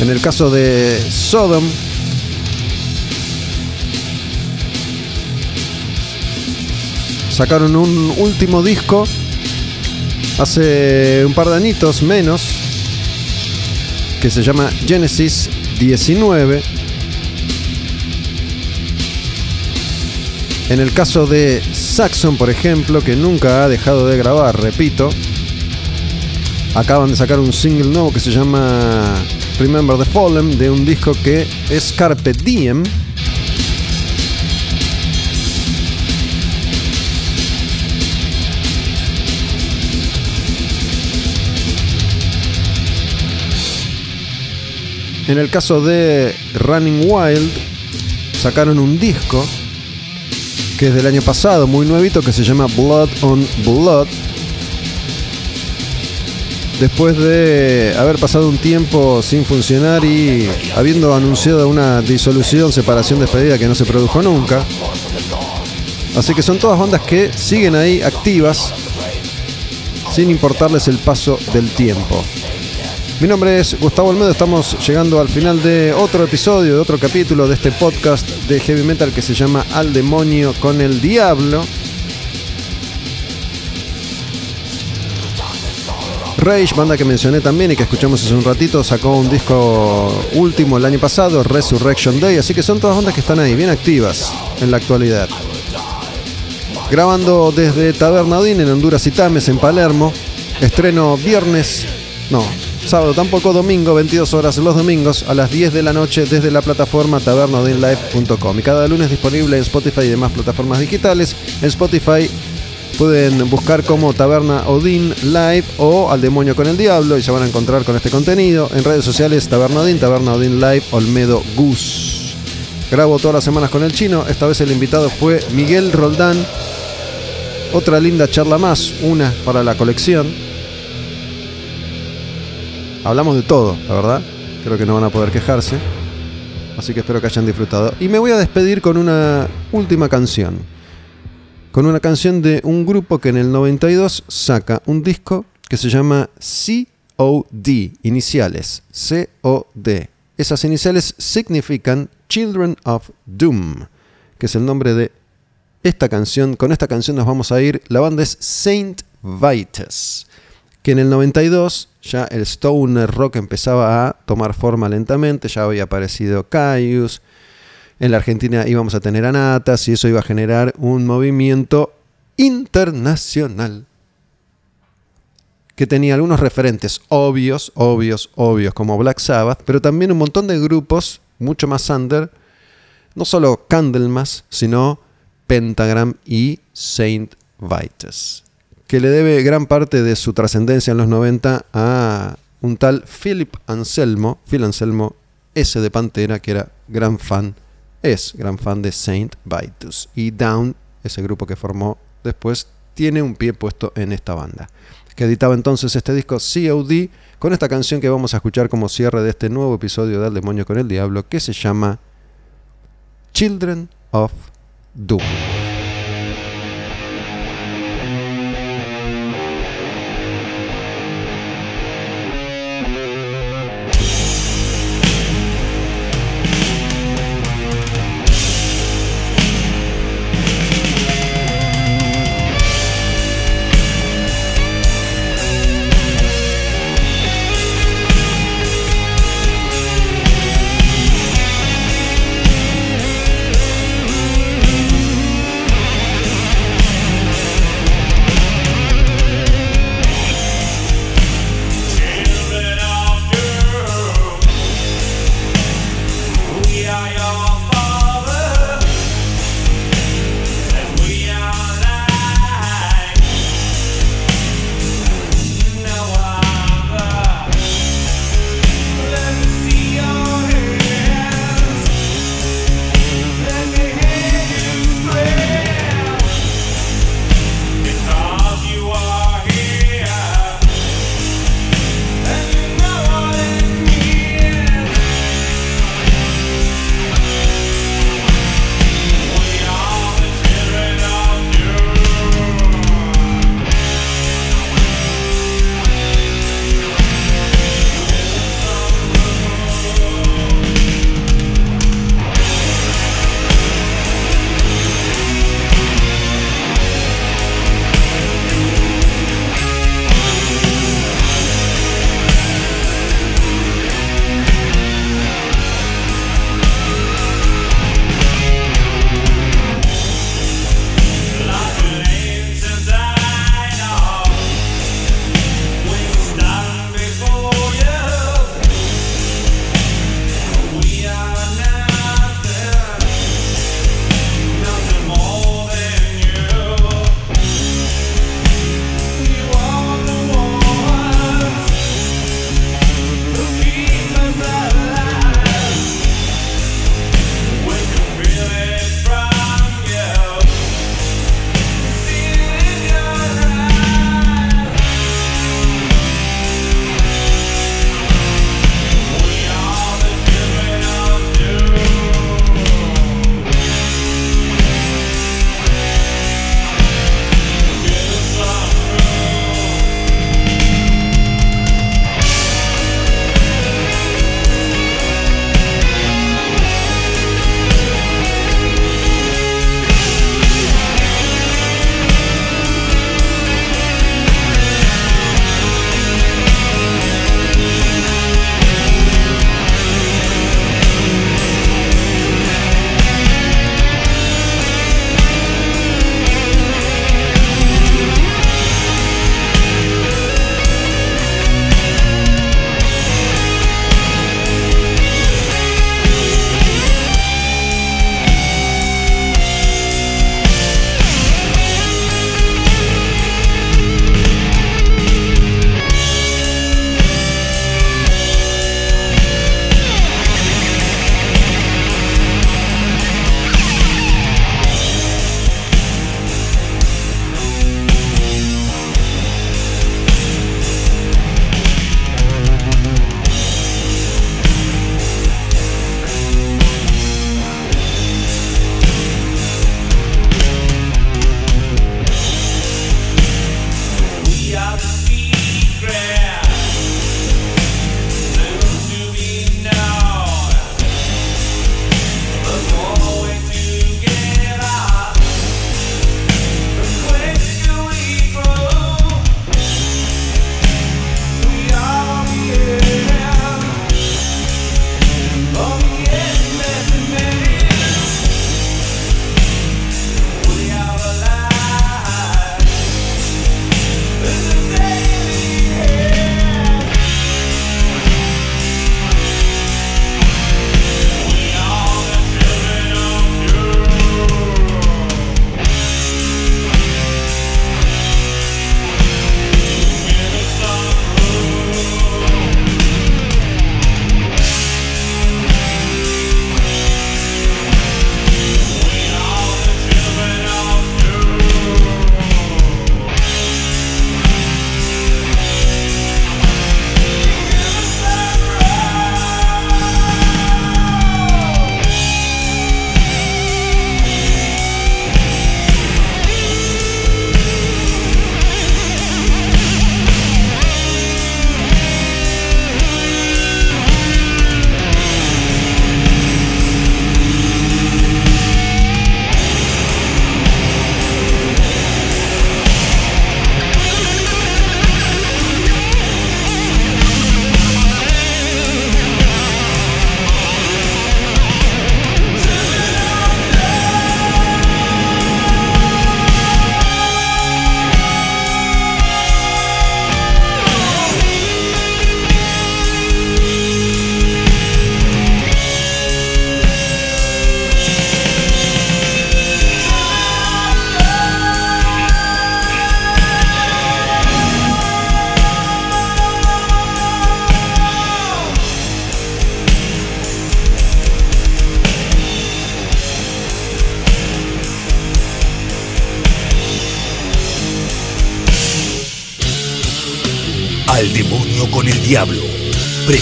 En el caso de Sodom, sacaron un último disco hace un par de añitos menos, que se llama Genesis 19. En el caso de Saxon, por ejemplo, que nunca ha dejado de grabar, repito, acaban de sacar un single nuevo que se llama Remember the Fallen, de un disco que es Carpe Diem. En el caso de Running Wild, sacaron un disco que es del año pasado, muy nuevito, que se llama Blood on Blood. Después de haber pasado un tiempo sin funcionar y habiendo anunciado una disolución, separación, despedida que no se produjo nunca. Así que son todas bandas que siguen ahí activas sin importarles el paso del tiempo. Mi nombre es Gustavo Olmedo, estamos llegando al final de otro episodio, de otro capítulo de este podcast de heavy metal que se llama Al demonio con el diablo. Rage, banda que mencioné también y que escuchamos hace un ratito, sacó un disco último el año pasado, Resurrection Day, así que son todas bandas que están ahí, bien activas en la actualidad. Grabando desde Tabernadín en Honduras y Tames, en Palermo. Estreno viernes, no, sábado tampoco, domingo, 22 horas los domingos a las 10 de la noche desde la plataforma tabernodinlive.com. Y cada lunes disponible en Spotify y demás plataformas digitales. En Spotify Pueden buscar como Taberna Odín Live o Al Demonio con el Diablo y se van a encontrar con este contenido. En redes sociales Taberna Odín, Taberna Odín Live, Olmedo Gus. Grabo todas las semanas con el chino. Esta vez el invitado fue Miguel Roldán. Otra linda charla más, una para la colección. Hablamos de todo, la verdad. Creo que no van a poder quejarse. Así que espero que hayan disfrutado. Y me voy a despedir con una última canción. Con una canción de un grupo que en el 92 saca un disco que se llama COD, iniciales, COD. Esas iniciales significan Children of Doom, que es el nombre de esta canción. Con esta canción nos vamos a ir. La banda es Saint Vitus, que en el 92 ya el stoner rock empezaba a tomar forma lentamente, ya había aparecido Caius, en la Argentina íbamos a tener Anatas y eso iba a generar un movimiento internacional que tenía algunos referentes obvios, obvios, obvios, como Black Sabbath, pero también un montón de grupos mucho más under, no solo Candlemas, sino Pentagram y Saint Vitus que le debe gran parte de su trascendencia en los 90 a un tal Philip Anselmo, Phil Anselmo S de Pantera, que era gran fan, es gran fan de Saint Vitus. Y Down, ese grupo que formó después, tiene un pie puesto en esta banda. Que editaba entonces este disco COD con esta canción que vamos a escuchar como cierre de este nuevo episodio de Al Demonio con el Diablo, que se llama Children of Doom.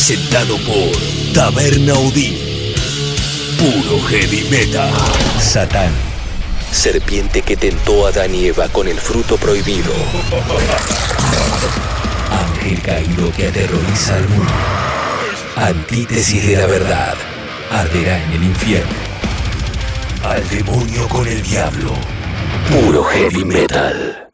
Presentado por Taberna Odín. Puro heavy metal. Satán. Serpiente que tentó a Adán y Eva con el fruto prohibido. Ángel caído que aterroriza al mundo. Antítesis de la verdad. Arderá en el infierno. Al demonio con el diablo. Puro heavy metal.